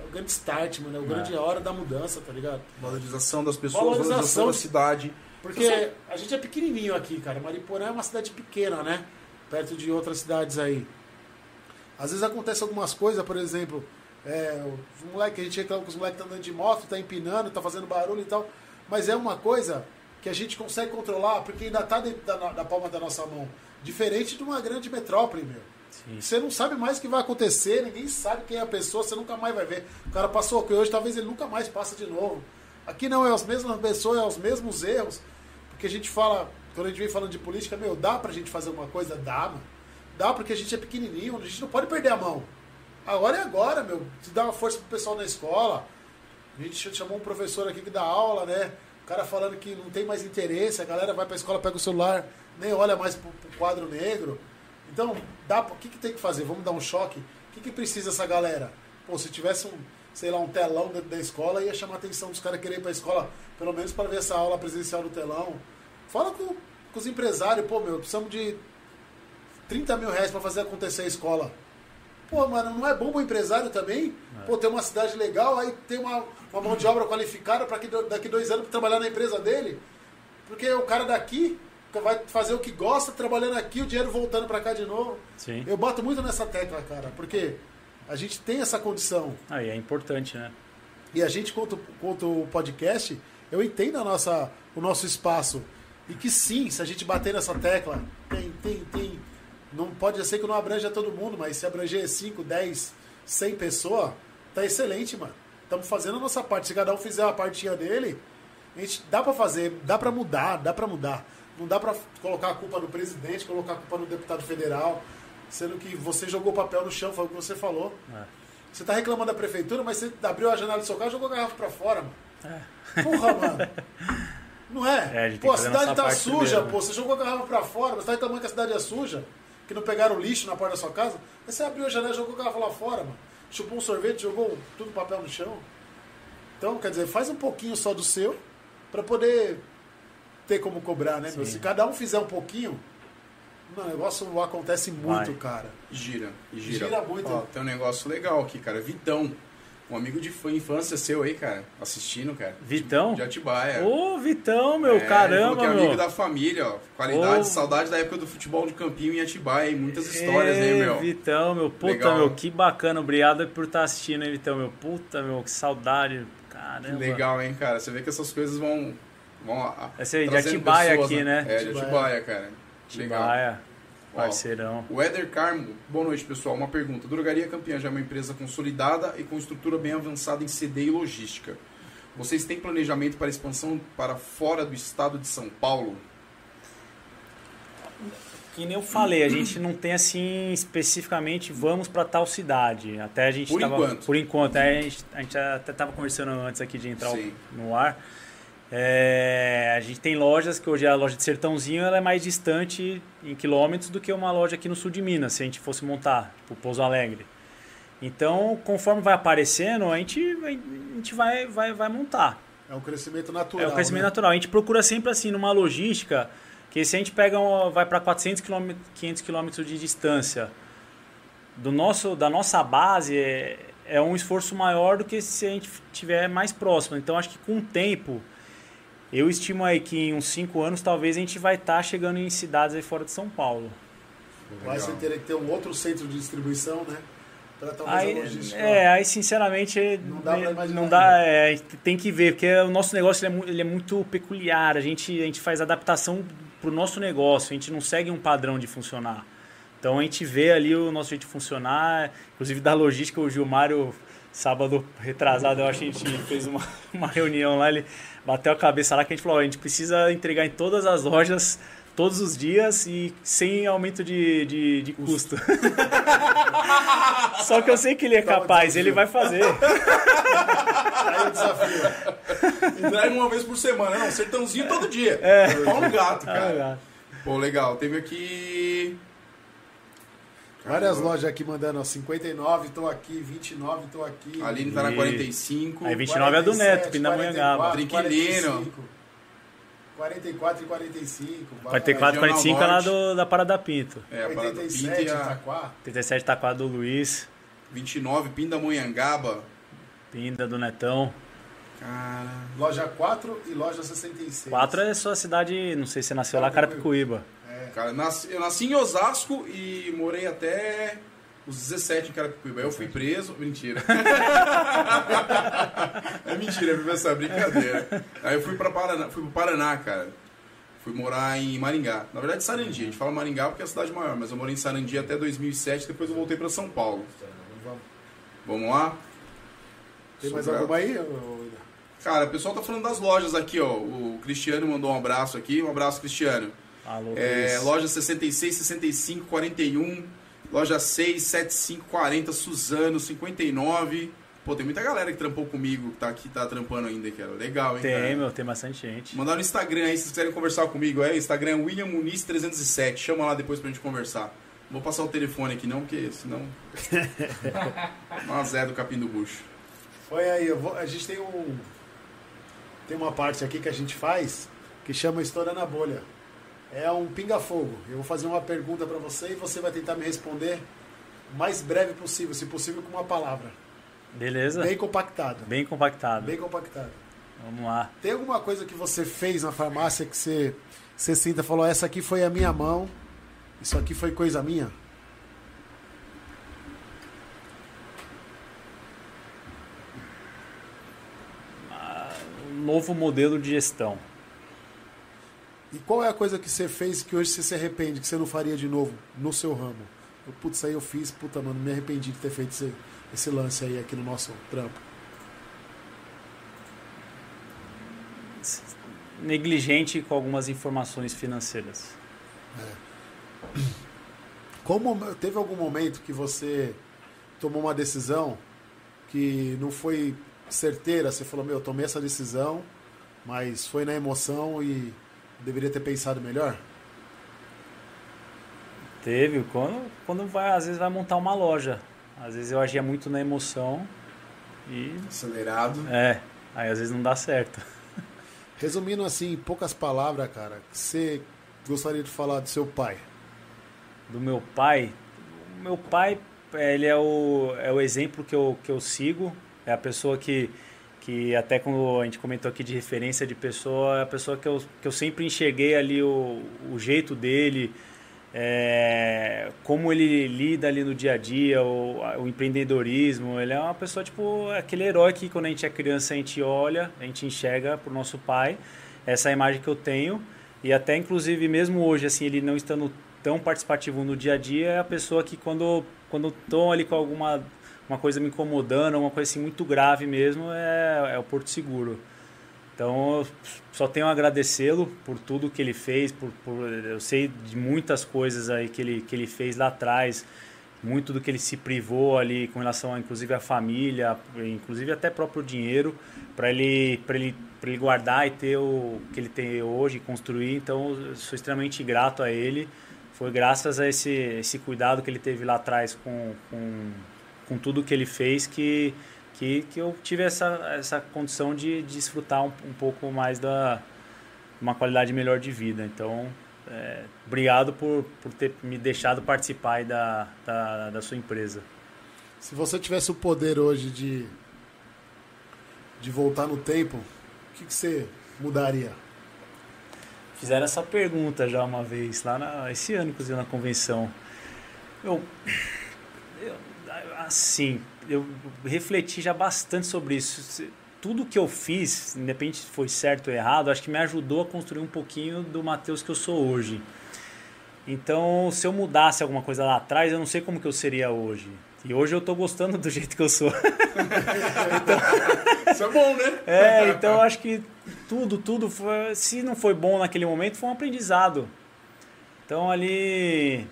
é o grande start, mano, é o é. grande hora da mudança, tá ligado? Valorização das pessoas, valorização, valorização da cidade. Porque a gente é pequenininho aqui, cara. Mariporã é uma cidade pequena, né? Perto de outras cidades aí. Às vezes acontece algumas coisas, por exemplo, é, os moleque, a gente reclama que os moleques estão andando de moto, tá empinando, tá fazendo barulho e tal. Mas é uma coisa que a gente consegue controlar porque ainda tá dentro da, da palma da nossa mão. Diferente de uma grande metrópole, meu. Sim. Você não sabe mais o que vai acontecer, ninguém sabe quem é a pessoa, você nunca mais vai ver. O cara passou aqui hoje, talvez ele nunca mais passe de novo. Aqui não, é as mesmas pessoas, é os mesmos erros. Porque a gente fala, quando a gente vem falando de política, meu, dá pra gente fazer uma coisa? Dá, mano. Dá porque a gente é pequenininho, a gente não pode perder a mão. Agora é agora, meu. Se dá uma força pro pessoal na escola. A gente chamou um professor aqui que dá aula, né? O cara falando que não tem mais interesse, a galera vai pra escola, pega o celular, nem olha mais pro, pro quadro negro. Então, dá, o que, que tem que fazer? Vamos dar um choque? O que, que precisa essa galera? Pô, se tivesse um, sei lá, um telão dentro da escola, ia chamar a atenção dos caras quererem ir para a escola, pelo menos para ver essa aula presencial do telão. Fala com, com os empresários, pô, meu, precisamos de 30 mil reais para fazer acontecer a escola. Pô, mano, não é bom o empresário também? É. Pô, ter uma cidade legal, aí ter uma, uma mão de obra qualificada para daqui dois anos trabalhar na empresa dele? Porque o cara daqui, vai fazer o que gosta, trabalhando aqui, o dinheiro voltando para cá de novo. Sim. Eu bato muito nessa tecla, cara, porque a gente tem essa condição. Aí é importante, né? E a gente, quanto, quanto o podcast, eu entendo a nossa, o nosso espaço. E que sim, se a gente bater nessa tecla, tem, tem, tem. Não pode ser que não abranja todo mundo, mas se abranger 5, 10, 100 pessoas, tá excelente, mano. Estamos fazendo a nossa parte. Se cada um fizer a partinha dele, a gente dá para fazer, dá para mudar, dá para mudar. Não dá para colocar a culpa no presidente, colocar a culpa no deputado federal, sendo que você jogou papel no chão, foi o que você falou. É. Você tá reclamando da prefeitura, mas você abriu a janela do seu carro e jogou a garrafa pra fora, mano. É. Porra, mano. Não é? É, pô, a cidade tá suja, né? pô. Você jogou a garrafa pra fora, você tá reclamando que a cidade é suja, que não pegaram lixo na porta da sua casa. Aí você abriu a janela e jogou a garrafa lá fora, mano. Chupou um sorvete, jogou tudo papel no chão. Então, quer dizer, faz um pouquinho só do seu pra poder ter como cobrar, né, meu? Se cada um fizer um pouquinho, o negócio acontece muito, Vai. cara. Gira, e gira. Gira muito. Ó, tem um negócio legal aqui, cara. Vitão. Um amigo de infância seu aí, cara. Assistindo, cara. Vitão? De Atibaia. Ô, Vitão, meu, É, caramba, que é amigo meu. da família, ó. Qualidade, Ô. saudade da época do futebol de campinho em Atibaia. E muitas histórias, Ê, né, meu? Vitão, meu, puta, Legal. meu, que bacana. Obrigado por estar assistindo aí, Vitão, meu. Puta, meu, que saudade. Caramba. Que legal, hein, cara? Você vê que essas coisas vão. vão a- Esse aí, de Atibaia pessoas, aqui, né? É, de Atibaia. Atibaia, cara. Legal. Tibaia, Ó, parceirão. O Éder Carmo, boa noite pessoal. Uma pergunta: Drogaria Campeã já é uma empresa consolidada e com estrutura bem avançada em CD e logística. Vocês têm planejamento para expansão para fora do estado de São Paulo? Que nem eu falei, a gente não tem assim especificamente vamos pra tal cidade. Até a gente Por tava, enquanto. Por enquanto, é, a gente, a gente até tava conversando antes aqui de entrar Sim. no ar. É, a gente tem lojas que hoje a loja de Sertãozinho ela é mais distante em quilômetros do que uma loja aqui no sul de Minas, se a gente fosse montar pro Pouso Alegre. Então, conforme vai aparecendo, a gente, a gente vai, vai, vai montar. É um crescimento natural. É o crescimento né? natural. A gente procura sempre assim numa logística que se a gente pega um, vai para 400 km, 500 quilômetros de distância do nosso da nossa base é, é um esforço maior do que se a gente tiver mais próximo. Então acho que com o tempo eu estimo aí que em uns 5 anos talvez a gente vai estar chegando em cidades aí fora de São Paulo. Vai você teria que ter um outro centro de distribuição, né? Para talvez Aí, a logística. é, aí sinceramente Não dá pra imaginar, não dá, é, a gente tem que ver, porque o nosso negócio ele é, ele é muito peculiar, a gente, a gente faz adaptação pro nosso negócio, a gente não segue um padrão de funcionar. Então a gente vê ali o nosso jeito de funcionar, inclusive da logística, o Gilmário, sábado retrasado, eu acho que a gente fez uma, uma reunião lá, ele bateu a cabeça lá que a gente falou, ó, a gente precisa entregar em todas as lojas todos os dias e sem aumento de, de, de custo. Só que eu sei que ele é capaz, desafio. ele vai fazer. Aí o desafio. Entrega uma vez por semana, não, sertãozinho todo dia. É. Pau no gato, cara. Ah, Pô, legal. Teve aqui. Várias lojas aqui mandando, ó, 59, tô aqui, 29, tô aqui. A Aline tá na E- 45. Aí 29 é do Neto, Pindamonhangaba. Trinquilino. 44 e 45. 44, Regional 45 é lá do, da Parada Pinto. É, a parada Pinta 87, e a Itaquá. 37 tá com a do Luiz, 29, Pindamonhangaba. Pinda do Netão. Cara. Loja 4 e loja 66. 4 é sua cidade, não sei se você nasceu lá, Carapicuíba. Cara, nasci- eu nasci em Osasco e morei até os 17 em Carapicuíba. Eu fui preso. Mentira. é mentira, viu essa brincadeira. Aí eu fui para Paraná, fui pro Paraná, cara. Fui morar em Maringá. Na verdade, Sarandi. A gente fala Maringá porque é a cidade maior, mas eu morei em Sarandi até 2007, depois eu voltei para São Paulo. Vamos. Lá? Tem mais Sobre alguma aí? Cara, o pessoal tá falando das lojas aqui, ó. O Cristiano mandou um abraço aqui. Um abraço, Cristiano. Alô, É, loja 66, 65, 41. Loja 6, 75, 40. Suzano, 59. Pô, tem muita galera que trampou comigo, que tá aqui, tá trampando ainda, cara. Legal, hein, Tem, cara? meu, tem bastante gente. Mandar no Instagram aí, se vocês quiserem conversar comigo. É, Instagram é William Muniz 307. Chama lá depois pra gente conversar. Não Vou passar o telefone aqui não, porque senão... Uma Zé do Capim do Bucho. Foi aí, eu vou- a gente tem um. Tem uma parte aqui que a gente faz que chama Estourando a Bolha. É um pinga-fogo. Eu vou fazer uma pergunta pra você e você vai tentar me responder o mais breve possível, se possível com uma palavra. Beleza? Bem Bem, compactado. compactado. Bem compactado. Vamos lá. Tem alguma coisa que você fez na farmácia que você, você sinta e falou, essa aqui foi a minha mão, isso aqui foi coisa minha? Um novo modelo de gestão. E qual é a coisa que você fez que hoje você se arrepende, que você não faria de novo no seu ramo? Eu, putz, aí eu fiz, puta, mano, me arrependi de ter feito esse, esse lance aí aqui no nosso trampo. Negligente com algumas informações financeiras. Como teve algum momento que você tomou uma decisão que não foi certeira, você falou, meu, eu tomei essa decisão, mas foi na emoção e deveria ter pensado melhor? Teve, quando, quando vai, às vezes vai montar uma loja. Às vezes eu agia muito na emoção e. Acelerado. É, aí às vezes não dá certo. Resumindo assim, em poucas palavras, cara, você gostaria de falar do seu pai? Do meu pai. O meu pai, é, ele é o, é o exemplo que eu, que eu sigo. É a pessoa que, que até quando a gente comentou aqui de referência de pessoa, é a pessoa que eu, que eu sempre enxerguei ali o, o jeito dele, é, como ele lida ali no dia a dia, o, o, empreendedorismo. Ele é uma pessoa, tipo, aquele herói que quando a gente é criança a gente olha, a gente enxerga pro nosso pai. Essa é a imagem que eu tenho. E até, inclusive, mesmo hoje, assim, ele não estando tão participativo no dia a dia, é a pessoa que quando, quando estão ali com alguma uma coisa me incomodando, uma coisa assim muito grave mesmo, é, é o Porto Seguro. Então, só tenho a agradecê-lo por tudo que ele fez, por, por, eu sei de muitas coisas aí que ele, que ele fez lá atrás, muito do que ele se privou ali com relação, a, inclusive, à família, inclusive até próprio dinheiro, para ele, ele, ele guardar e ter o que ele tem hoje, construir. Então, eu sou extremamente grato a ele. Foi graças a esse, esse cuidado que ele teve lá atrás com, com, com tudo que ele fez que que, que eu tive essa, essa condição de, de desfrutar um, um pouco mais da uma qualidade melhor de vida. Então, é, obrigado por, por ter me deixado participar da, da, da, sua empresa. Se você tivesse o poder hoje de, de voltar no tempo, o que, que você mudaria? Fizeram essa pergunta já uma vez, lá na, esse ano, inclusive, na convenção. Eu, eu assim, eu refleti já bastante sobre isso. Tudo que eu fiz, independente se foi certo ou errado, acho que me ajudou a construir um pouquinho do Matheus que eu sou hoje. Então, se eu mudasse alguma coisa lá atrás, eu não sei como que eu seria hoje. E hoje eu estou gostando do jeito que eu sou. então, Isso é bom, né? É, então eu acho que tudo, tudo, foi, se não foi bom naquele momento, foi um aprendizado. Então ali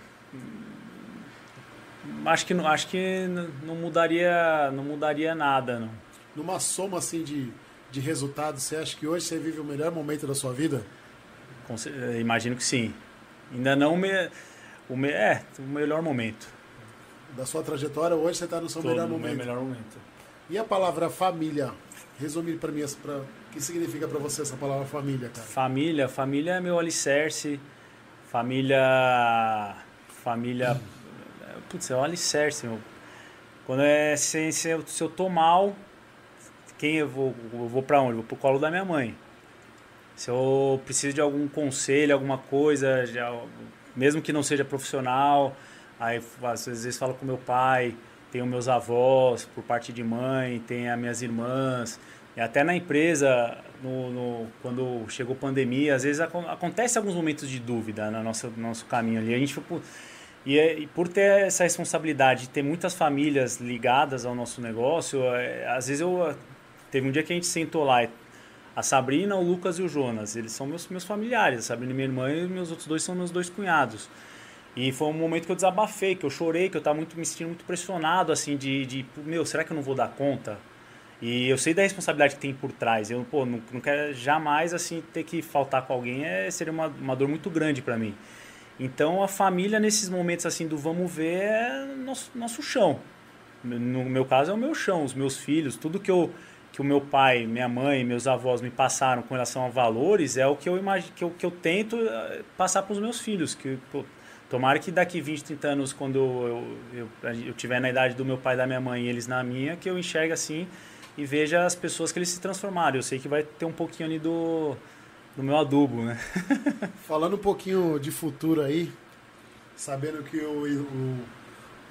acho que acho que não mudaria não mudaria nada não. numa soma assim de, de resultados você acha que hoje você vive o melhor momento da sua vida? Eh, imagino que sim. Ainda não me, o me, é o melhor momento. Da sua trajetória hoje você está no seu Tô melhor no momento. meu melhor momento. E a palavra família? Resumir para mim para o que significa para você essa palavra família cara? Família família é meu alicerce. Família família putz, é um alicerce, meu. Quando é, se, se, eu, se eu tô mal, quem eu vou, eu vou para onde? Eu vou pro colo da minha mãe. Se eu preciso de algum conselho, alguma coisa, já, mesmo que não seja profissional, aí às vezes falo com meu pai, tenho meus avós por parte de mãe, tem as minhas irmãs, e até na empresa, no, no, quando chegou pandemia, às vezes acontece alguns momentos de dúvida no nosso, no nosso caminho ali. A gente, tipo, e, é, e, por ter essa responsabilidade de ter muitas famílias ligadas ao nosso negócio, é, às vezes eu. Teve um dia que a gente sentou lá, a Sabrina, o Lucas e o Jonas, eles são meus, meus familiares. A Sabrina, minha irmã, e meus outros dois são meus dois cunhados. E foi um momento que eu desabafei, que eu chorei, que eu estava muito, me sentindo muito pressionado, assim, de, de, meu, será que eu não vou dar conta? E eu sei da responsabilidade que tem por trás. Eu, pô, não, não quero jamais, assim, ter que faltar com alguém, é, seria uma, uma dor muito grande para mim. Então a família nesses momentos assim do vamos ver é nosso, nosso chão. No meu caso é o meu chão, os meus filhos, tudo que eu que o meu pai, minha mãe, meus avós me passaram com relação a valores é o que eu imagino que eu, que eu tento eh, passar para os meus filhos, que pô, tomara que daqui 20, 30 anos quando eu, eu, eu, tiver na idade do meu pai e da minha mãe e eles na minha, que eu enxergue assim e veja as pessoas que eles se transformaram. Eu sei que vai ter um pouquinho ali do, do meu adubo, né? Falando um pouquinho de futuro aí, sabendo que o, o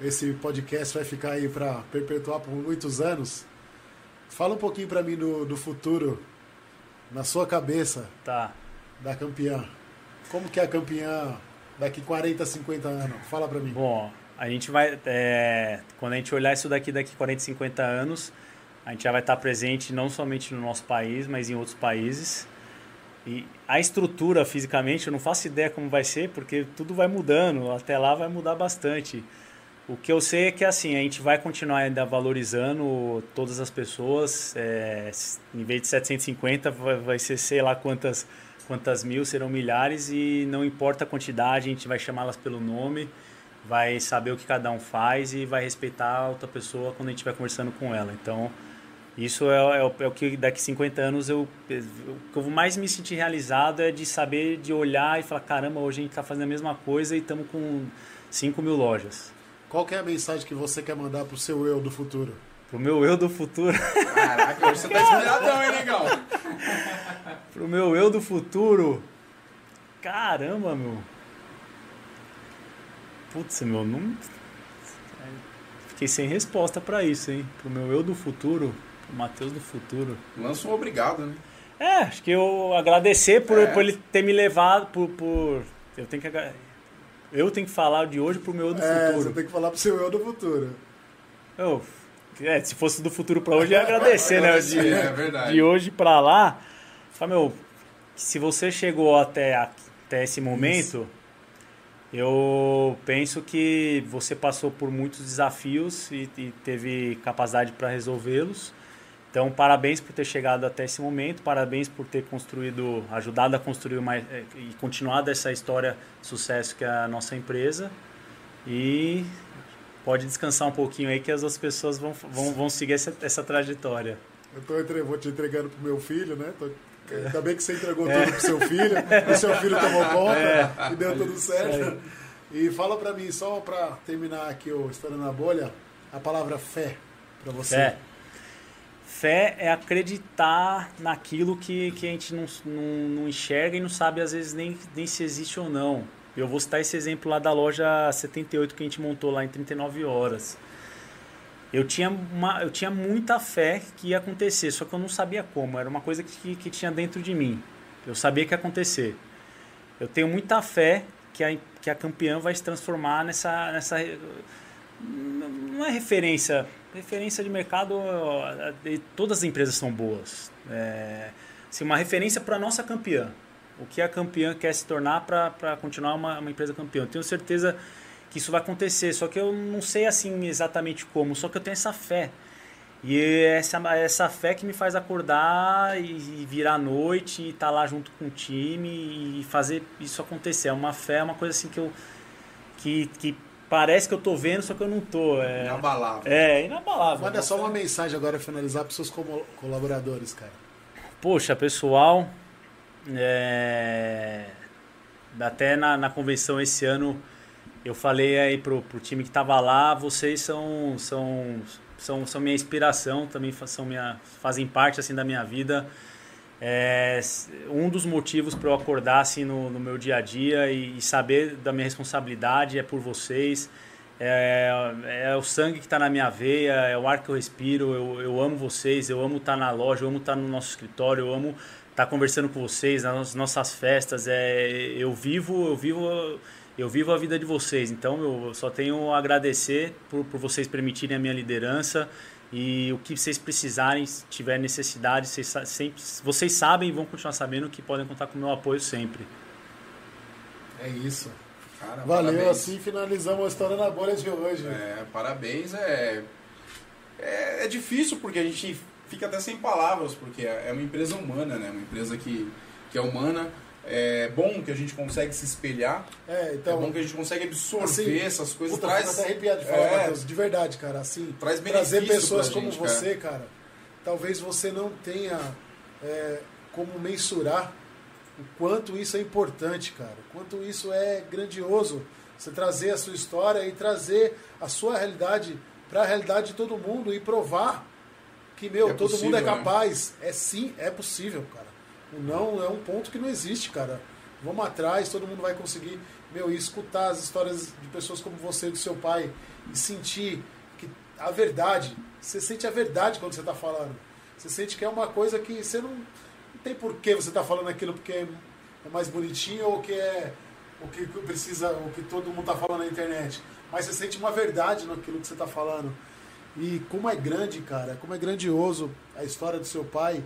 esse podcast vai ficar aí para perpetuar por muitos anos, fala um pouquinho para mim do, do futuro na sua cabeça Tá. da campeã. Como que é a campeã daqui 40, 50 anos? Fala para mim. Bom, a gente vai. é, quando a gente olhar isso daqui daqui 40, 50 anos, a gente já vai estar presente não somente no nosso país, mas em outros países. E a estrutura fisicamente, eu não faço ideia como vai ser, porque tudo vai mudando. Até lá vai mudar bastante. O que eu sei é que assim, a gente vai continuar ainda valorizando todas as pessoas. é, em vez de 750, vai, vai ser sei lá quantas, quantas mil, serão milhares, e não importa a quantidade, a gente vai chamá-las pelo nome, vai saber o que cada um faz e vai respeitar a outra pessoa quando a gente estiver conversando com ela. Então, isso é, é o, é o que daqui 50 anos eu, o que eu mais me sentir realizado é de saber, de olhar e falar: caramba, hoje a gente está fazendo a mesma coisa e estamos com 5 mil lojas. Qual que é a mensagem que você quer mandar pro seu eu do futuro? Pro meu eu do futuro. Caraca, hoje você tá inspiradão, hein, negão? Pro meu eu do futuro. Caramba, meu. Putz, meu, não. Fiquei sem resposta pra isso, hein? Pro meu eu do futuro, pro Matheus do futuro. Lança um obrigado, né? É, acho que eu agradecer por, É. por ele ter me levado, por, por. Eu tenho que. Eu tenho que falar de hoje pro meu eu do É, futuro. você tem que falar pro seu eu do futuro. Eu, é, se fosse do futuro pra hoje, eu ia agradecer, né? De, é verdade. de hoje pra lá. Fala, meu, se você chegou até, até esse momento, eu penso que você passou por muitos desafios e, e teve capacidade para resolvê-los. Então, parabéns por ter chegado até esse momento, parabéns por ter construído, ajudado a construir mais, eh, e continuado essa história de sucesso que é a nossa empresa. E pode descansar um pouquinho aí que as outras pessoas vão, vão, vão seguir essa, essa trajetória. Eu tô entre- vou te entregando pro meu filho, né? Tô- Ainda bem que você entregou tudo pro seu filho. O seu filho tomou conta e deu tudo certo. E fala pra mim, só pra terminar aqui o História na Bolha, a palavra fé pra você. Fé. Fé é acreditar naquilo que, que a gente não, não, não enxerga e não sabe às vezes nem, nem se existe ou não. Eu vou citar esse exemplo lá da loja 78 que a gente montou lá em 39 horas. Eu tinha, uma, eu tinha muita fé que ia acontecer, só que eu não sabia como. Era uma coisa que, que tinha dentro de mim. Eu sabia que ia acontecer. Eu tenho muita fé que a, que a campeã vai se transformar nessa, nessa. Não é referência. Referência de mercado, de- todas as empresas são boas. É, assim, uma referência para a nossa campeã. O que a campeã quer se tornar para continuar uma, uma empresa campeã. Eu tenho certeza que isso vai acontecer, só que eu não sei assim exatamente como, só que eu tenho essa fé. E essa, essa fé que me faz acordar e, e virar à noite e estar lá junto com o time e fazer isso acontecer. É uma fé, é uma coisa assim que eu. que, que parece que eu tô vendo, só que eu não tô. É, Inabalável. é inabalável. Manda só uma mensagem agora finalizar pros seus colaboradores, cara. Poxa, pessoal, é, até na, na convenção esse ano eu falei aí pro, pro time que tava lá, vocês são, são, são, são minha inspiração, também são minha, fazem parte assim da minha vida. É, um dos motivos para eu acordar assim no, no meu dia a dia e, e saber da minha responsabilidade é por vocês. É, é o sangue que está na minha veia, é o ar que eu respiro. Eu, eu amo vocês, eu amo estar na loja, eu amo estar no nosso escritório, eu amo estar conversando com vocês nas nossas festas. É, eu vivo, eu vivo, eu vivo a vida de vocês. Então eu só tenho a agradecer por, por vocês permitirem a minha liderança e o que vocês precisarem, se tiver necessidade, vocês, sempre, vocês sabem e vão continuar sabendo que podem contar com o meu apoio sempre. É isso. Cara, Valeu, parabéns. assim finalizamos a história na bolha de hoje. É, parabéns. É, é, é difícil porque a gente fica até sem palavras, porque é é uma empresa humana, né? Uma empresa que, que é humana. É bom que a gente consegue se espelhar. É, é então. bom que a gente consegue absorver assim, essas coisas. Puta, traz, até arrepiado de falar, É. Matheus, de verdade, cara. Assim, Traz trazer pessoas pra como gente, você, cara. talvez você não tenha é, como mensurar o quanto isso é importante, cara. O quanto isso é grandioso. Você trazer a sua história e trazer a sua realidade para a realidade de todo mundo e provar que, meu, É todo possível, mundo é né? capaz. É sim, é possível, cara. O não é um ponto que não existe, cara. Vamos atrás, todo mundo vai conseguir, meu, escutar as histórias de pessoas como você, do seu pai, e sentir que a verdade, você sente a verdade quando você está falando. Você sente que é uma coisa que você não, não tem por que você tá falando aquilo porque é é mais bonitinho ou que é o que precisa, o que todo mundo tá falando na internet. Mas você sente uma verdade naquilo que você tá falando. E como é grande, cara, como é grandioso a história do seu pai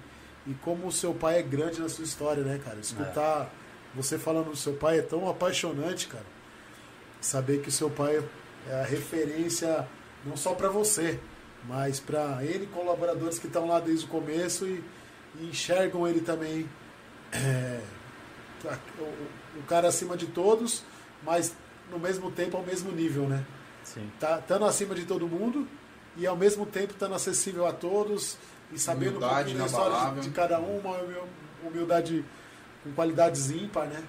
e como o seu pai é grande na sua história, né, cara? Escutar você falando do seu pai é tão apaixonante, cara. Saber que o seu pai é a referência não só para você, mas para ele colaboradores que estão lá desde o começo e, e enxergam ele também é, o, o cara acima de todos, mas no mesmo tempo ao mesmo nível, né? Sim. Tá estando acima de todo mundo e ao mesmo tempo estando acessível a todos e sabendo um Humildade pouquinho da história de, de cada um, uma humil- humildade com qualidades ímpar, né?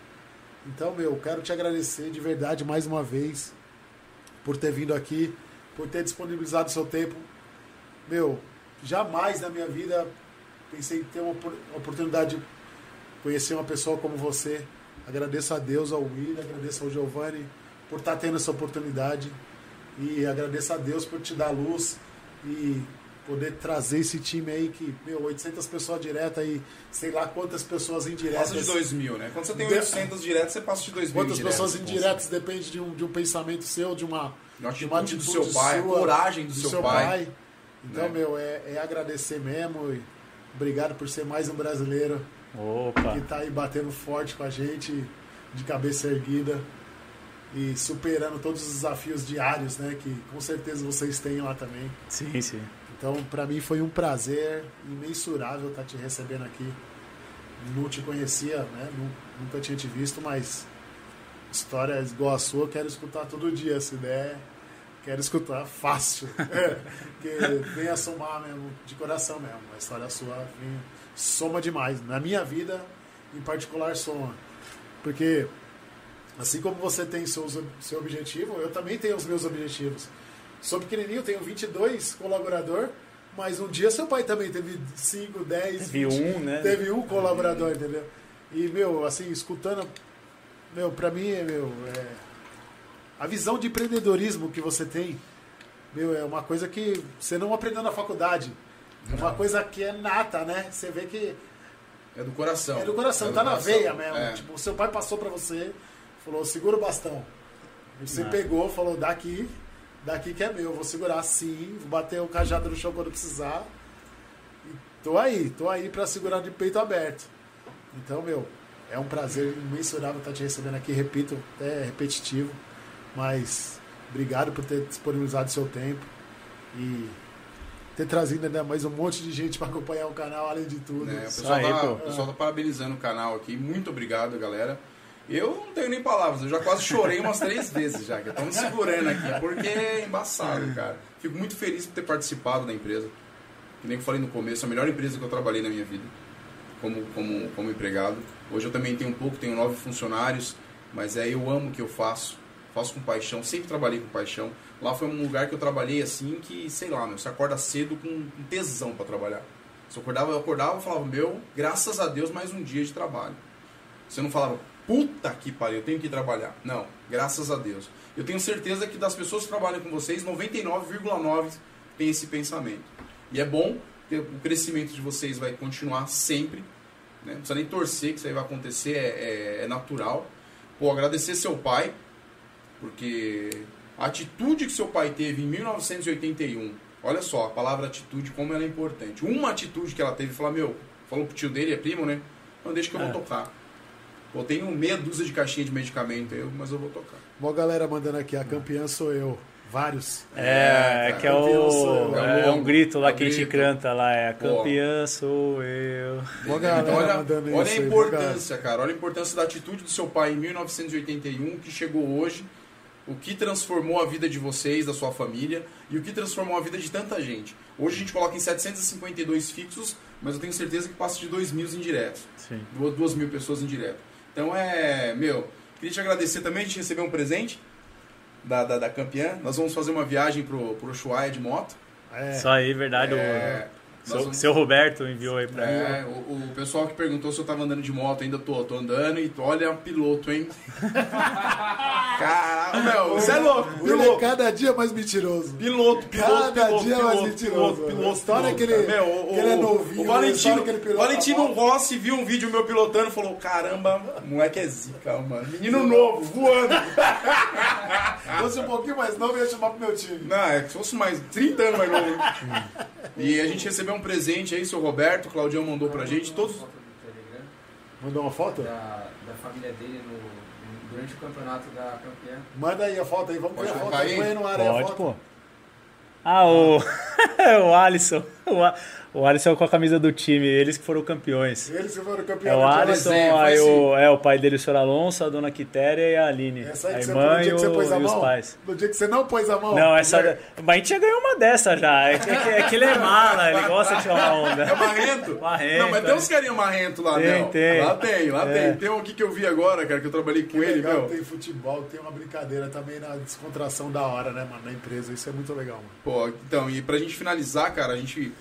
Então, meu, quero te agradecer de verdade mais uma vez por ter vindo aqui, por ter disponibilizado seu tempo. Meu, jamais na minha vida pensei em ter uma opor- oportunidade de conhecer uma pessoa como você. Agradeço a Deus, ao William, agradeço ao Giovanni por estar tendo essa oportunidade e agradeço a Deus por te dar luz e poder trazer esse time aí que, meu, 800 pessoas diretas e sei lá quantas pessoas indiretas. Passa de 2 mil, né? Quando você tem De- 800 diretos, você passa de 2 mil Quantas indiretos, pessoas indiretas depende de um, de um pensamento seu, de uma, de uma atitude do seu pai, a sua, coragem do seu pai. Então, né? meu, é, é agradecer mesmo e obrigado por ser mais um brasileiro Opa. que tá aí batendo forte com a gente, de cabeça erguida e superando todos os desafios diários, né? Que com certeza vocês têm lá também. Sim, sim. Então, para mim foi um prazer imensurável estar te recebendo aqui. Não te conhecia, né? Nu- Nunca tinha te visto, mas história igual a sua, eu quero escutar todo dia. Se der, quero escutar fácil. É, Porque vem a somar mesmo, de coração mesmo. A história sua vem, soma demais. Na minha vida, em particular, soma. Porque assim como você tem seus, seu objetivo, eu também tenho os meus objetivos. Sou pequenininho, tenho 22 colaborador, mas um dia seu pai também teve 5, 10, Teve um, né? Teve um colaborador, entendeu? E, meu, assim, escutando, meu, pra mim, é, meu, é, a visão de empreendedorismo que você tem, meu, é uma coisa que você não aprendeu na faculdade. É uma coisa que é nata, né? Você vê que É do coração. é do coração, É do tá na coração. veia mesmo. É. Tipo, seu pai passou pra você, falou, segura o bastão. Você Ah. pegou, falou, daqui, daqui que é meu, vou segurar assim, vou bater o cajado no chão quando precisar. E tô aí, tô aí pra segurar de peito aberto. Então, meu, é um prazer imensurável estar te recebendo aqui, repito, até é repetitivo, mas obrigado por ter disponibilizado seu tempo e ter trazido ainda mais um monte de gente para acompanhar o canal, além de tudo. né? O pessoal, aí, tá, o pessoal tá parabenizando o canal aqui. Muito obrigado, galera. Eu não tenho nem palavras, eu já quase chorei umas três vezes já, que estamos segurando aqui, porque é embaçado, cara. Fico muito feliz por ter participado da empresa. Que nem eu falei no começo, a melhor empresa que eu trabalhei na minha vida, como, como, como empregado. Hoje eu também tenho um pouco, tenho nove funcionários, mas é eu amo o que eu faço, faço com paixão, sempre trabalhei com paixão. Lá foi um lugar que eu trabalhei assim que, sei lá, meu, você acorda cedo com um tesão para trabalhar. Se eu acordava, eu acordava e falava, meu, graças a Deus, mais um dia de trabalho. Você não falava, puta que pariu, eu tenho que trabalhar. Não, graças a Deus. Eu tenho certeza que das pessoas que trabalham com vocês, 99,9% tem esse pensamento. E é bom, o crescimento de vocês vai continuar sempre. Né? Não precisa nem torcer que isso aí vai acontecer, é, é- é natural. Pô, agradecer seu pai, porque a atitude que seu pai teve em 1981, olha só, a palavra atitude, como ela é importante. Uma atitude que ela teve, falar, meu, falou pro tio dele, é primo, né? Não, deixa que eu É. vou tocar. Pô, tenho meia dúzia de caixinha de medicamento, eu, mas eu vou tocar. Mó galera mandando aqui, a campeã sou eu. Vários. É, É, que é o. É, É um grito lá é o que a gente grito. canta lá, é campeã sou eu. Mó galera Então, olha, mandando olha isso a aí, mó importância, cara. Olha a importância da atitude do seu pai em 1981, que chegou hoje, o que transformou a vida de vocês, da sua família, e o que transformou a vida de tanta gente. Hoje a gente coloca em 752 fixos, mas eu tenho certeza que passa de 2 mil indiretos. Sim. Duas, duas mil pessoas indiretas. Então é, meu, queria te agradecer também, a gente recebeu um presente da, da, da campeã. Nós vamos fazer uma viagem pro, pro Ushuaia de moto. É, Isso aí, verdade. o- É, Seu, vamos- seu Roberto enviou aí pra mim. É, o, o pessoal que perguntou se eu tava andando de moto, ainda tô, tô andando e olha, piloto, hein? Caralho, meu, você é louco, Ele é piloto. cada dia mais mentiroso. Piloto, piloto, Cada piloto, dia piloto, mais mentiroso, piloto, né? piloto, A história piloto, que ele-. Meu, que ele é novinho, O né? Valentino, Valentino. Rossi viu um vídeo meu pilotando e falou: Caramba, moleque é zica, mano. Menino novo, voando. Se fosse um pouquinho mais novo, eu ia chamar pro meu time. Não, é que se fosse mais 30 anos mais novo. E a gente recebeu um presente aí, seu Roberto, o Claudião mandou pra gente. Todos. Foto do Telegram Mandou uma foto? Da, da família dele no, durante o campeonato da campeã. Manda aí a foto aí, vamos ver a foto. Põe no ar aí a foto. pô. Ah, o, o Alisson. O, o Alisson com a camisa do time, eles que foram campeões. Eles que foram É campeão o da Alisson, desenho, aí o, é o pai dele, o Sr. Alonso, a dona Quitéria e a Aline. Essa aí a que você, irmã no e, que você o- pôs a e os pais. No dia que você não pôs a mão. Não, essa. já- Mas a gente já ganhou uma dessa já. É que, é que- é ele é mala, ele gosta de tirar uma É onda. marrento? Marrento, Não, mas tem é. uns carinha marrento lá, Tem, né? tem. Lá tem, lá É. tem. Tem um aqui que eu vi agora, cara, que eu trabalhei com Que ele, legal, meu. tem futebol, tem uma brincadeira também na descontração da hora, né, mano, na empresa. Isso é muito legal, mano. Pô, então, e pra gente finalizar, cara, a gente.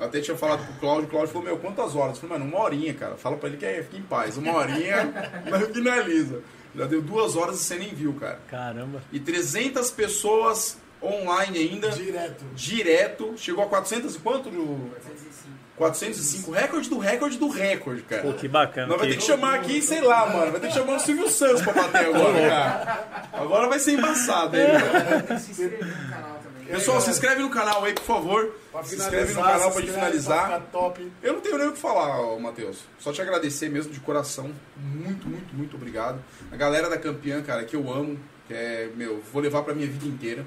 Eu até tinha falado pro Cláudio, o Cláudio falou, meu, quantas horas? Eu falei, mano, uma horinha, cara. Fala pra ele que é, fica em paz. Uma horinha, nós finaliza. Já deu duas horas e você nem viu, cara. Caramba. E 300 pessoas online ainda, Direto. direto. Chegou a 400 e quanto? Ju? 405. 405. Recorde do recorde do recorde, cara. Pô, que bacana. Nós vai ter Que, que chamar aqui, sei lá, mano. Vai ter que chamar o Silvio Santos pra bater agora, cara. Agora vai ser embaçado aí, mano. Tem que se inscrever no canal. Pessoal, se inscreve no canal aí, por favor. Se finalizar, inscreve no canal pra gente finalizar. Top. Eu não tenho nem o que falar, Matheus. Só te agradecer mesmo de coração. Muito, muito, muito obrigado. A galera da campeã, cara, que eu amo, que é, meu, vou levar pra minha vida inteira.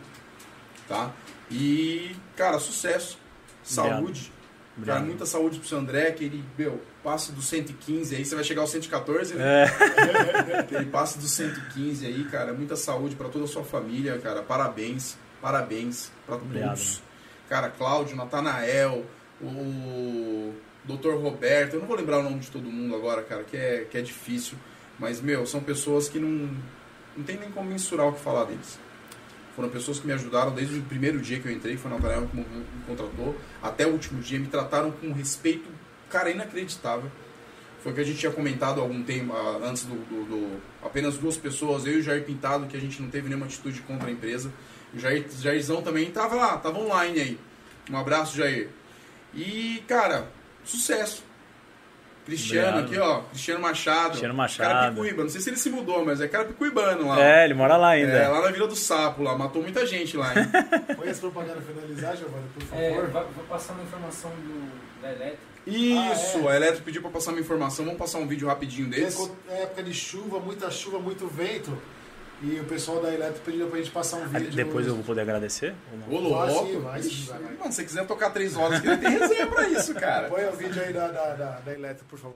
Tá? E, cara, sucesso. Saúde. Obrigado. Cara, muita saúde pro seu André, que ele, meu, passe do 115 aí, você vai chegar ao 114, né? É, ele passe do 115 aí, cara. Muita saúde pra toda a sua família, cara. Parabéns, parabéns Obrigado. todos. Cara, Cláudio, Natanael, o Dr. Roberto. Eu não vou lembrar o nome de todo mundo agora, cara, que é, que é difícil. Mas, meu, são pessoas que não, não tem nem como mensurar o que falar deles. Foram pessoas que me ajudaram desde o primeiro dia que eu entrei, foi o Natanael que me contratou, até o último dia. Me trataram com um respeito, cara, inacreditável. Foi o que a gente tinha comentado algum tempo, ah, antes do, do- do- Apenas duas pessoas, eu e o Jair Pintado, que a gente não teve nenhuma atitude contra a empresa. O Jair, Jairzão também tava lá, tava online aí. Um abraço, Jair. E, cara, sucesso. Cristiano Obrigado. aqui, ó. Cristiano Machado. Cristiano Machado. Carapicuíba. Não sei se ele se mudou, mas é Carapicuibano lá. é, ele mora lá ainda. É, lá na Vila do Sapo, lá. Matou muita gente lá, hein? Põe essa propaganda finalizar, Giovanni, por favor. É, vai- vou passar uma informação do, da Eletro. Isso, Ah, a Eletro pediu pra passar uma informação. Vamos passar um vídeo rapidinho deles. É época de chuva, muita chuva, muito vento. E o pessoal da Eletro pediu pra gente passar um Ah, vídeo. Depois eu vou poder agradecer? Ô, louco. Mano, se você quiser tocar três horas, que tem resenha pra isso, cara. Põe o vídeo aí da, da, da, da Eletro, por favor.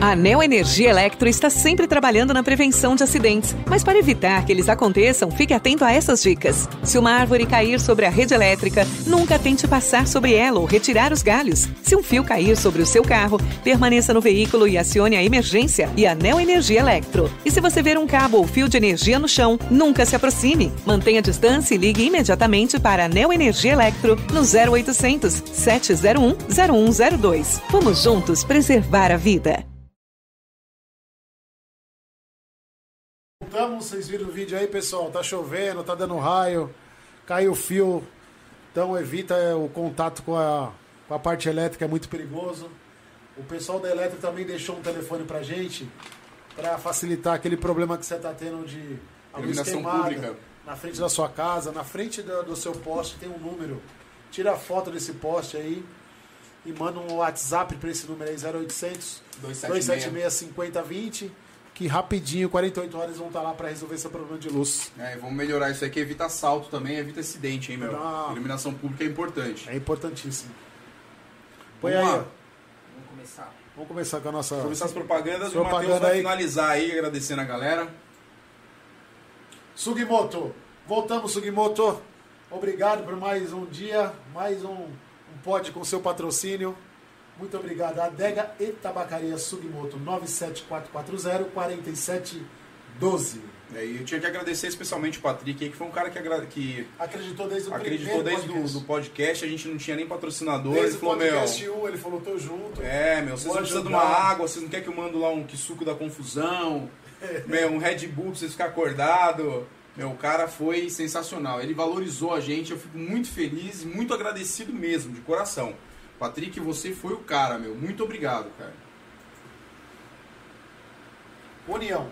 A Neo Energia Electro está sempre trabalhando na prevenção de acidentes, mas para evitar que eles aconteçam, fique atento a essas dicas. Se uma árvore cair sobre a rede elétrica, nunca tente passar sobre ela ou retirar os galhos. Se um fio cair sobre o seu carro, permaneça no veículo e acione a emergência e a Neo Energia Electro. E se você ver um cabo ou fio de energia no chão, nunca se aproxime. Mantenha a distância e ligue imediatamente para a Neo Energia Electro no 0800 701 0102. Vamos juntos preservar a vida. Voltamos, vocês viram o vídeo aí, pessoal? Tá chovendo, tá dando raio, caiu o fio. Então evita o contato com a, com a parte elétrica, é muito perigoso. O pessoal da elétrica também deixou um telefone pra gente para facilitar aquele problema que você tá tendo de Iluminação pública. na frente da sua casa, na frente do, do seu poste tem um número. Tira a foto desse poste aí e manda um WhatsApp para esse número aí 0800 276 5020 que rapidinho, 48 horas vão estar lá para resolver esse problema de luz. É, vamos melhorar isso aqui, evita assalto também, evita acidente, hein, meu? Não. Iluminação pública é importante. É importantíssimo. Põe Vamos aí, lá. ó. Vamos começar. Vamos começar com a nossa. Vamos começar as propagandas e o Propaganda Matheus vai aí. finalizar aí, agradecendo a galera. Sugimoto. Voltamos, Sugimoto. Obrigado por mais um dia, mais um, um pod com seu patrocínio. Muito obrigado. Adega e Tabacaria Sugimoto 97440 47 12. É, E eu tinha que agradecer especialmente o Patrick, que foi um cara que, agra- que Acreditou desde o acreditou desde o podcast. do podcast, a gente não tinha nem patrocinador, Desde ele o falou, meu... podcast 1, ele falou, tô junto. É, meu, vocês precisam de uma água, vocês não querem que eu mando lá um que suco da confusão, meu, um Red Bull pra vocês ficarem acordados. Meu, o cara foi sensacional. Ele valorizou a gente, eu fico muito feliz e muito agradecido mesmo, de coração. Patrick, você foi o cara, meu. Muito obrigado, cara. União.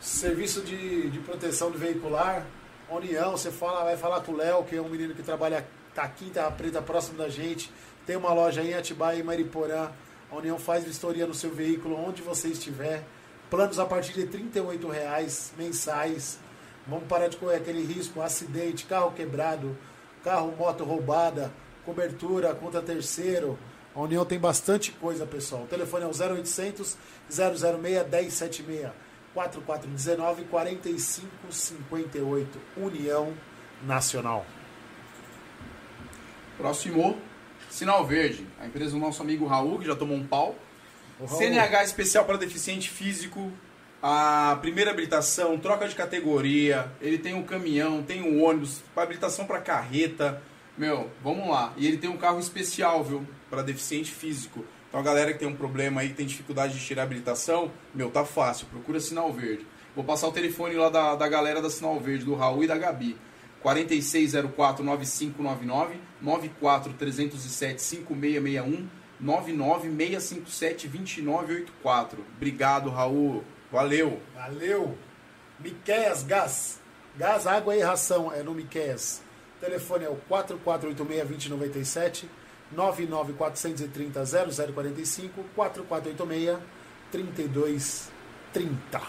Serviço de, de proteção do veicular. União, você fala, vai falar com o Léo, que é um menino que trabalha, tá aqui em Terra Preta, próximo da gente. Tem uma loja em Atibaia e Mariporã. A União faz vistoria no seu veículo, onde você estiver. Planos a partir de 38 reais mensais. Vamos parar de correr aquele risco, acidente, carro quebrado, carro, moto roubada, cobertura contra terceiro. A União tem bastante coisa, pessoal. O telefone é o 0800 006 1076 4419 4558 União Nacional. Próximo, Sinal Verde. A empresa do nosso amigo Raul, que já tomou um pau. CNH especial para deficiente físico. A primeira habilitação, troca de categoria. Ele tem um caminhão, tem um ônibus, habilitação para carreta. Meu, vamos lá. E ele tem um carro especial, viu? Para deficiente físico. Então a galera que tem um problema aí, tem dificuldade de tirar a habilitação, meu, tá fácil. Procura Sinal Verde. Vou passar o telefone lá da, da galera da Sinal Verde, do Raul e da Gabi. 4604-9599, 94-307-5661, 99657-2984. Obrigado, Raul. Valeu. Valeu! Miqueias Gás. Gás, água e ração é no Miqueias. O telefone é o 4486-2097, 99430-0045, 4486-3230.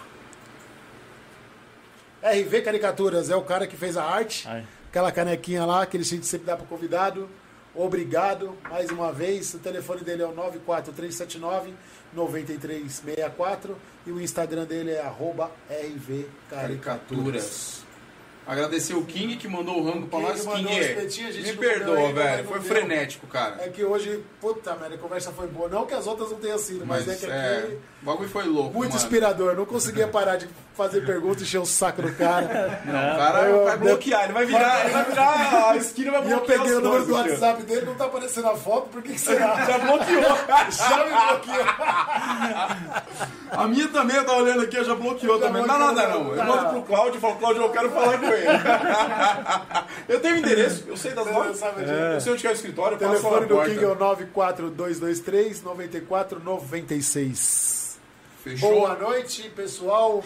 RV Caricaturas é o cara que fez a arte. Ai. Aquela canequinha lá que ele sempre dá para convidado. Obrigado mais uma vez. O telefone dele é o 94379 9364 e o Instagram dele é arroba RV Caricaturas. Caricaturas. Agradecer o King que mandou o rango pra King nós. mandou King, a gente me não perdoa, velho. mas Foi não deu. frenético, cara. É que hoje, puta merda, a conversa foi boa. Não que as outras não tenham sido, mas, é que aqui é, o bagulho foi louco, muito mano. inspirador. Não conseguia parar de fazer perguntas e encher o saco do cara. Não, o cara Eu- vai bloquear, ele vai virar, ele vai virar a esquina vai E eu bloquear peguei o número do tio. WhatsApp dele, não tá aparecendo a foto, por que, que será? Já bloqueou. Já me bloqueou. A minha também, eu tava olhando aqui, eu já bloqueou Já também. Não, bloqueou, nada não. Eu não. mando pro Cláudio e falo, Cláudio, eu quero falar com ele. Eu tenho endereço, eu sei das lojas. sabe disso. Eu sei onde é o escritório, O eu passo lá telefone do. King é o 94223 9496. Fechou? Boa noite, pessoal.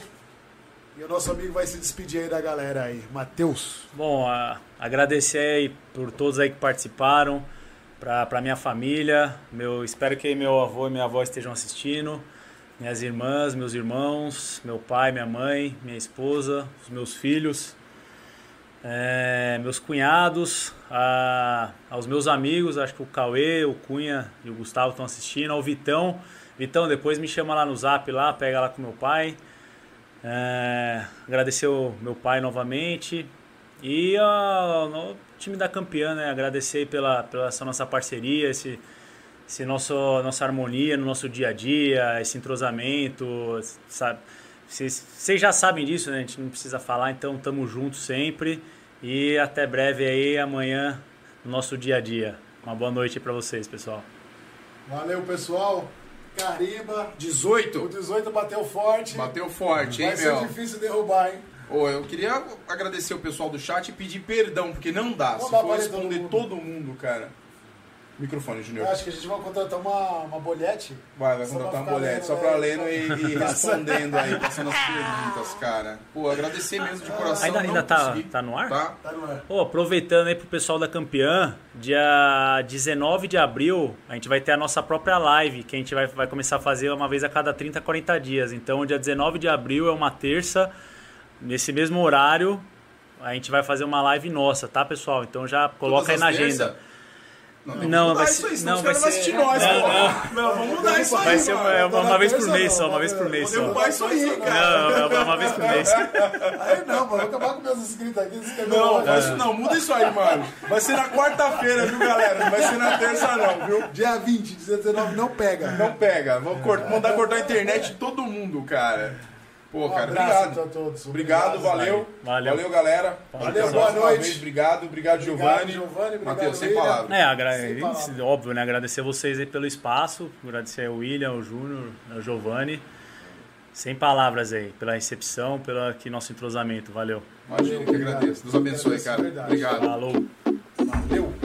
E o nosso amigo vai se despedir aí da galera aí. Matheus. Bom, a- agradecer aí por todos aí que participaram, pra, pra minha família, meu, espero que meu avô e minha avó estejam assistindo, minhas irmãs, meus irmãos, meu pai, minha mãe, minha esposa, os meus filhos, é, meus cunhados, a- aos meus amigos, acho que o Cauê, o Cunha e o Gustavo estão assistindo, ao Vitão. Vitão, depois me chama lá no zap lá, pega lá com meu pai. É, agradecer o meu pai novamente e ao time da campeã, né? Agradecer pela, pela essa nossa parceria, esse, esse nosso, nossa harmonia no nosso dia a dia, esse entrosamento, sabe? Vocês, já sabem disso, né? A gente não precisa falar, então tamo juntos sempre e até breve aí, amanhã, no nosso dia a dia. Uma boa noite para vocês, pessoal. Valeu, pessoal. Carimba. O 18. 18 bateu forte. Bateu forte, hein, Vai ser meu? difícil derrubar, hein? Ô, eu queria agradecer o pessoal do chat e pedir perdão, porque não dá. Vamos Se for responder todo todo mundo, cara. Microfone, Junior. Eu acho que a gente vai contratar uma, uma bolete. Vai, vai contratar uma lendo, só pra lendo e, e respondendo aí, passando as perguntas, cara. Pô, agradecer mesmo de coração. Ainda, ainda tá, consegui. tá no ar? Tá. Tá no ar. Ô, aproveitando aí pro pessoal da campeã, dia 19 de abril a gente vai ter a nossa própria live, que a gente vai, vai começar a fazer uma vez a cada 30, 40 dias. Então, dia 19 de abril é uma terça, nesse mesmo horário, a gente vai fazer uma live nossa, tá, pessoal? Então já coloca aí Todas na as terça? Não, Não, vai isso ser- aí, senão não, vai ser- assistir nós, não, pô. Não, vamos mudar isso aí, Vai ser uma, é uma, uma vez por mês não, só, uma vez por mês só. derrubar isso aí, cara. Não, é uma vez por mês. Aí não, mano. Vou acabar com meus inscritos aqui. Não, faz isso não, muda isso aí, mano. Vai ser na quarta-feira, viu, galera? Não vai ser na terça, não, viu? Dia 20, dia 19, não pega. Não pega. Vou cort- mandar cortar a internet de todo mundo, cara. Pô, Um cara, obrigado. a todos. Obrigado, valeu. Valeu. Valeu, galera. Valeu, boa noite. vez, obrigado. Obrigado, Obrigado, Giovanni. Obrigado, Matheus, sem palavras. É, agra... Sem palavras. óbvio, né? Agradecer vocês aí pelo espaço, agradecer ao William, ao Júnior, ao Giovanni. Sem palavras aí, pela recepção, pelo aqui nosso entrosamento. Valeu. Imagina, que Obrigado. agradeço. Deus abençoe, cara. Obrigado. Falou.